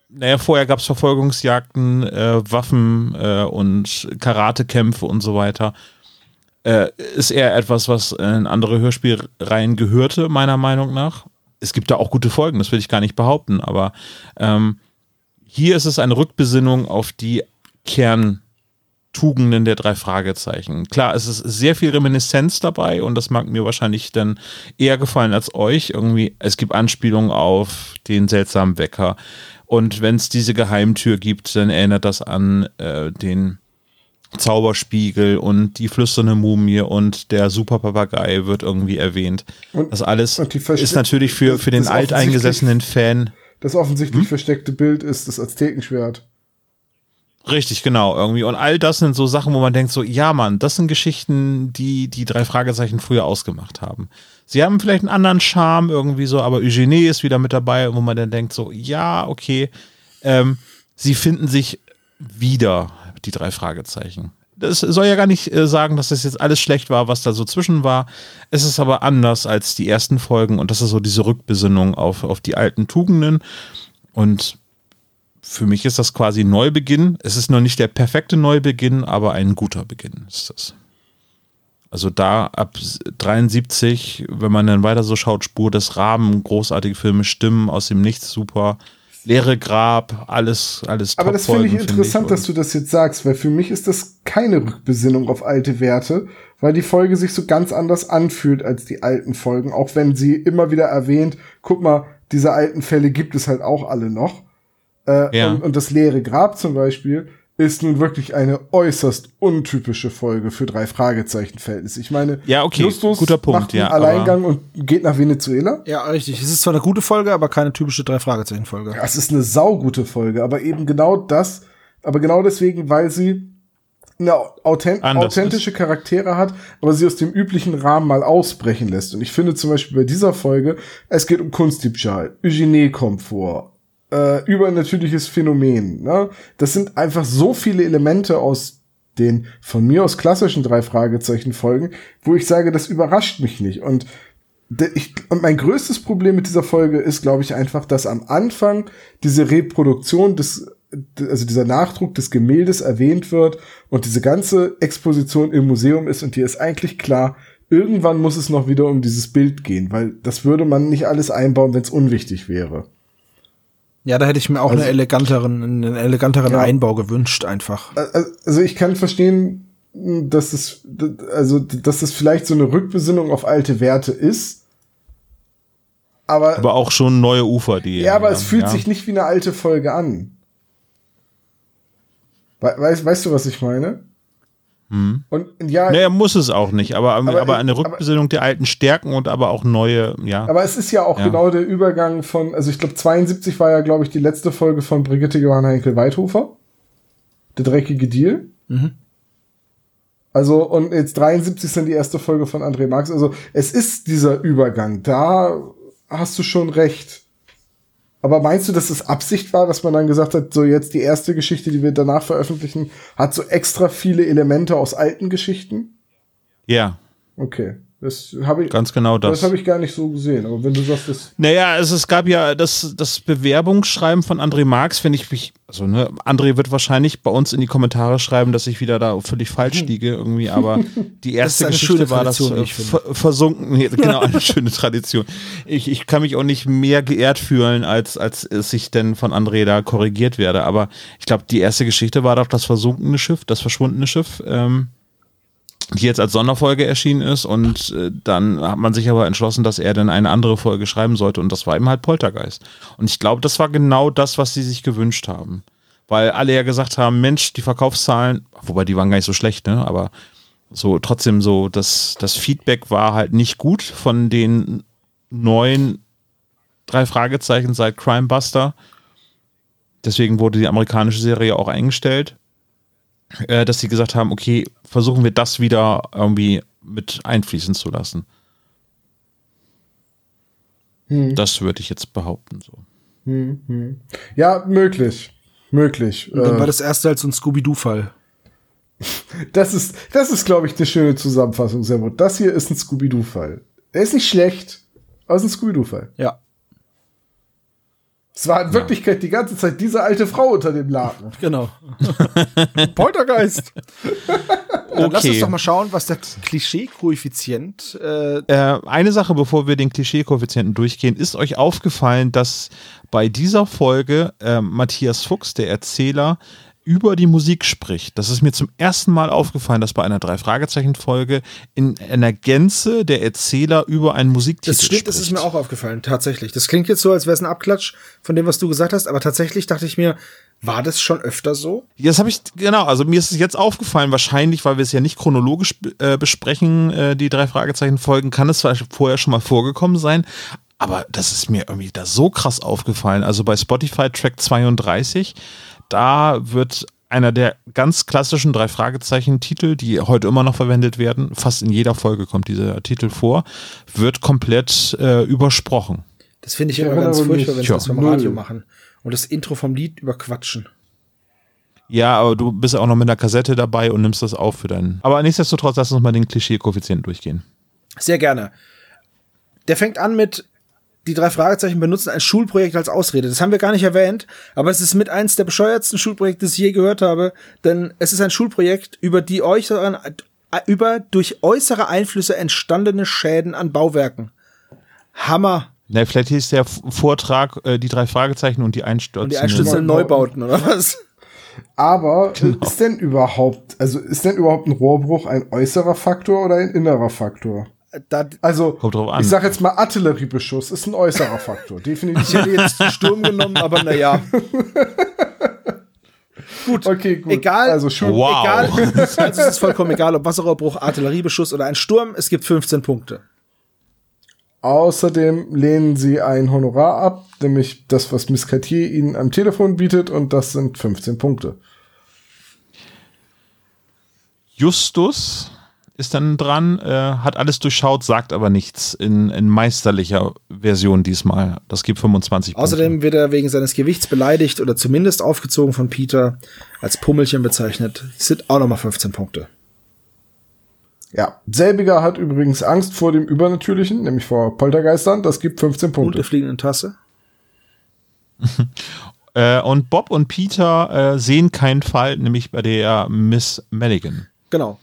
naja, vorher gab es Verfolgungsjagden, äh, Waffen äh, und Karatekämpfe und so weiter. Äh, ist eher etwas, was in andere Hörspielreihen gehörte, meiner Meinung nach. Es gibt da auch gute Folgen, das will ich gar nicht behaupten, aber ähm, hier ist es eine Rückbesinnung auf die Kerntugenden der drei Fragezeichen. Klar, es ist sehr viel Reminiszenz dabei und das mag mir wahrscheinlich dann eher gefallen als euch. Irgendwie, es gibt Anspielungen auf den seltsamen Wecker. Und wenn es diese Geheimtür gibt, dann erinnert das an äh, den Zauberspiegel und die flüsternde Mumie und der Superpapagei wird irgendwie erwähnt. Und- das alles ist natürlich für, für den alteingesessenen Fan Das offensichtlich Hm? versteckte Bild ist das Aztekenschwert. Richtig, genau, irgendwie. Und all das sind so Sachen, wo man denkt, so, ja, Mann, das sind Geschichten, die die drei Fragezeichen früher ausgemacht haben. Sie haben vielleicht einen anderen Charme irgendwie so, aber Eugenie ist wieder mit dabei, wo man dann denkt, so, ja, okay, ähm, sie finden sich wieder, die drei Fragezeichen. Das soll ja gar nicht äh, sagen, dass das jetzt alles schlecht war, was da so zwischen war. Es ist aber anders als die ersten Folgen und das ist so diese Rückbesinnung auf, auf die alten Tugenden. Und für mich ist das quasi Neubeginn. Es ist noch nicht der perfekte Neubeginn, aber ein guter Beginn ist das. Also da ab 73, wenn man dann weiter so schaut, Spur des Rahmen, großartige Filme, Stimmen aus dem Nichts, super. Leere Grab, alles, alles Aber das finde ich interessant, Und dass du das jetzt sagst, weil für mich ist das keine Rückbesinnung auf alte Werte, weil die Folge sich so ganz anders anfühlt als die alten Folgen, auch wenn sie immer wieder erwähnt, guck mal, diese alten Fälle gibt es halt auch alle noch. Äh, Ja. und, und das leere Grab zum Beispiel ist nun wirklich eine äußerst untypische Folge für drei Fragezeichen-Verhältnisse. Ich meine, Ja, okay, Justus guter Punkt, macht einen ja, Alleingang und geht nach Venezuela. Ja, richtig. Es ist zwar eine gute Folge, aber keine typische Drei-Fragezeichen-Folge. Ja, es ist eine saugute Folge, aber eben genau das, aber genau deswegen, weil sie eine authent Anders authentische Charaktere hat, aber sie aus dem üblichen Rahmen mal ausbrechen lässt. Und ich finde zum Beispiel bei dieser Folge, es geht um Kunstdiebstahl, Eugenie kommt vor, äh, übernatürliches Phänomen. Ne? Das sind einfach so viele Elemente aus den von mir aus klassischen drei Fragezeichen Folgen, wo ich sage, das überrascht mich nicht. Und ich, und mein größtes Problem mit dieser Folge ist, glaube ich, einfach, dass am Anfang diese Reproduktion des, also dieser Nachdruck des Gemäldes erwähnt wird und diese ganze Exposition im Museum ist und dir ist eigentlich klar, irgendwann muss es noch wieder um dieses Bild gehen, weil das würde man nicht alles einbauen, wenn es unwichtig wäre. Ja, da hätte ich mir auch Also- eine eleganteren, einen eleganteren Ja. Einbau gewünscht, einfach. Also ich kann verstehen, dass es, also, dass es vielleicht so eine Rückbesinnung auf alte Werte ist. Aber, aber auch schon neue Ufer, die. ja, aber es ähm, fühlt ja. sich nicht wie eine alte Folge an. We weißt, weißt du, was ich meine? Und ja, Naja, muss es auch nicht, aber, aber, Aber- eine aber- Rückbesinnung der alten Stärken und aber auch neue, ja. aber es ist ja auch Ja. genau der Übergang von, also ich glaube 72 war ja, glaube ich, die letzte Folge von Brigitte Johanna Henkel-Weithofer. Der dreckige Deal. Also, und jetzt 73 ist dann die erste Folge von André Marx. Also, es ist dieser Übergang. Da hast du schon recht. Aber meinst du, dass es Absicht war, dass man dann gesagt hat, so jetzt die erste Geschichte, die wir danach veröffentlichen, hat so extra viele Elemente aus alten Geschichten? ja, Okay. Das habe ich, ganz genau das das. habe ich gar nicht so gesehen. Aber wenn du sagst, das, Naja, es, es gab ja das, das Bewerbungsschreiben von André Marx, wenn ich mich, also ne, André wird wahrscheinlich bei uns in die Kommentare schreiben, dass ich wieder da völlig falsch liege irgendwie, aber die erste Geschichte war das Tradition, äh, versunken, nee, genau, eine schöne Tradition. Ich, ich kann mich auch nicht mehr geehrt fühlen, als, als es ich denn von André da korrigiert werde, aber ich glaube, die erste Geschichte war doch das versunkene Schiff, das verschwundene Schiff, ähm, die jetzt als Sonderfolge erschienen ist und äh, dann hat man sich aber entschlossen, dass er dann eine andere Folge schreiben sollte und das war eben halt Poltergeist. Und ich glaube, das war genau das, was sie sich gewünscht haben. Weil alle ja gesagt haben, Mensch, die Verkaufszahlen, wobei die waren gar nicht so schlecht, ne, aber so trotzdem so, das, das Feedback war halt nicht gut von den neuen drei Fragezeichen seit Crime Buster. Deswegen wurde die amerikanische Serie auch eingestellt äh, dass sie gesagt haben, okay, versuchen wir das wieder irgendwie mit einfließen zu lassen. Hm. Das würde ich jetzt behaupten. So. Ja, möglich. Möglich. Und dann Äh, war das erste halt so ein Scooby-Doo-Fall. das ist, das ist, glaube ich, eine schöne Zusammenfassung, Servut. Das hier ist ein Scooby-Doo-Fall. Er ist nicht schlecht, aber es ist ein Scooby-Doo-Fall. Ja, Es war in Wirklichkeit die ganze Zeit diese alte Frau unter dem Laken. genau. Poltergeist. Dann lass uns Okay. doch mal schauen, was der Klischee-Koeffizient äh, Äh, eine Sache, bevor wir den Klischee-Koeffizienten durchgehen, ist euch aufgefallen, dass bei dieser Folge äh, Matthias Fuchs, der Erzähler, über die Musik spricht. Das ist mir zum ersten Mal aufgefallen, dass bei einer Drei-Fragezeichen-Folge in einer Gänze der Erzähler über einen Musiktitel Das stimmt, spricht. das ist mir auch aufgefallen, tatsächlich. Das klingt jetzt so, als wäre es ein Abklatsch von dem, was du gesagt hast, aber tatsächlich dachte ich mir, war das schon öfter so? Ja, Das habe ich, genau, also mir ist es jetzt aufgefallen, wahrscheinlich, weil wir es ja nicht chronologisch äh, besprechen, äh, die drei Fragezeichen-Folgen, kann es zwar vorher schon mal vorgekommen sein, aber das ist mir irgendwie da so krass aufgefallen. Also bei Spotify Track 32, da wird einer der ganz klassischen drei Fragezeichen-Titel, die heute immer noch verwendet werden, fast in jeder Folge kommt dieser Titel vor, wird komplett äh, übersprochen. Das finde ich Ich immer ganz furchtbar, wenn sie das null. Radio machen und das Intro vom Lied überquatschen. Ja, aber du bist ja auch noch mit einer Kassette dabei und nimmst das auf für deinen. Aber nichtsdestotrotz, lass uns mal den Klischee-Koeffizienten durchgehen. Sehr gerne. Der fängt an mit die drei Fragezeichen benutzen ein Schulprojekt als Ausrede. Das haben wir gar nicht erwähnt, aber es ist mit eins der bescheuertsten Schulprojekte, das ich je gehört habe, denn es ist ein Schulprojekt über die äußeren, über durch äußere Einflüsse entstandene Schäden an Bauwerken. Hammer. Na, vielleicht hieß der Vortrag äh, die drei Fragezeichen und die Einstürze. Und die einstürzenden Neubauten, oder was? Aber Genau. ist denn überhaupt, also ist denn überhaupt ein Rohrbruch ein äußerer Faktor oder ein innerer Faktor? Da, Also, Kommt drauf an. ich sag jetzt mal, Artilleriebeschuss ist ein äußerer Faktor, ich definitiv. hätte jetzt den Sturm genommen, aber naja. Okay, gut. Egal. Also schon. Wow. Egal, also es ist vollkommen egal, ob Wasserrohrbruch, Artilleriebeschuss oder ein Sturm, es gibt 15 Punkte. Außerdem lehnen sie ein Honorar ab, nämlich das, was Miss Cartier ihnen am Telefon bietet, und das sind 15 Punkte. Justus ist dann dran, äh, hat alles durchschaut, sagt aber nichts in, in meisterlicher Version diesmal. Das gibt 25 Punkte. Außerdem wird er wegen seines Gewichts beleidigt oder zumindest aufgezogen von Peter, als Pummelchen bezeichnet. Das sind auch nochmal 15 Punkte. Ja, selbiger hat übrigens Angst vor dem Übernatürlichen, nämlich vor Poltergeistern. Das gibt 15 Und Punkte. der fliegenden Tasse. Äh, und Bob und Peter äh, sehen keinen Fall, nämlich bei der Miss Madigan. Genau.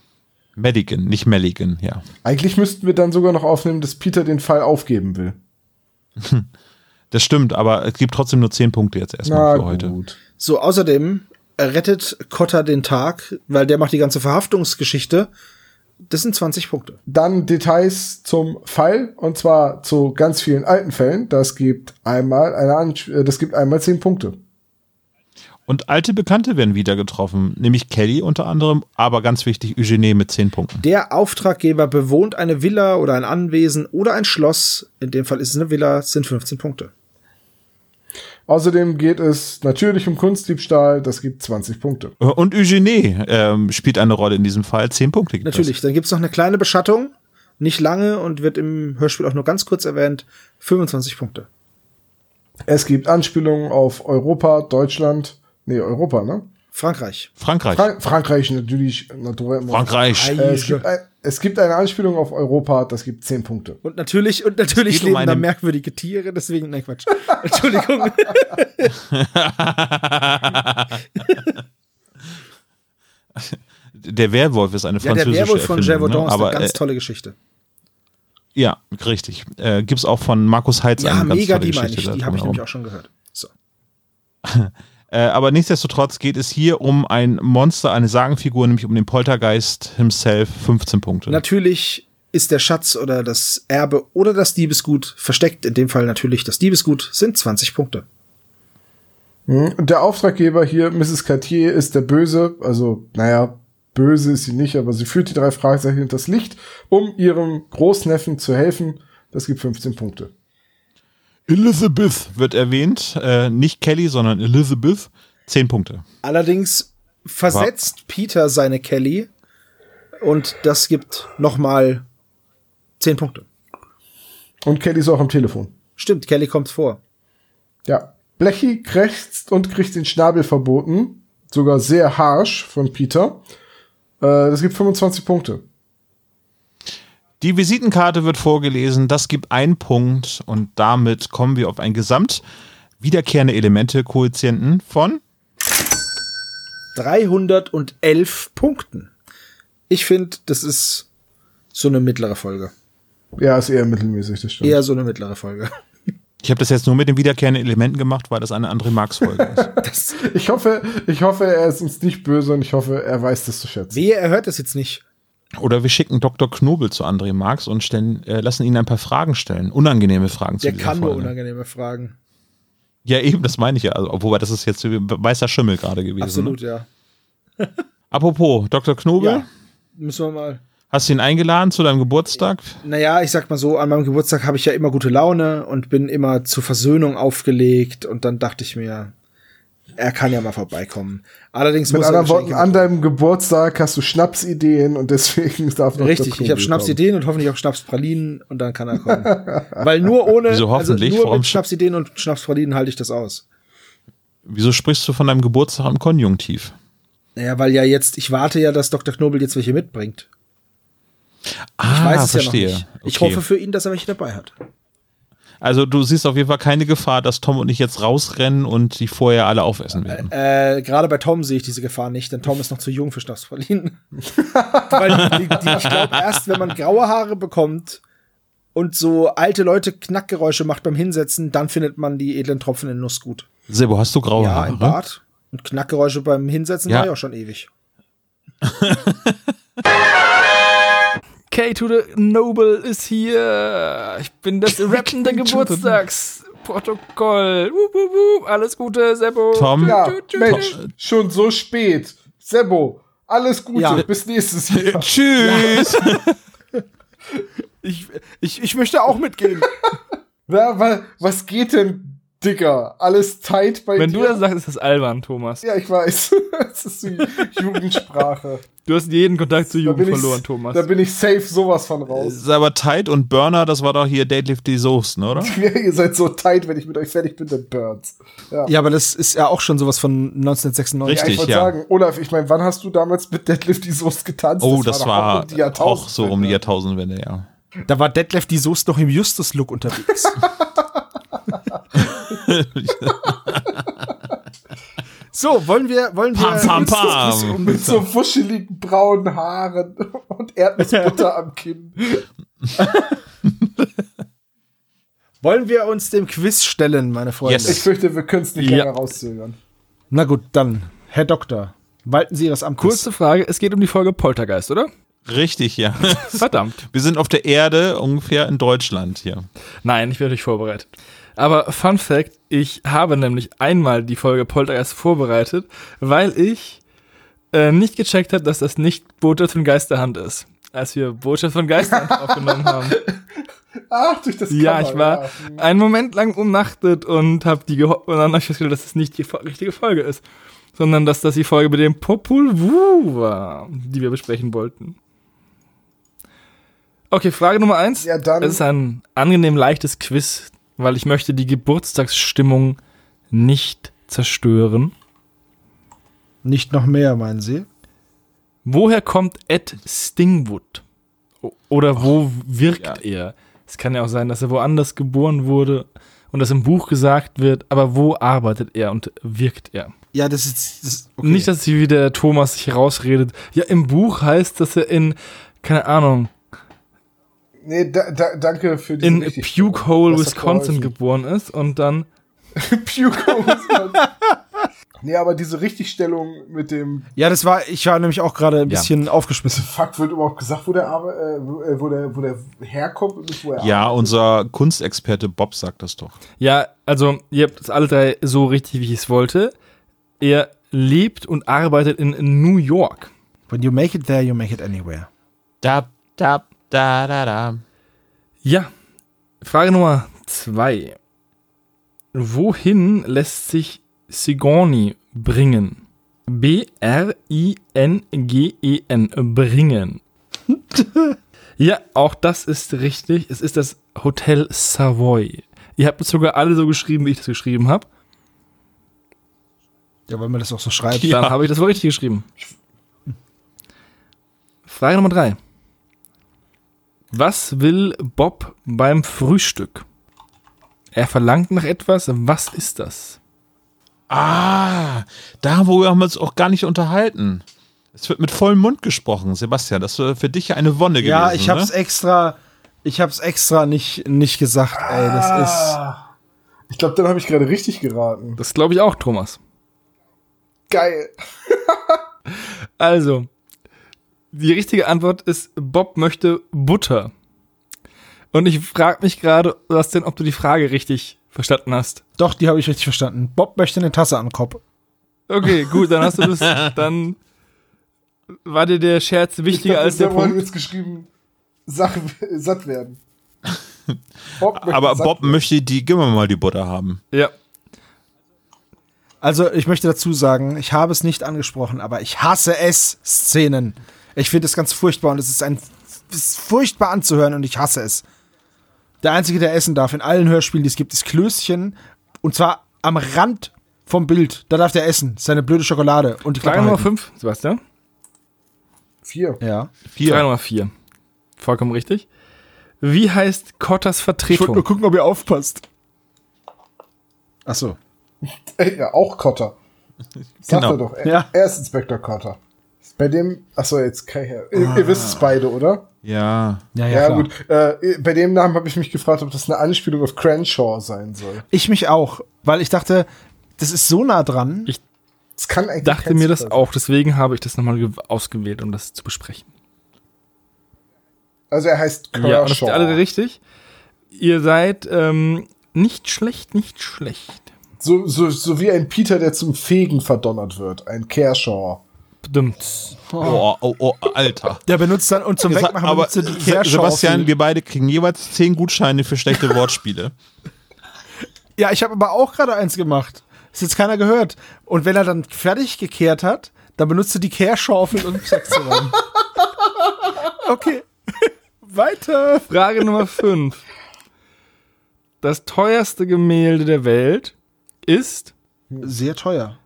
Madigan, nicht Melligan, ja. Eigentlich müssten wir dann sogar noch aufnehmen, dass Peter den Fall aufgeben will. Das stimmt, aber es gibt trotzdem nur 10 Punkte jetzt erstmal für heute. gut. So, außerdem rettet Cotter den Tag, weil der macht die ganze Verhaftungsgeschichte. Das sind 20 Punkte. Dann Details zum Fall und zwar zu ganz vielen alten Fällen. Das gibt einmal eine Ansch äh, das gibt einmal 10 Punkte. Und alte Bekannte werden wieder getroffen, nämlich Kelly unter anderem, aber ganz wichtig, Eugenie mit 10 Punkten. Der Auftraggeber bewohnt eine Villa oder ein Anwesen oder ein Schloss. In dem Fall ist es eine Villa, es sind 15 Punkte. Außerdem geht es natürlich um Kunstdiebstahl, das gibt 20 Punkte. Und Eugenie ähm, spielt eine Rolle in diesem Fall, 10 Punkte gibt Natürlich. Dann gibt's noch eine kleine Beschattung. Nicht lange und wird im Hörspiel auch nur ganz kurz erwähnt. 25 Punkte. Es gibt Anspielungen auf Europa, Deutschland, nee, Europa, ne? Frankreich. Frankreich. Frank Frankreich natürlich. natürlich Frankreich. Äh, es, gibt ein, es gibt eine Anspielung auf Europa, das gibt 10 Punkte. Und natürlich, und natürlich geht um leben da merkwürdige Tiere, deswegen, nein, Quatsch. Entschuldigung. Der Werwolf ist eine ja, der französische Werwolf von Erfindung, Gévaudan ne? ist aber, eine ganz äh, tolle Geschichte. Ja, richtig. Äh, Gibt es auch von Markus Heitz Ja, eine ganz mega, tolle die meine Geschichte. ich. Die habe ich nämlich auch schon gehört. So. Äh, aber nichtsdestotrotz geht es hier um ein Monster, eine Sagenfigur, nämlich um den Poltergeist himself, 15 Punkte. Natürlich ist der Schatz oder das Erbe oder das Diebesgut versteckt. In dem Fall natürlich das Diebesgut sind 20 Punkte. Hm. Und Der Auftraggeber hier, Mrs. Cartier, ist der Böse. Also, naja, böse ist sie nicht, aber sie führt die drei Fragezeichen hinters Licht, um ihrem Großneffen zu helfen. Das gibt 15 Punkte. Elizabeth wird erwähnt, äh, nicht Kelly, sondern Elizabeth, 10 Punkte. Allerdings versetzt Peter seine Kelly und das gibt nochmal 10 Punkte. Und Kelly ist auch am Telefon. Stimmt, Kelly kommt vor. Ja. Blechi krächzt und kriegt den Schnabel verboten. Sogar sehr harsh von Peter. Äh, das gibt 25 Punkte. Die Visitenkarte wird vorgelesen, das gibt einen Punkt und damit kommen wir auf ein Gesamt wiederkehrende Elemente-Koeffizienten von 311 Punkten. Ich finde, das ist so eine mittlere Folge. Ja, ist eher mittelmäßig, das stimmt. Eher so eine mittlere Folge. Ich habe das jetzt nur mit den wiederkehrenden Elementen gemacht, weil das eine andere Marx-Folge ist. Ich hoffe, ich hoffe, er ist uns nicht böse und ich hoffe, er weiß das zu schätzen. Wehe, er hört das jetzt nicht. Oder wir schicken Dr. Knobel zu André Marx und stellen, äh, lassen ihn ein paar Fragen stellen. Unangenehme Fragen zu Der dieser kann nur Folge. unangenehme Fragen. Ja, eben, das meine ich ja. Also, wobei, das ist jetzt weißer Schimmel gerade gewesen. Absolut, Ne? ja. Apropos, Dr. Knobel, Ja. Müssen wir mal. hast du ihn eingeladen zu deinem Geburtstag? Naja, ich sag mal so, an meinem Geburtstag habe ich ja immer gute Laune und bin immer zur Versöhnung aufgelegt und dann dachte ich mir, er kann ja mal vorbeikommen. Allerdings Mit muss er anderen Worten, an deinem Geburtstag hast du Schnapsideen und deswegen darf noch Richtig, der ich habe Schnapsideen und hoffentlich auch Schnapspralinen und dann kann er kommen. Weil nur ohne, Wieso hoffentlich? also nur Warum mit sch- Schnapsideen und Schnapspralinen halte ich das aus. Wieso sprichst du von deinem Geburtstag im Konjunktiv? Naja, weil ja jetzt, ich warte ja, dass Dr. Knobel jetzt welche mitbringt. Ah, Ich weiß es verstehe. ja noch nicht. Ich Okay. hoffe für ihn, dass er welche dabei hat. Also du siehst auf jeden Fall keine Gefahr, dass Tom und ich jetzt rausrennen und die vorher alle aufessen werden. Äh, Gerade bei Tom sehe ich diese Gefahr nicht, denn Tom ist noch zu jung für Schnapspralinen. Weil die, die, ich glaube, erst wenn man graue Haare bekommt und so alte Leute Knackgeräusche macht beim Hinsetzen, dann findet man die edlen Tropfen in Nuss gut. Sebo, hast du graue ja, Haare? im Bart. Und Knackgeräusche beim Hinsetzen Ja. war ja auch schon ewig. K to the Noble ist hier. Ich bin das rappende Geburtstagsprotokoll. Wup, wup, wup. Alles Gute, Seppo. Tom, Ja, Mensch, schon so spät. Sebo, alles Gute, Ja. bis nächstes Jahr. Tschüss. Ich, ich, ich möchte auch mitgehen. Ja, wa- was geht denn, Digga? Alles tight bei Wenn dir? du das sagst, ist das albern, Thomas. ja, ich weiß. das ist die Jugendsprache. Du hast jeden Kontakt zur Jugend verloren, Thomas. da bin ich safe sowas von raus. ist aber Tide und Burner, das war doch hier Deadlift die Soße, ne, oder? Ihr seid so tight, wenn ich mit euch fertig bin, dann burns. Ja. Ja, aber das ist ja auch schon sowas von 1996. Ja, ich Richtig, ja. sagen, Olaf, ich meine, wann hast du damals mit Deadlift die Soße getanzt? Oh, das, doch war auch um die Jahrtausendwende. auch so um die Jahrtausendwende, ja. Da war Detlef die Soße noch im Justus-Look unterwegs. so, wollen wir, wollen wir. Pam, pam, pam. Mit so wuscheligen braunen Haaren und Erdnussbutter am Kinn. Wollen wir uns dem Quiz stellen, meine Freunde? Yes. Ich fürchte, wir können es nicht Ja. länger rauszögern. Na gut, dann, Herr Doktor, walten Sie Ihres Amtes. Kurze Frage, es geht um die Folge Poltergeist, oder? Richtig, ja. Verdammt. Wir sind auf der Erde, ungefähr in Deutschland hier. Nein, ich werde euch vorbereitet. Aber Fun Fact, ich habe nämlich einmal die Folge Poltergeist vorbereitet, weil ich äh, nicht gecheckt habe, dass das nicht Botschaft von Geisterhand ist. Als wir Botschaft von Geisterhand aufgenommen haben. Ach, durch das Ja, Cover, ich war ja. einen Moment lang umnachtet und habe die geho- und dann hab ich festgestellt, dass es nicht die richtige Folge ist, sondern dass das die Folge mit dem Popul Vuh war, die wir besprechen wollten. Okay, Frage Nummer eins. Ja, dann- Es ist ein angenehm leichtes Quiz, weil ich möchte die Geburtstagsstimmung nicht zerstören. Nicht noch mehr, meinen Sie? Woher kommt Ed Stingwood? Oder wo wirkt er? Es kann ja auch sein, dass er woanders geboren wurde und das im Buch gesagt wird, aber wo arbeitet er und wirkt er? Ja, das ist. Das, okay. Nicht, dass hier wieder Thomas sich rausredet. Ja, im Buch heißt, dass er in, keine Ahnung, Nee, da, da, danke für die in Puke Hole, Wisconsin geboren ist und dann. Puke Hole, Wisconsin. nee, aber diese Richtigstellung mit dem ja, das war. Ich war nämlich auch gerade ein Ja. bisschen aufgeschmissen. Fakt wird überhaupt gesagt, wo der, Arbe äh, wo, äh, wo, der, wo der herkommt und nicht wo er Ja, arbeitet. unser Kunstexperte Bob sagt das doch. Ja, also, ihr habt es alle drei so richtig, wie ich es wollte. Er lebt und arbeitet in New York. When you make it there, you make it anywhere. Da, da, da, da, da. Ja, Frage Nummer zwei. Wohin lässt sich Sigourney bringen? B-R-I-N-G-E-N. E Bringen. ja, auch das ist richtig. Es ist das Hotel Savoy. Ihr habt es sogar alle so geschrieben, wie ich das geschrieben habe. Ja, weil man das auch so schreibt. Dann habe ich das wohl richtig geschrieben. Frage Nummer drei. Was will Bob beim Frühstück? Er verlangt nach etwas. Was ist das? Ah, darüber haben wir uns auch gar nicht unterhalten. Es wird mit vollem Mund gesprochen, Sebastian. Das war für dich ja eine Wonne gewesen. Ja, ich hab's ne? extra, ich hab's extra nicht, nicht gesagt, ey, das ist. Ah. Ich glaube, dann habe ich gerade richtig geraten. Das glaube ich auch, Thomas. Geil. Also, die richtige Antwort ist, Bob möchte Butter. Und ich frage mich gerade, was denn, ob du die Frage richtig verstanden hast. Doch, die habe ich richtig verstanden. Bob möchte eine Tasse an den Kopf. Okay, gut, dann hast du das, dann war dir der Scherz wichtiger ich als der Punkt. jetzt geschrieben, Sache, satt werden. Bob Aber satt Bob werden. möchte die, gib mir mal die Butter haben. Ja, Also, ich möchte dazu sagen, ich habe es nicht angesprochen, aber ich hasse es, Szenen. Ich finde es ganz furchtbar und es ist ein ist furchtbar anzuhören und ich hasse es. Der Einzige, der essen darf in allen Hörspielen, die es gibt, ist Klößchen und zwar am Rand vom Bild. Da darf der essen. Seine blöde Schokolade und die Frage Klappe Nummer halten. 5, Sebastian. Vier. Ja. Frage Nummer 4. Vollkommen richtig. Wie heißt Kottas Ich wollte Vertretung? nur gucken, ob ihr aufpasst. Ach so. Ja, auch Cotter. Sagt Genau. er doch. Er, Ja. er ist Inspektor Cotter. Bei dem, achso, jetzt kann ich ja. Ihr, ihr wisst es beide, oder? Ja. Ja, Ja, klar. gut. Äh, bei dem Namen habe ich mich gefragt, ob das eine Anspielung auf Crenshaw sein soll. Ich mich auch, weil ich dachte, das ist so nah dran. Ich Das kann eigentlich dachte mir das Zufall auch, deswegen habe ich das nochmal ge- ausgewählt, um das zu besprechen. sein. Also er heißt Kershaw. Ja, und das ist alle richtig. Ihr seid ähm, nicht schlecht, nicht schlecht. so, so, so wie ein Peter, der zum Fegen verdonnert wird. Ein Kershaw. Bedimmt. Oh, oh, oh, Alter. Der benutzt dann und zum Sag- Wegmachen aber benutzt er die Kerschaufel. Sebastian, wir beide kriegen jeweils 10 Gutscheine für schlechte Wortspiele. Ja, ich habe aber auch gerade eins gemacht. Ist jetzt keiner gehört. Und wenn er dann fertig gekehrt hat, dann benutzt er die Kehrschaufel, den Sack zu räumen. Okay. Weiter. Frage Nummer 5. Das teuerste Gemälde der Welt ist Sehr teuer.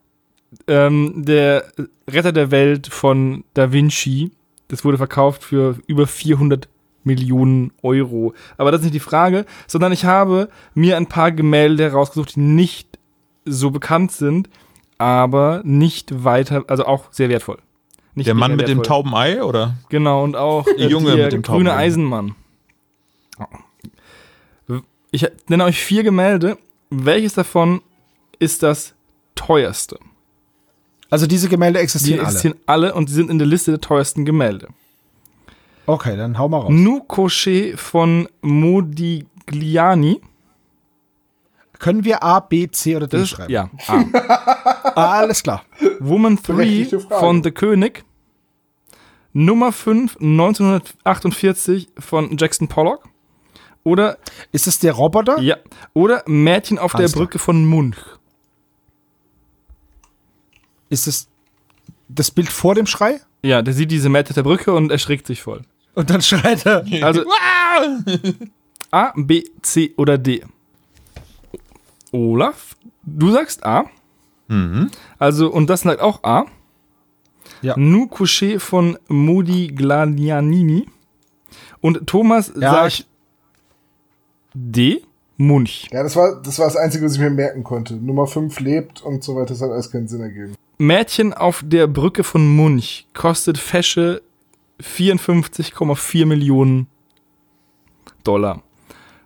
Ähm, der Retter der Welt von Da Vinci. Das wurde verkauft für über 400 Millionen Euro. Aber das ist nicht die Frage, sondern ich habe mir ein paar Gemälde herausgesucht, die nicht so bekannt sind, aber nicht weiter, also auch sehr wertvoll. Nicht Der Mann mit dem wertvoll. tauben Ei, oder? Genau, und auch äh, Junge der mit dem grüne. Eisenmann. Ich nenne euch vier Gemälde. Welches davon ist das teuerste? Also diese Gemälde Die existieren alle. existieren alle und sie sind in der Liste der teuersten Gemälde. Okay, dann hau mal raus. Nu Cochet von Modigliani. Können wir A, B, C oder D Das schreiben? ja, A. Alles klar. Woman 3 Berechtigte Frage. von The König. Nummer 5, 1948 von Jackson Pollock. Oder, Ist es der Roboter? ja, oder Mädchen auf Alles der klar. Brücke von Munch. Ist es das Bild vor dem Schrei? Ja, der sieht diese auf der Brücke und erschrickt sich voll. Und dann schreit er. Also A, B, C oder D. Olaf, du sagst A. Also, und das sagt auch A. Ja. Nu Couché von Modigliani. Und Thomas Ja, sagt ich, D. Munch. Ja, das war, das war das Einzige, was ich mir merken konnte. Nummer 5 lebt und so weiter. Das hat alles keinen Sinn ergeben. Mädchen auf der Brücke von Munch kostet fesche 54,4 Millionen Dollar.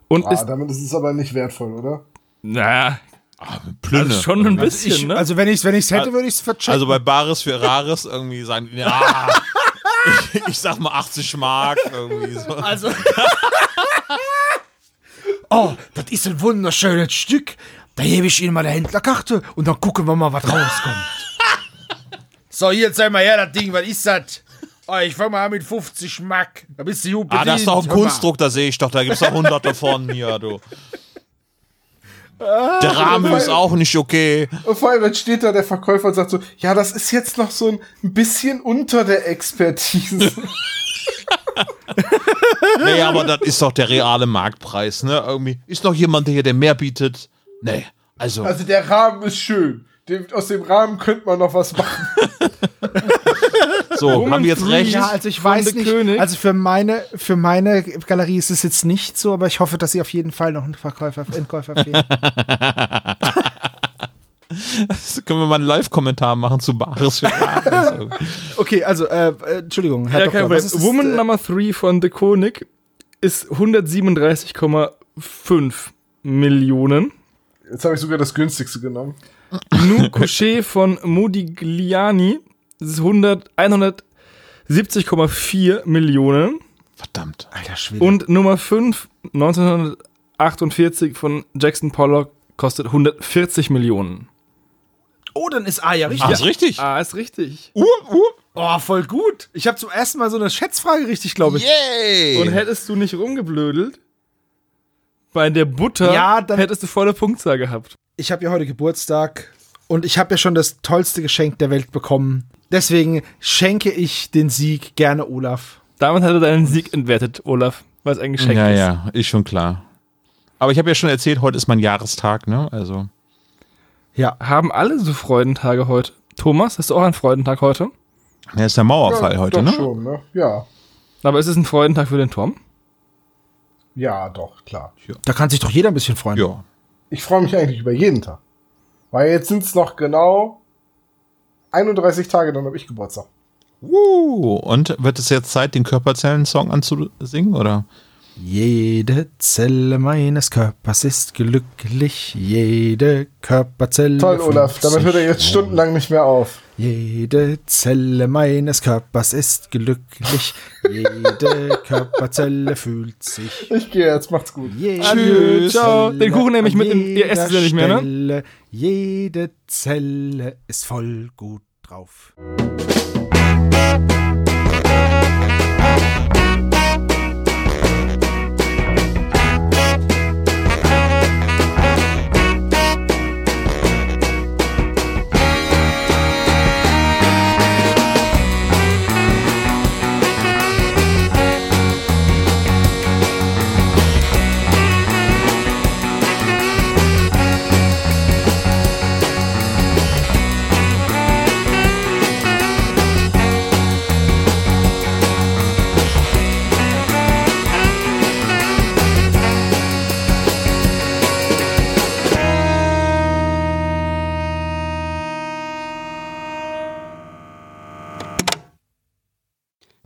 Und Ah, ist, damit ist es aber nicht wertvoll, oder? naja, Plünne. also schon ein bisschen, ich, ne? also wenn ich es wenn ich's hätte, würde ich es verchecken. Also bei Bares für Rares irgendwie sagen, ja, ich, ich sag mal 80 Mark irgendwie so. Also. oh, das ist ein wunderschönes Stück. Da gebe ich Ihnen mal eine Händlerkarte und dann gucken wir mal, was rauskommt. So, hier, zeig mal her, das Ding, was ist das? Oh, ich fange mal an mit 50 Mark. Da bist du gut Ah, das ist doch ein bedient. Kunstdruck, da sehe ich doch, da gibt's doch hunderte von hier, du. Der Rahmen ist auch nicht okay. Und vor allem, dann steht da der Verkäufer und sagt so, ja, das ist jetzt noch so ein bisschen unter der Expertise. Nee, aber das ist doch der reale Marktpreis, ne? Irgendwie. Ist noch jemand hier, der mehr bietet? Nee. Also, also der Rahmen ist schön. Dem, aus dem Rahmen könnte man noch was machen. So, haben wir jetzt recht? Ja, also ich weiß The nicht. König. Also für meine, für meine Galerie ist es jetzt nicht so, aber ich hoffe, dass sie auf jeden Fall noch einen Verkäufer, Endkäufer finden. Können wir mal einen Live-Kommentar machen zu Bares für Bares? Okay, also, äh, äh, Entschuldigung, Herr Ja, Doktor, was ist das, Woman äh, Number 3 von The Konig ist 137,5 Millionen. Jetzt habe ich sogar das günstigste genommen. Nu Couché von Modigliani ist 100 170,4 Millionen. Verdammt. Alter Schwede. Und Nummer 5, 1948 von Jackson Pollock, kostet 140 Millionen. oh, dann ist A ja richtig. Ah, ist richtig. Ah, ist richtig. Oh, voll gut. Ich habe zum ersten Mal so eine Schätzfrage richtig, glaube ich. Yay! Und hättest du nicht rumgeblödelt, bei der Butter Ja, dann- hättest du volle Punktzahl gehabt. Ich habe ja heute Geburtstag und ich habe ja schon das tollste Geschenk der Welt bekommen. Deswegen schenke ich den Sieg gerne Olaf. Damit hat er deinen Sieg entwertet, Olaf, weil es ein Geschenk ja, ist. ja, ist schon klar. Aber ich habe ja schon erzählt, heute ist mein Jahrestag, ne? Also. Ja. Haben alle so Freudentage heute? Thomas, hast du auch einen Freudentag heute? Ja, ist der Mauerfall ja, heute, doch ne? schon, ne? Ja. Aber ist es ein Freudentag für den Tom? Ja, doch, klar. Da kann sich doch jeder ein bisschen freuen. Ja. Ich freue mich eigentlich über jeden Tag. Weil jetzt sind es noch genau 31 Tage, dann habe ich Geburtstag. Uh, und wird es jetzt Zeit, den Körperzellen-Song anzusingen, oder? Jede Zelle meines Körpers ist glücklich. Jede Körperzelle. Toll, Olaf. Damit hört er jetzt stundenlang nicht mehr auf. Jede Zelle meines Körpers ist glücklich. Jede Körperzelle fühlt sich. Ich gehe jetzt, macht's gut. Jede Adieu, ciao. Den Kuchen nehme ich mit in- ihr esst es ja nicht mehr, ne? Jede Zelle ist voll gut drauf.